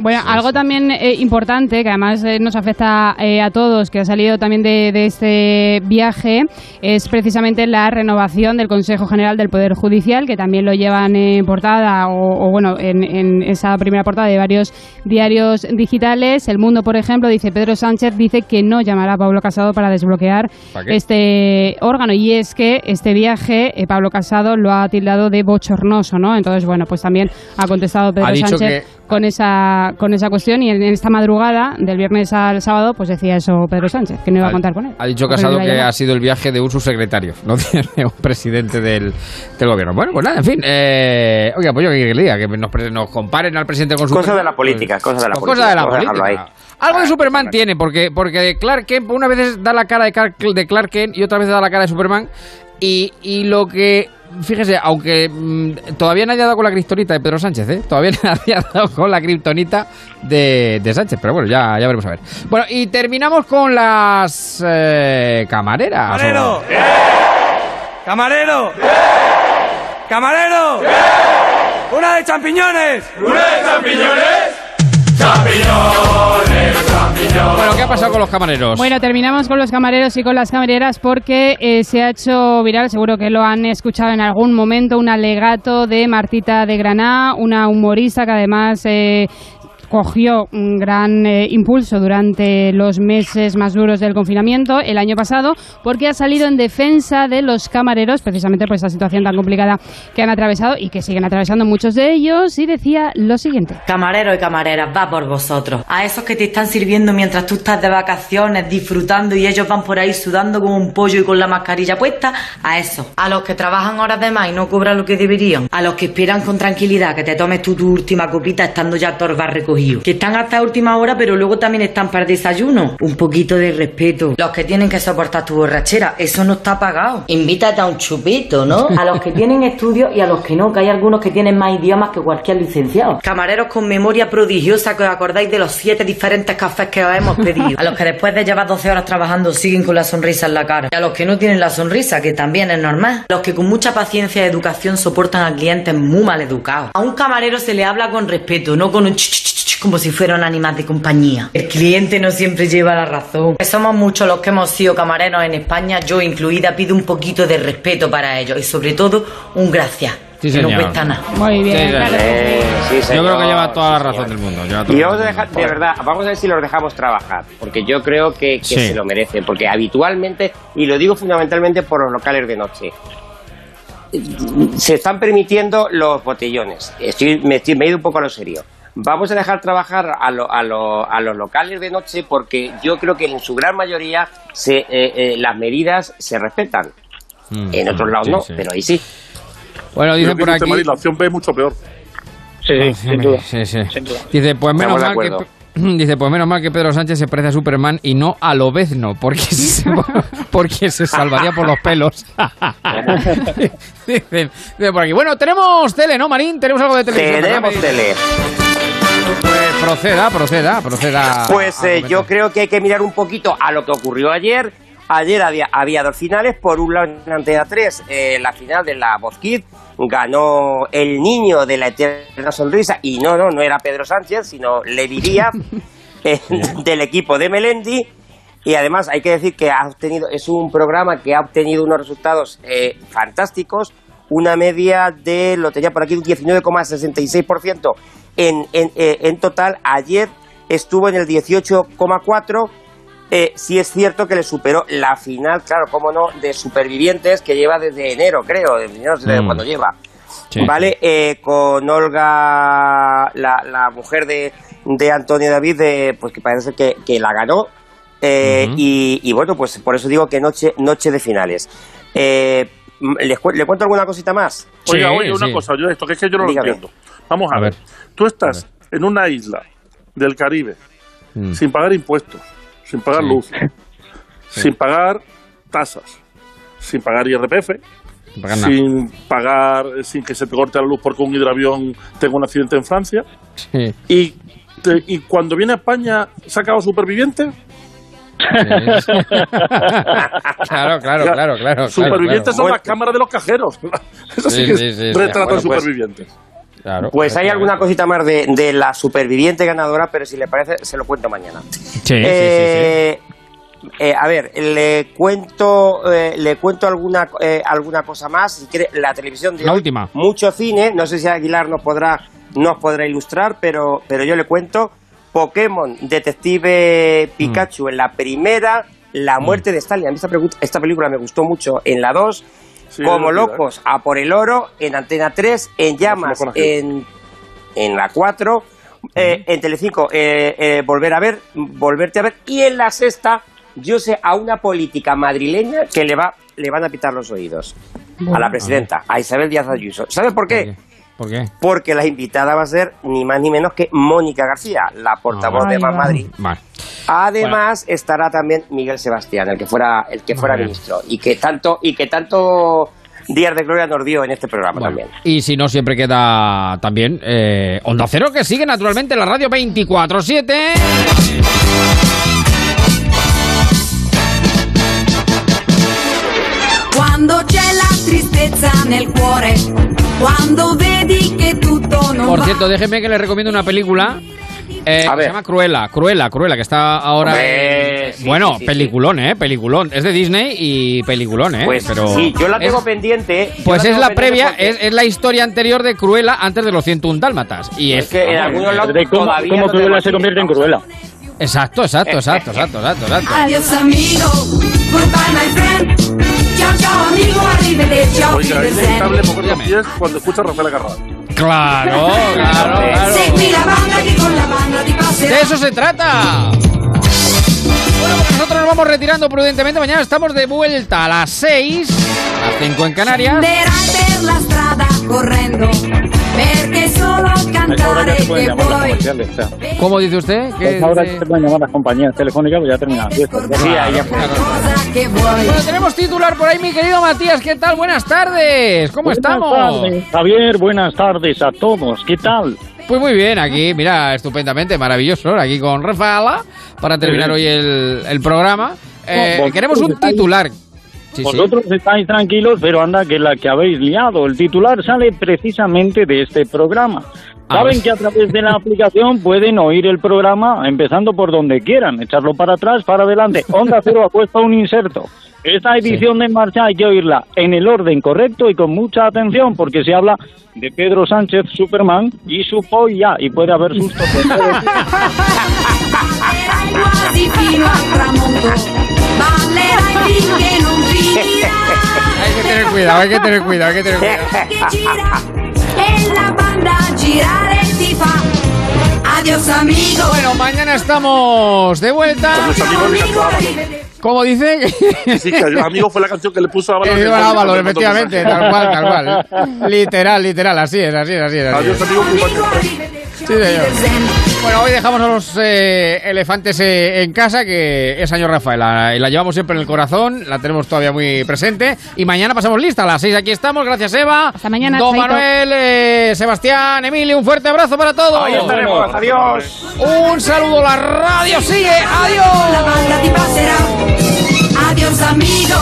Bueno, algo también eh, importante que además eh, nos afecta eh, a todos, que ha salido también de, de este viaje, es precisamente la renovación del Consejo General del Poder Judicial, que también lo llevan en portada o, o, bueno, en, en esa primera portada de varios diarios digitales. El Mundo, por ejemplo, dice Pedro Sánchez dice que no llamará a Pablo Casado para desbloquear este órgano y es que este viaje eh, Pablo Casado lo ha tildado de bochornoso, ¿no? Entonces, bueno, pues también ha contestado Pedro Ha Sánchez con esa con esa cuestión y en esta madrugada del viernes al sábado pues decía eso Pedro Sánchez que no iba a contar con él Ha dicho Casado que ha sido el viaje de un subsecretario, no de un presidente del, del gobierno. Bueno, pues nada, en fin. Eh, oiga, pues yo que le diga, que nos, nos comparen al presidente con Cosas Superman, de la política, cosas de la pues política. cosas de la política. ahí. Algo de Superman tiene, porque, porque Clark Kent una vez da la cara de Clark, de Clark Kent y otra vez da la cara de Superman. Y, y lo que, fíjese, aunque mm, todavía nadie ha dado con la kriptonita de Pedro Sánchez, ¿eh? Todavía nadie ha dado con la kriptonita de, de Sánchez, pero bueno, ya, ya veremos a ver. Bueno, y terminamos con las eh, camareras. ¡Camarero! ¡Camarero! ¡Camarero! ¡Una de champiñones! ¡Una de champiñones! ¡Champiñones! Bueno, ¿qué ha pasado con los camareros? Bueno, terminamos con los camareros y con las camareras porque eh, se ha hecho viral, seguro que lo han escuchado en algún momento, un alegato de Martita de Granada, una humorista que además eh, cogió un gran eh, impulso durante los meses más duros del confinamiento el año pasado porque ha salido en defensa de los camareros, precisamente por esa situación tan complicada que han atravesado y que siguen atravesando muchos de ellos y decía lo siguiente. Camareros y camareras, va por vosotros. A esos que te están sirviendo mientras tú estás de vacaciones, disfrutando y ellos van por ahí sudando como un pollo y con la mascarilla puesta, a esos. A los que trabajan horas de más y no cobran lo que deberían. A los que esperan con tranquilidad que te tomes tú tu última copita estando ya torba recogido. Que están hasta última hora pero luego también están para el desayuno. Un poquito de respeto. Los que tienen que soportar tu borrachera, eso no está pagado. Invítate a un chupito, ¿no? A los que tienen estudios y a los que no, que hay algunos que tienen más idiomas que cualquier licenciado. Camareros con memoria prodigiosa que os acordáis de los siete diferentes cafés que os hemos pedido. A los que después de llevar 12 horas trabajando siguen con la sonrisa en la cara. Y a los que no tienen la sonrisa, que también es normal. Los que con mucha paciencia y educación soportan a clientes muy mal educados. A un camarero se le habla con respeto, no con un ch, ch, ch, ch, como si fuera un animal de compañía. El cliente no siempre lleva la razón. Somos muchos los que hemos sido camareros en España, yo incluida, pido un poquito de respeto para ellos y sobre todo un gracias. Sí, que no señor. cuesta nada. Muy bien, Sí, claro Eh, sí, Yo señor. creo que lleva toda la razón señor. del mundo. Y vamos a dejar, de verdad, vamos a ver si los dejamos trabajar, porque yo creo que, que Sí. se lo merecen, porque habitualmente, y lo digo fundamentalmente por los locales de noche, se están permitiendo los botellones. Estoy, me, estoy- me he ido un poco a lo serio. Vamos a dejar trabajar a, lo- a lo- a los locales de noche porque yo creo que en su gran mayoría se, eh, eh, las medidas se respetan. Mm, En otros lados sí, no, sí. pero ahí sí. Bueno, dice por aquí. la opción B es mucho peor. Sí, sin duda. Sí, sí. Dice, pues menos mal que. Dice, pues menos mal que Pedro Sánchez se parece a Superman y no a Lobezno, porque se, porque se salvaría por los pelos. dice, dice por aquí. Bueno, tenemos tele, ¿no, Marín? Tenemos algo de televisión. Tenemos tele. Proceda, proceda, proceda. Pues eh, yo creo que hay que mirar un poquito a lo que ocurrió ayer. Ayer había, había dos finales. Por un lado, en Antena 3, eh, la final de la Voz Kid. Ganó el niño de la eterna sonrisa. Y no, no, no era Pedro Sánchez, sino Leviría, eh, del equipo de Melendi. Y además hay que decir que ha obtenido, es un programa que ha obtenido unos resultados fantásticos. Una media de, lo tenía por aquí, un 19,66% en, en, eh, en total. Ayer estuvo en el 18,4%. Eh, sí es cierto que le superó la final, claro, cómo no, de Supervivientes, que lleva desde enero, creo, de no sé de Mm. cuándo lleva. Sí. ¿Vale? Eh, con Olga, la, la mujer de, de Antonio David, de, pues que parece que, que la ganó. Eh, y, y bueno, pues por eso digo que noche, noche de finales. Eh, m- ¿les cu- ¿Le cuento alguna cosita más? Oiga, oye, una cosa, yo esto que es que yo no Dígame. lo entiendo. Vamos a, A ver. ver. Tú estás en una isla del Caribe Mm. sin pagar impuestos, sin pagar Sí. luz, sin pagar tasas, sin pagar IRPF, Sin pagar sin pagar, sin que se te corte la luz porque un hidroavión tenga un accidente en Francia. Sí. Y, te- y cuando viene a España, ¿se ha acabado superviviente? claro, claro, claro, claro. Supervivientes claro. son las cámaras de los cajeros. Eso sí, Sí, que sí, es sí, sí. retrato Bueno, de pues- supervivientes. Claro, Pues hay alguna cosita más de, de la superviviente ganadora, pero si le parece, se lo cuento mañana. Sí, sí, sí, Eh, eh, a ver, le cuento, eh, le cuento alguna, eh, alguna cosa más. La televisión de La hoy, última. mucho cine. No sé si Aguilar nos podrá, nos podrá ilustrar, pero, pero yo le cuento Pokémon Detective Pikachu en la primera, La muerte de Stalin. A mí esta, esta película me gustó mucho en la 2. Sí, Como locos, a por el oro, en Antena 3, en Llamas, en, en la 4, eh, en Telecinco, eh, eh, volver a ver, volverte a ver, y en la sexta, yo sé a una política madrileña que le va, le van a pitar los oídos. A la presidenta, a Isabel Díaz Ayuso. ¿Sabes por qué? ¿Por qué? Porque la invitada va a ser ni más ni menos que Mónica García, la portavoz de Ahí Más. Madrid. Vale. Además estará también Miguel Sebastián, el que fuera, el que fuera ministro, y que tanto, y que tanto días de gloria nos dio en este programa también. Y si no, siempre queda también eh, Onda Cero, que sigue naturalmente en la radio 24-7. La tristezza nel cuore, quando vedi che tutto non Por cierto, déjeme que le recomiendo una película. eh, que se llama Cruella, Cruella, Cruella, que está ahora. Hombre, en- sí, bueno, sí, sí, peliculón, ¿eh? Peliculón. Es de Disney y peliculón, ¿eh? Pues Pero sí, yo la tengo es- pendiente. Pues es la previa, porque- es, es la historia anterior de Cruella antes de los 101 Dálmatas. Y es, que en algunos lados de cómo- todavía cómo no Cruella tenemos se convierte en. Cruella. Exacto, exacto, exacto, exacto, exacto, exacto. Adiós amigo, goodbye my friend. Amigo, arrivederci, Oiga, es inevitable Wiedersehen. mover los pies cuando escucha a Rafael Agarrado. Claro, claro, claro. Segui la banda che con la banda ti passerà. De eso se trata. Bueno, pues nosotros nos vamos retirando prudentemente. Mañana estamos de vuelta a las 6, a las 5 en Canarias. Scenderai per la strada correndo, perché solo cantare che vuoi. ¿Cómo dice usted? ¿Qué ahora se pueden llamar las compañías telefónicas, pues ya terminan la fiesta. Sí, ahí ya Cosa che vuoi. Bueno, tenemos titular por ahí, mi querido Matías. ¿Qué tal? Buenas tardes. ¿Cómo Buenas estamos? tardes, Javier, buenas tardes a todos. ¿Qué tal? Pues muy bien, aquí, mira, estupendamente, maravilloso, aquí con Rafaela, para terminar hoy el, el programa. Eh, queremos un estáis- titular. Sí, sí. Vosotros estáis tranquilos, pero anda que la que habéis liado. El titular sale precisamente de este programa. Saben que a través de la aplicación pueden oír el programa empezando por donde quieran, echarlo para atrás, para adelante. Onda Cero ha puesto un inserto. Esta edición de En marcha hay que oírla en el orden correcto y con mucha atención porque se habla de Pedro Sánchez, Superman y su polla y puede haber susto. Hay que tener cuidado, hay que tener cuidado, hay que tener cuidado. A. Adios amigo. Bueno, mañana estamos de vuelta. Amigo, arrivederci. ¿Cómo dice? Sí, que Adiós amigo fue la canción que le puso a el Ábalos, cuando mandó efectivamente, tal cual, tal cual. Literal, literal, así es, así es, así es. así Adiós es. amigo, culpa Sí, señor. Bueno, hoy dejamos a los eh, elefantes eh, en casa, que es año Rafaela. Y la llevamos siempre en el corazón, la tenemos todavía muy presente. Y mañana pasamos lista, a las 6 aquí estamos. Gracias, Eva. Hasta mañana, Don chaito. Manuel, eh, Sebastián, Emilio, un fuerte abrazo para todos. Ahí estaremos, adiós. Un saludo, la radio sigue. Adiós. La banda ti passerà. Adiós amigo,